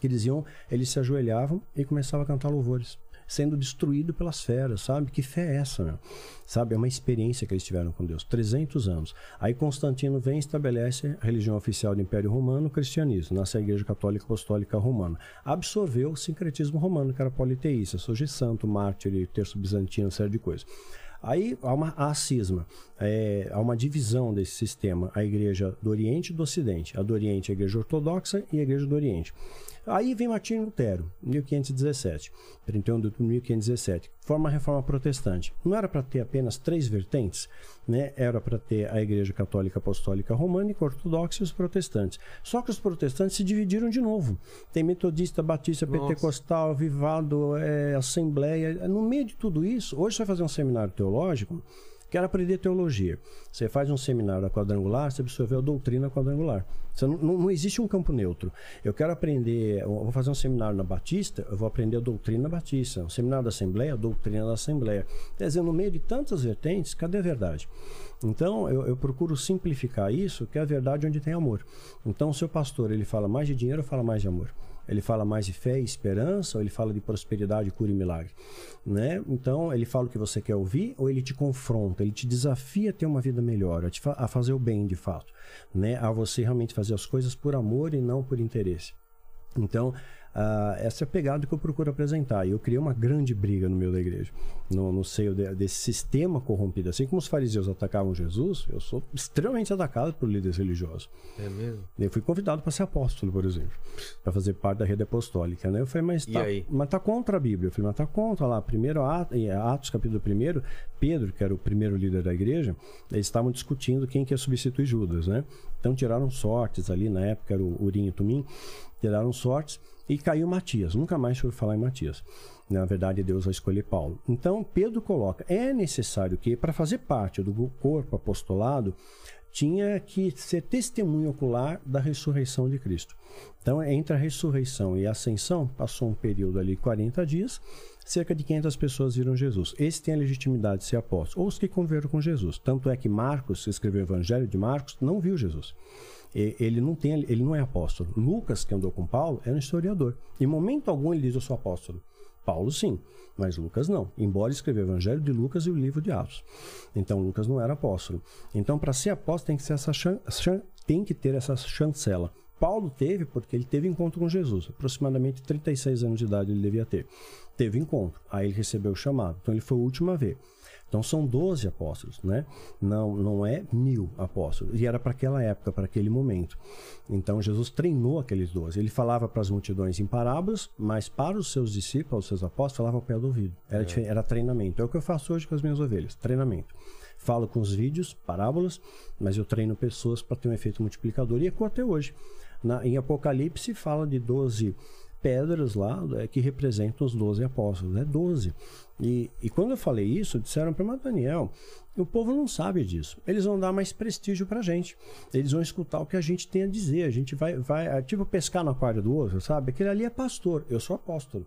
que eles iam, eles se ajoelhavam e começavam a cantar louvores, sendo destruído pelas feras, sabe? Que fé é essa, meu? Sabe? É uma experiência que eles tiveram com Deus, 300 anos. Aí Constantino vem e estabelece a religião oficial do Império Romano, o cristianismo, nasce a Igreja Católica Apostólica Romana. Absorveu o sincretismo romano, que era politeísta, surge santo, mártir, terço bizantino, série de coisas. Aí há uma há cisma, é, há uma divisão desse sistema, a igreja do Oriente e do Ocidente. A do Oriente é a igreja ortodoxa e a igreja do Oriente. Aí vem Martinho Lutero, 1517, 31 de outubro de 1517, forma a reforma protestante. Não era para ter apenas três vertentes, né? era para ter a igreja católica apostólica românica, ortodoxa e os protestantes. Só que os protestantes se dividiram de novo. Tem metodista, batista, Nossa. pentecostal, avivado, é, assembleia. No meio de tudo isso, hoje você vai fazer um seminário teológico, quero aprender teologia. Você faz um seminário quadrangular, você absorveu a doutrina quadrangular. Você não, não, não existe um campo neutro. Eu quero aprender, eu vou fazer um seminário na Batista, eu vou aprender a doutrina batista. Um seminário da Assembleia, a doutrina da Assembleia. Quer dizer, no meio de tantas vertentes, cadê a verdade? Então, eu, eu procuro simplificar isso, que é a verdade onde tem amor. Então, o seu pastor, ele fala mais de dinheiro fala mais de amor? Ele fala mais de fé e esperança, ou ele fala de prosperidade, cura e milagre? Né? Então, ele fala o que você quer ouvir, ou ele te confronta, ele te desafia a ter uma vida melhor, a, fa- a fazer o bem de fato, né? a você realmente fazer as coisas por amor e não por interesse. Então, ah, essa é a pegada que eu procuro apresentar. E eu criei uma grande briga no meio da igreja, no, no seio de- desse sistema corrompido. Assim como os fariseus atacavam Jesus, eu sou extremamente atacado por líderes religiosos. É mesmo? Eu fui convidado para ser apóstolo, por exemplo, para fazer parte da rede apostólica. Né? Eu falei, mas tá, mas tá contra a Bíblia. Eu falei, mas tá contra lá. Primeiro Atos, Atos capítulo 1, Pedro, que era o primeiro líder da igreja, eles estavam discutindo quem que ia substituir Judas, né? Então tiraram sortes ali, na época era o Urim e Tumim, tiraram sortes e caiu Matias. Nunca mais foi falar em Matias. Na verdade, Deus vai escolher Paulo. Então, Pedro coloca: é necessário que, para fazer parte do corpo apostolado, tinha que ser testemunho ocular da ressurreição de Cristo. Então, entre a ressurreição e a ascensão, passou um período ali, 40 dias, cerca de 500 pessoas viram Jesus. Esse tem a legitimidade de ser apóstolo, ou os que conviveram com Jesus. Tanto é que Marcos, que escreveu o Evangelho de Marcos, não viu Jesus. Ele não, tem, ele não é apóstolo. Lucas, que andou com Paulo, é um historiador. Em momento algum ele diz: Eu sou apóstolo. Paulo sim, mas Lucas não. Embora escreveu o Evangelho de Lucas e o livro de Atos. Então Lucas não era apóstolo. Então para ser apóstolo tem que, ser essa chan- chan- tem que ter essa chancela. Paulo teve porque ele teve encontro com Jesus. Aproximadamente 36 anos de idade ele devia ter. Teve encontro. Aí ele recebeu o chamado. Então ele foi a ver. Então são 12 apóstolos, né? Não, não é mil apóstolos. E era para aquela época, para aquele momento. Então Jesus treinou aqueles 12. Ele falava para as multidões em parábolas, mas para os seus discípulos, os seus apóstolos, falava ao pé do ouvido. Era, dife- era treinamento. É o que eu faço hoje com as minhas ovelhas: treinamento. Falo com os vídeos, parábolas, mas eu treino pessoas para ter um efeito multiplicador e ecoa até hoje. Na- em Apocalipse fala de 12 pedras lá é, que representam os 12 apóstolos, né? 12. E, e quando eu falei isso, disseram para Daniel, o povo não sabe disso. Eles vão dar mais prestígio pra gente. Eles vão escutar o que a gente tem a dizer. A gente vai, vai é, tipo pescar no aquário do outro, sabe? Aquele ali é pastor, eu sou apóstolo.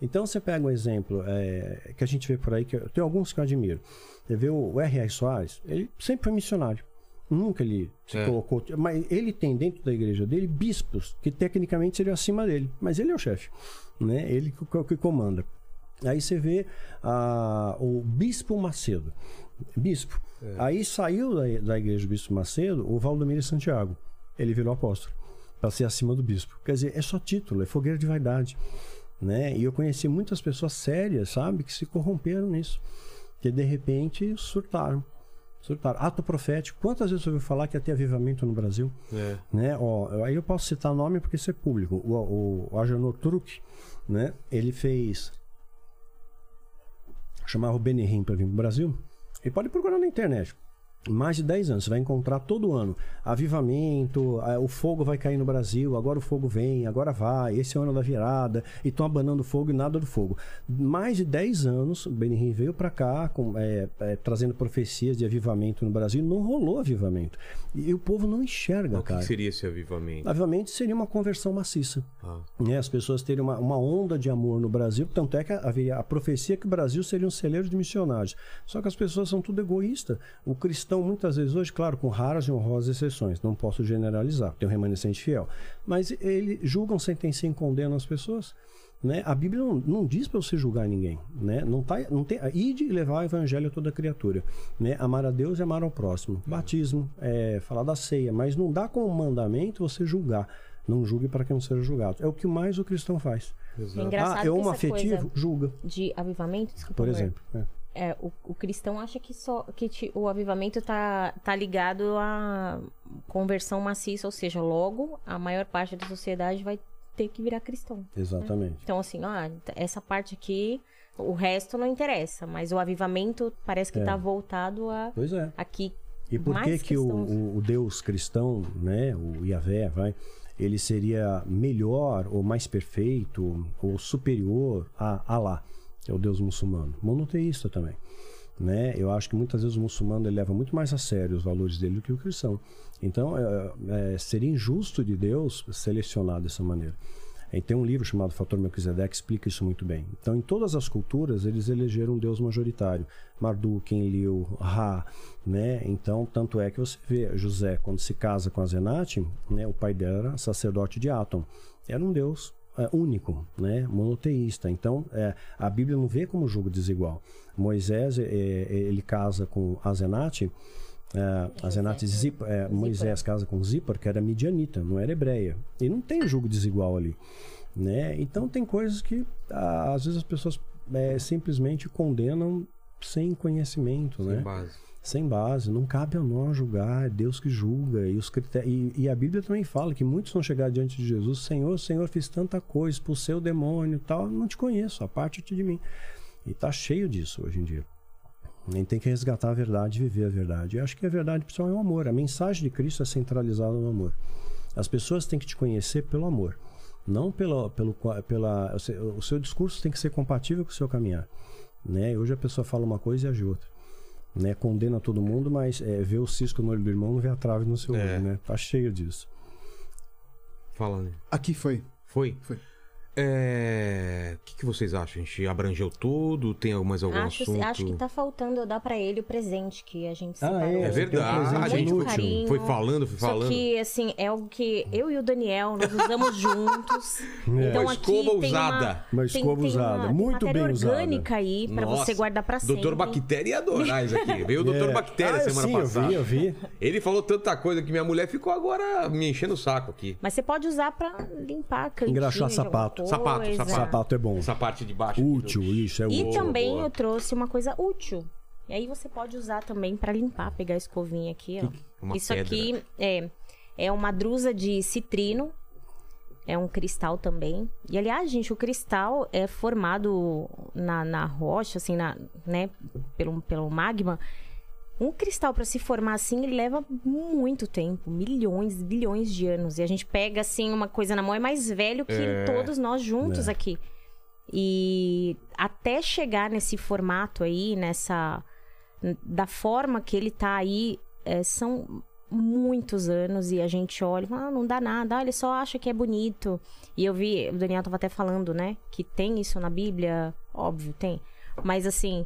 Então você pega um exemplo é, que a gente vê por aí, que eu, tem alguns que eu admiro. Você vê o R.R. Soares, ele sempre foi missionário. Nunca ele se É. colocou. Mas ele tem dentro da igreja dele bispos, que tecnicamente seriam acima dele. Mas ele é o chefe. Né? Ele que, que comanda. Aí você vê ah, o Bispo Macedo. Bispo. Aí saiu da, da igreja do Bispo Macedo o Valdomiro Santiago. Ele virou apóstolo. Para ser acima do bispo. Quer dizer, é só título, é fogueira de vaidade. Né? E eu conheci muitas pessoas sérias, sabe, que se corromperam nisso. Que de repente surtaram. Surtaram. Ato profético. Quantas vezes você ouviu falar que ia ter avivamento no Brasil? É. né? Ó, aí eu posso citar nome porque isso é público. O, o, o Agenor Truc, né? Ele fez. Chamava o Benihim para vir pro Brasil. E pode procurar na internet. Mais de 10 anos, você vai encontrar todo ano avivamento, o fogo vai cair no Brasil, agora o fogo vem, agora vai, esse é o ano da virada, e estão abanando fogo e nada do fogo. Mais de 10 anos, o Benihim veio para cá com, é, é, trazendo profecias de avivamento no Brasil, não rolou avivamento. E, o povo não enxerga, O que cara. que seria esse avivamento? Avivamento seria uma conversão maciça. Ah. Né? As pessoas terem uma, uma onda de amor no Brasil. Tanto é que haveria a profecia que o Brasil seria um celeiro de missionários. Só que as pessoas são tudo egoístas. O cristão, muitas vezes, hoje, claro, com raras e honrosas exceções, não posso generalizar, tem um remanescente fiel. Mas ele julgam, sentenciam e condenam as pessoas. Né? A Bíblia não, não diz para você julgar ninguém. Né? Não tá, não tem, ide e levar o evangelho a toda criatura. Né? Amar a Deus e amar ao próximo. Batismo, é, falar da ceia. Mas não dá como mandamento você julgar. Não julgue para que não seja julgado. É o que mais o cristão faz. É engraçado ah, é um afetivo? Julga, de avivamento, desculpa, por exemplo. É. É, o, o cristão acha que só que ti- o avivamento tá, tá ligado à conversão maciça, ou seja, logo a maior parte da sociedade vai ter que virar cristão. Exatamente. Então, assim, ah, essa parte aqui, o resto não interessa, mas o avivamento parece que É. tá voltado a Pois é. aqui. E por que que o, o- Deus cristão, né, o Yahvé, vai, ele seria melhor ou mais perfeito ou superior a Alá, é o Deus muçulmano? Monoteísta também. Né? Eu acho que muitas vezes o muçulmano leva muito mais a sério os valores dele do que o cristão. Então, é, é, seria injusto de Deus selecionar dessa maneira. E tem um livro chamado Fator Melquisedeque que explica isso muito bem. Então, em todas as culturas, eles elegeram um Deus majoritário. Marduk, Enlil, Ra, né? Então, tanto é que você vê José, quando se casa com a Zenate, né? o pai dela era sacerdote de Atom. Era um Deus é, único, né? monoteísta. Então, é, a Bíblia não vê como jogo desigual. Moisés, é, é, ele casa com a Zenate, é, a Zenate Zip, é, Moisés casa com Zipar, que era midianita, não era hebreia. E não tem jogo desigual ali. Né? Então tem coisas que às vezes as pessoas é, simplesmente condenam sem conhecimento, Sem né? base. Sem base. Não cabe a nós julgar, é Deus que julga. E, os critério- e, e a Bíblia também fala que muitos vão chegar diante de Jesus: Senhor, Senhor, fiz tanta coisa, expulsei o demônio tal. Não te conheço, aparte-te de mim. E tá cheio disso hoje em dia. A gente tem que resgatar a verdade viver a verdade. E acho que a verdade pessoal é o amor. A mensagem de Cristo é centralizada no amor. As pessoas têm que te conhecer pelo amor. Não pelo, pelo, pela. seu- O seu discurso tem que ser compatível com o seu caminhar. Né? Hoje a pessoa fala uma coisa e age outra. Né? Condena todo mundo, mas é, vê o cisco no olho do irmão, não vê a trave no seu É. olho. Né? Tá cheio disso. Fala, né? Aqui foi. Foi? Foi. É... O que, que vocês acham? A gente abrangeu tudo? Tem mais algum Acho, assunto? acho que tá faltando eu dar pra ele o presente que a gente Ah, separou. é, É tem um verdade. presente a gente Muito foi, carinho. foi falando, foi Só falando. que, assim, é algo que eu e o Daniel, nós usamos juntos. Então Uma aqui escova tem usada. Uma tem- escova tem usada, tem muito matéria bem usada. orgânica aí pra Nossa, você guardar pra sempre. Doutor Bactéria ia adorar isso aqui. Veio o Doutor É. Bactéria Ah, semana sim, passada. Eu vi, eu vi. Ele falou tanta coisa que minha mulher ficou agora me enchendo o saco aqui. Mas você pode usar pra limpar a cantinha Engraxar de alguma sapato. Sapato, coisa. sapato. Sapato é bom. Essa parte de baixo. aqui do- Útil, isso, é E útil. também boa. eu trouxe uma coisa útil. E aí você pode usar também pra limpar, pegar a escovinha aqui, ó. Uma Isso pedra. aqui é, é uma drusa de citrino. É um cristal também. E aliás, gente, o cristal é formado na, na rocha, assim, na, né, pelo, pelo magma. Um cristal para se formar assim, ele leva muito tempo, milhões, bilhões de anos. E a gente pega assim uma coisa na mão é mais velho que É. todos nós juntos É. aqui. E até chegar nesse formato aí, nessa da forma que ele tá aí, é, são muitos anos e a gente olha, e fala, ah, não dá nada, ah, ele só acha que é bonito. E eu vi, o Daniel tava até falando, né, que tem isso na Bíblia, óbvio, tem. Mas assim,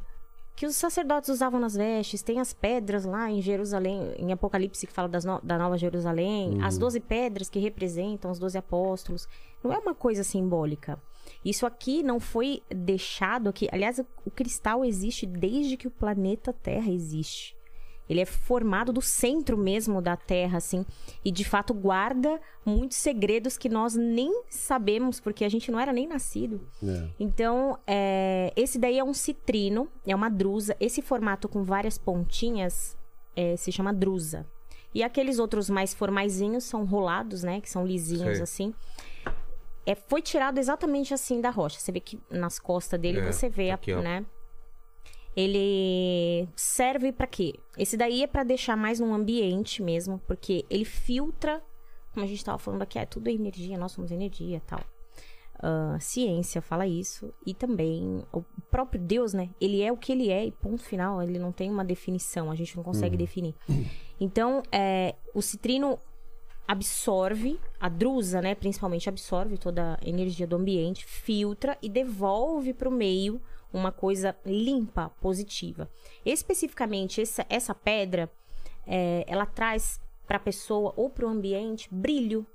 que os sacerdotes usavam nas vestes, tem as pedras lá em Jerusalém, em Apocalipse que fala das no- da Nova Jerusalém, as doze pedras que representam os doze apóstolos. Não é uma coisa simbólica. Isso aqui não foi deixado aqui. Aliás, o cristal existe desde que o planeta Terra existe. Ele é formado do centro mesmo da Terra, assim, e de fato guarda muitos segredos que nós nem sabemos, porque a gente não era nem nascido. É. Então, é, esse daí é um citrino, é uma drusa. Esse formato com várias pontinhas é, se chama drusa. E aqueles outros mais formaisinhos são rolados, né? Que são lisinhos Sei. assim. É, foi tirado exatamente assim da rocha. Você vê que nas costas dele É, você vê, a- aqui, ó. né? Ele serve pra quê? Esse daí é pra deixar mais num ambiente mesmo, porque ele filtra, como a gente tava falando aqui, é tudo energia, nós somos energia, tal. Ah, ciência fala isso e também o próprio Deus, né? Ele é o que ele é e ponto final. Ele não tem uma definição, a gente não consegue definir. Então, é, o citrino absorve, a drusa, né, principalmente absorve toda a energia do ambiente, filtra e devolve para o meio uma coisa limpa, positiva. Especificamente essa, essa pedra, é, ela traz para a pessoa ou para o ambiente brilho,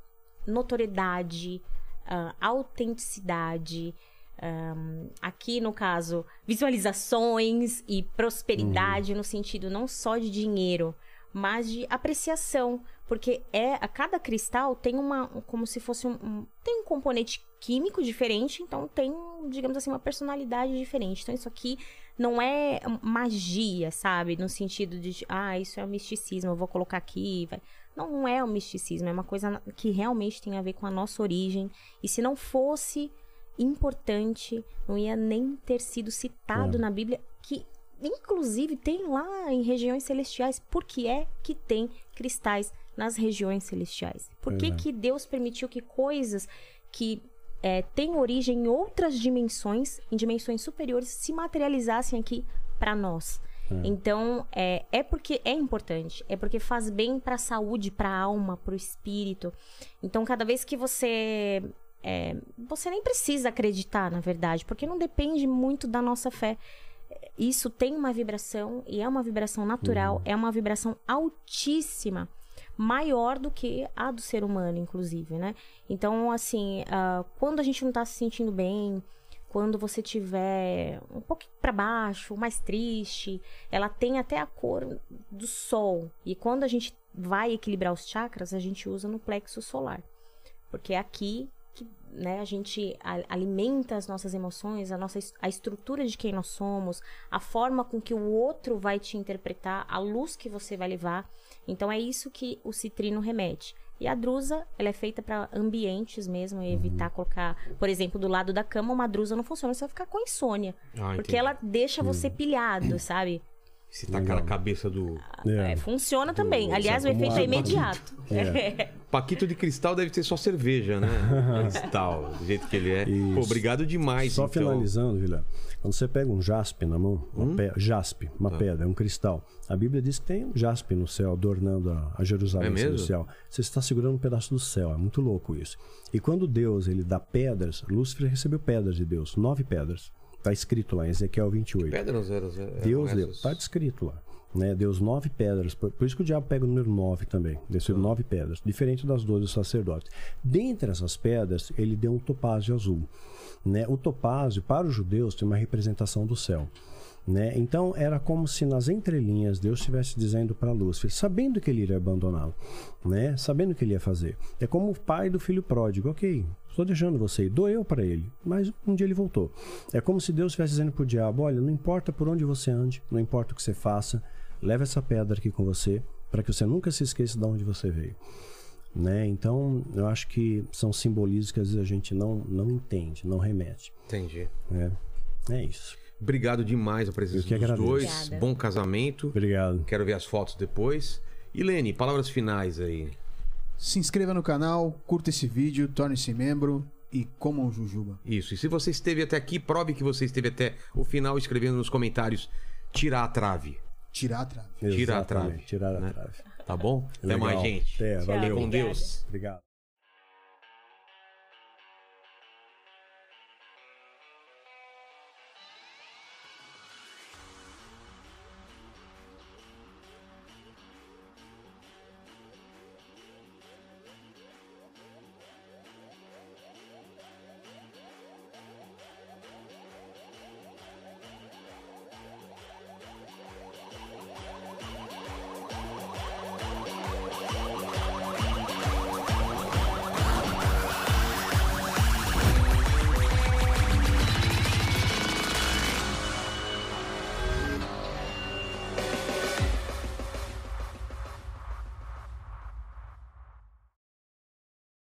notoriedade, ah, autenticidade. ahn, aqui no caso, visualizações e prosperidade no sentido não só de dinheiro, mas de apreciação, porque é a cada cristal tem uma como se fosse um, um- tem um componente químico diferente, então tem, digamos assim, uma personalidade diferente. Então isso aqui não é magia, sabe, no sentido de ah, isso é um misticismo, eu vou colocar aqui, vai. Não, é um misticismo, é uma coisa que realmente tem a ver com a nossa origem. E se não fosse importante, não ia nem ter sido citado na Bíblia, que inclusive tem lá em regiões celestiais. Por que é que tem cristais nas regiões celestiais? Por que, é. que Deus permitiu que coisas que é, têm origem em outras dimensões, em dimensões superiores, se materializassem aqui para nós? Então, é, é porque é importante, é porque faz bem para a saúde, para a alma, para o espírito. Então, cada vez que você. é, você nem precisa acreditar, na verdade, porque não depende muito da nossa fé. Isso tem uma vibração, e é uma vibração natural, é uma vibração altíssima, maior do que a do ser humano, inclusive, né? Então, assim, ah, quando a gente não tá se sentindo bem, quando você tiver um pouquinho para baixo, mais triste, ela tem até a cor do sol. E quando a gente vai equilibrar os chakras, a gente usa no plexo solar. Porque aqui né, a gente a- alimenta as nossas emoções, a nossa a estrutura de quem nós somos, a forma com que o outro vai te interpretar, a luz que você vai levar. Então é isso que o citrino remete. E a drusa, ela é feita para ambientes mesmo, evitar colocar, por exemplo, do lado da cama, uma drusa não funciona, você vai ficar com insônia. Ah, porque entendi. ela deixa você pilhado, sabe? Se tacar na cabeça do. É. É, funciona também. Aliás, o efeito é imediato. Paquito de cristal deve ter só cerveja, né? cristal, do jeito que ele é. Pô, obrigado demais. Só então. finalizando, Vila. Quando você pega um jaspe na mão, Hum? pe- jaspe, uma Tá. pedra, um cristal. A Bíblia diz que tem um jaspe no céu, adornando a, Jerusalém É mesmo? celestial. Você está segurando um pedaço do céu, é muito louco isso. E quando Deus ele dá pedras, Lúcifer recebeu pedras de Deus, nove pedras. Está escrito lá em Ezequiel 28. Pedra zero, zero. Deus eram deu, está descrito lá. Né? Deus nove pedras. Por, por isso que o diabo pega o número nove também. Desceu nove pedras, diferente das doze dos sacerdotes. Dentre essas pedras, ele deu um topázio azul. Né? O topázio, para os judeus, tem uma representação do céu. Né? Então era como se nas entrelinhas Deus estivesse dizendo para Lúcifer, sabendo que ele iria abandoná-lo, né? sabendo o que ele ia fazer. É como o pai do filho pródigo, ok, estou deixando você, doeu para ele, mas um dia ele voltou. É como se Deus estivesse dizendo para o diabo: olha, não importa por onde você ande, não importa o que você faça, leva essa pedra aqui com você, para que você nunca se esqueça de onde você veio. Né? Então, eu acho que são simbolismos que às vezes a gente não, não entende, não remete. Entendi. Né? É isso. Obrigado demais a presença dos agradeço. dois. Obrigada. Bom casamento. Obrigado. Quero ver as fotos depois. E Lene, palavras finais aí. Se inscreva no canal, curta esse vídeo, torne-se membro e coma um jujuba. Isso. E se você esteve até aqui, prove que você esteve até o final escrevendo nos comentários. Tirar a trave. Tirar a trave. Tira a trave, Tirar a né? trave. Tá bom? Até Legal. mais, gente. Até, valeu. Com. Deus. Obrigado.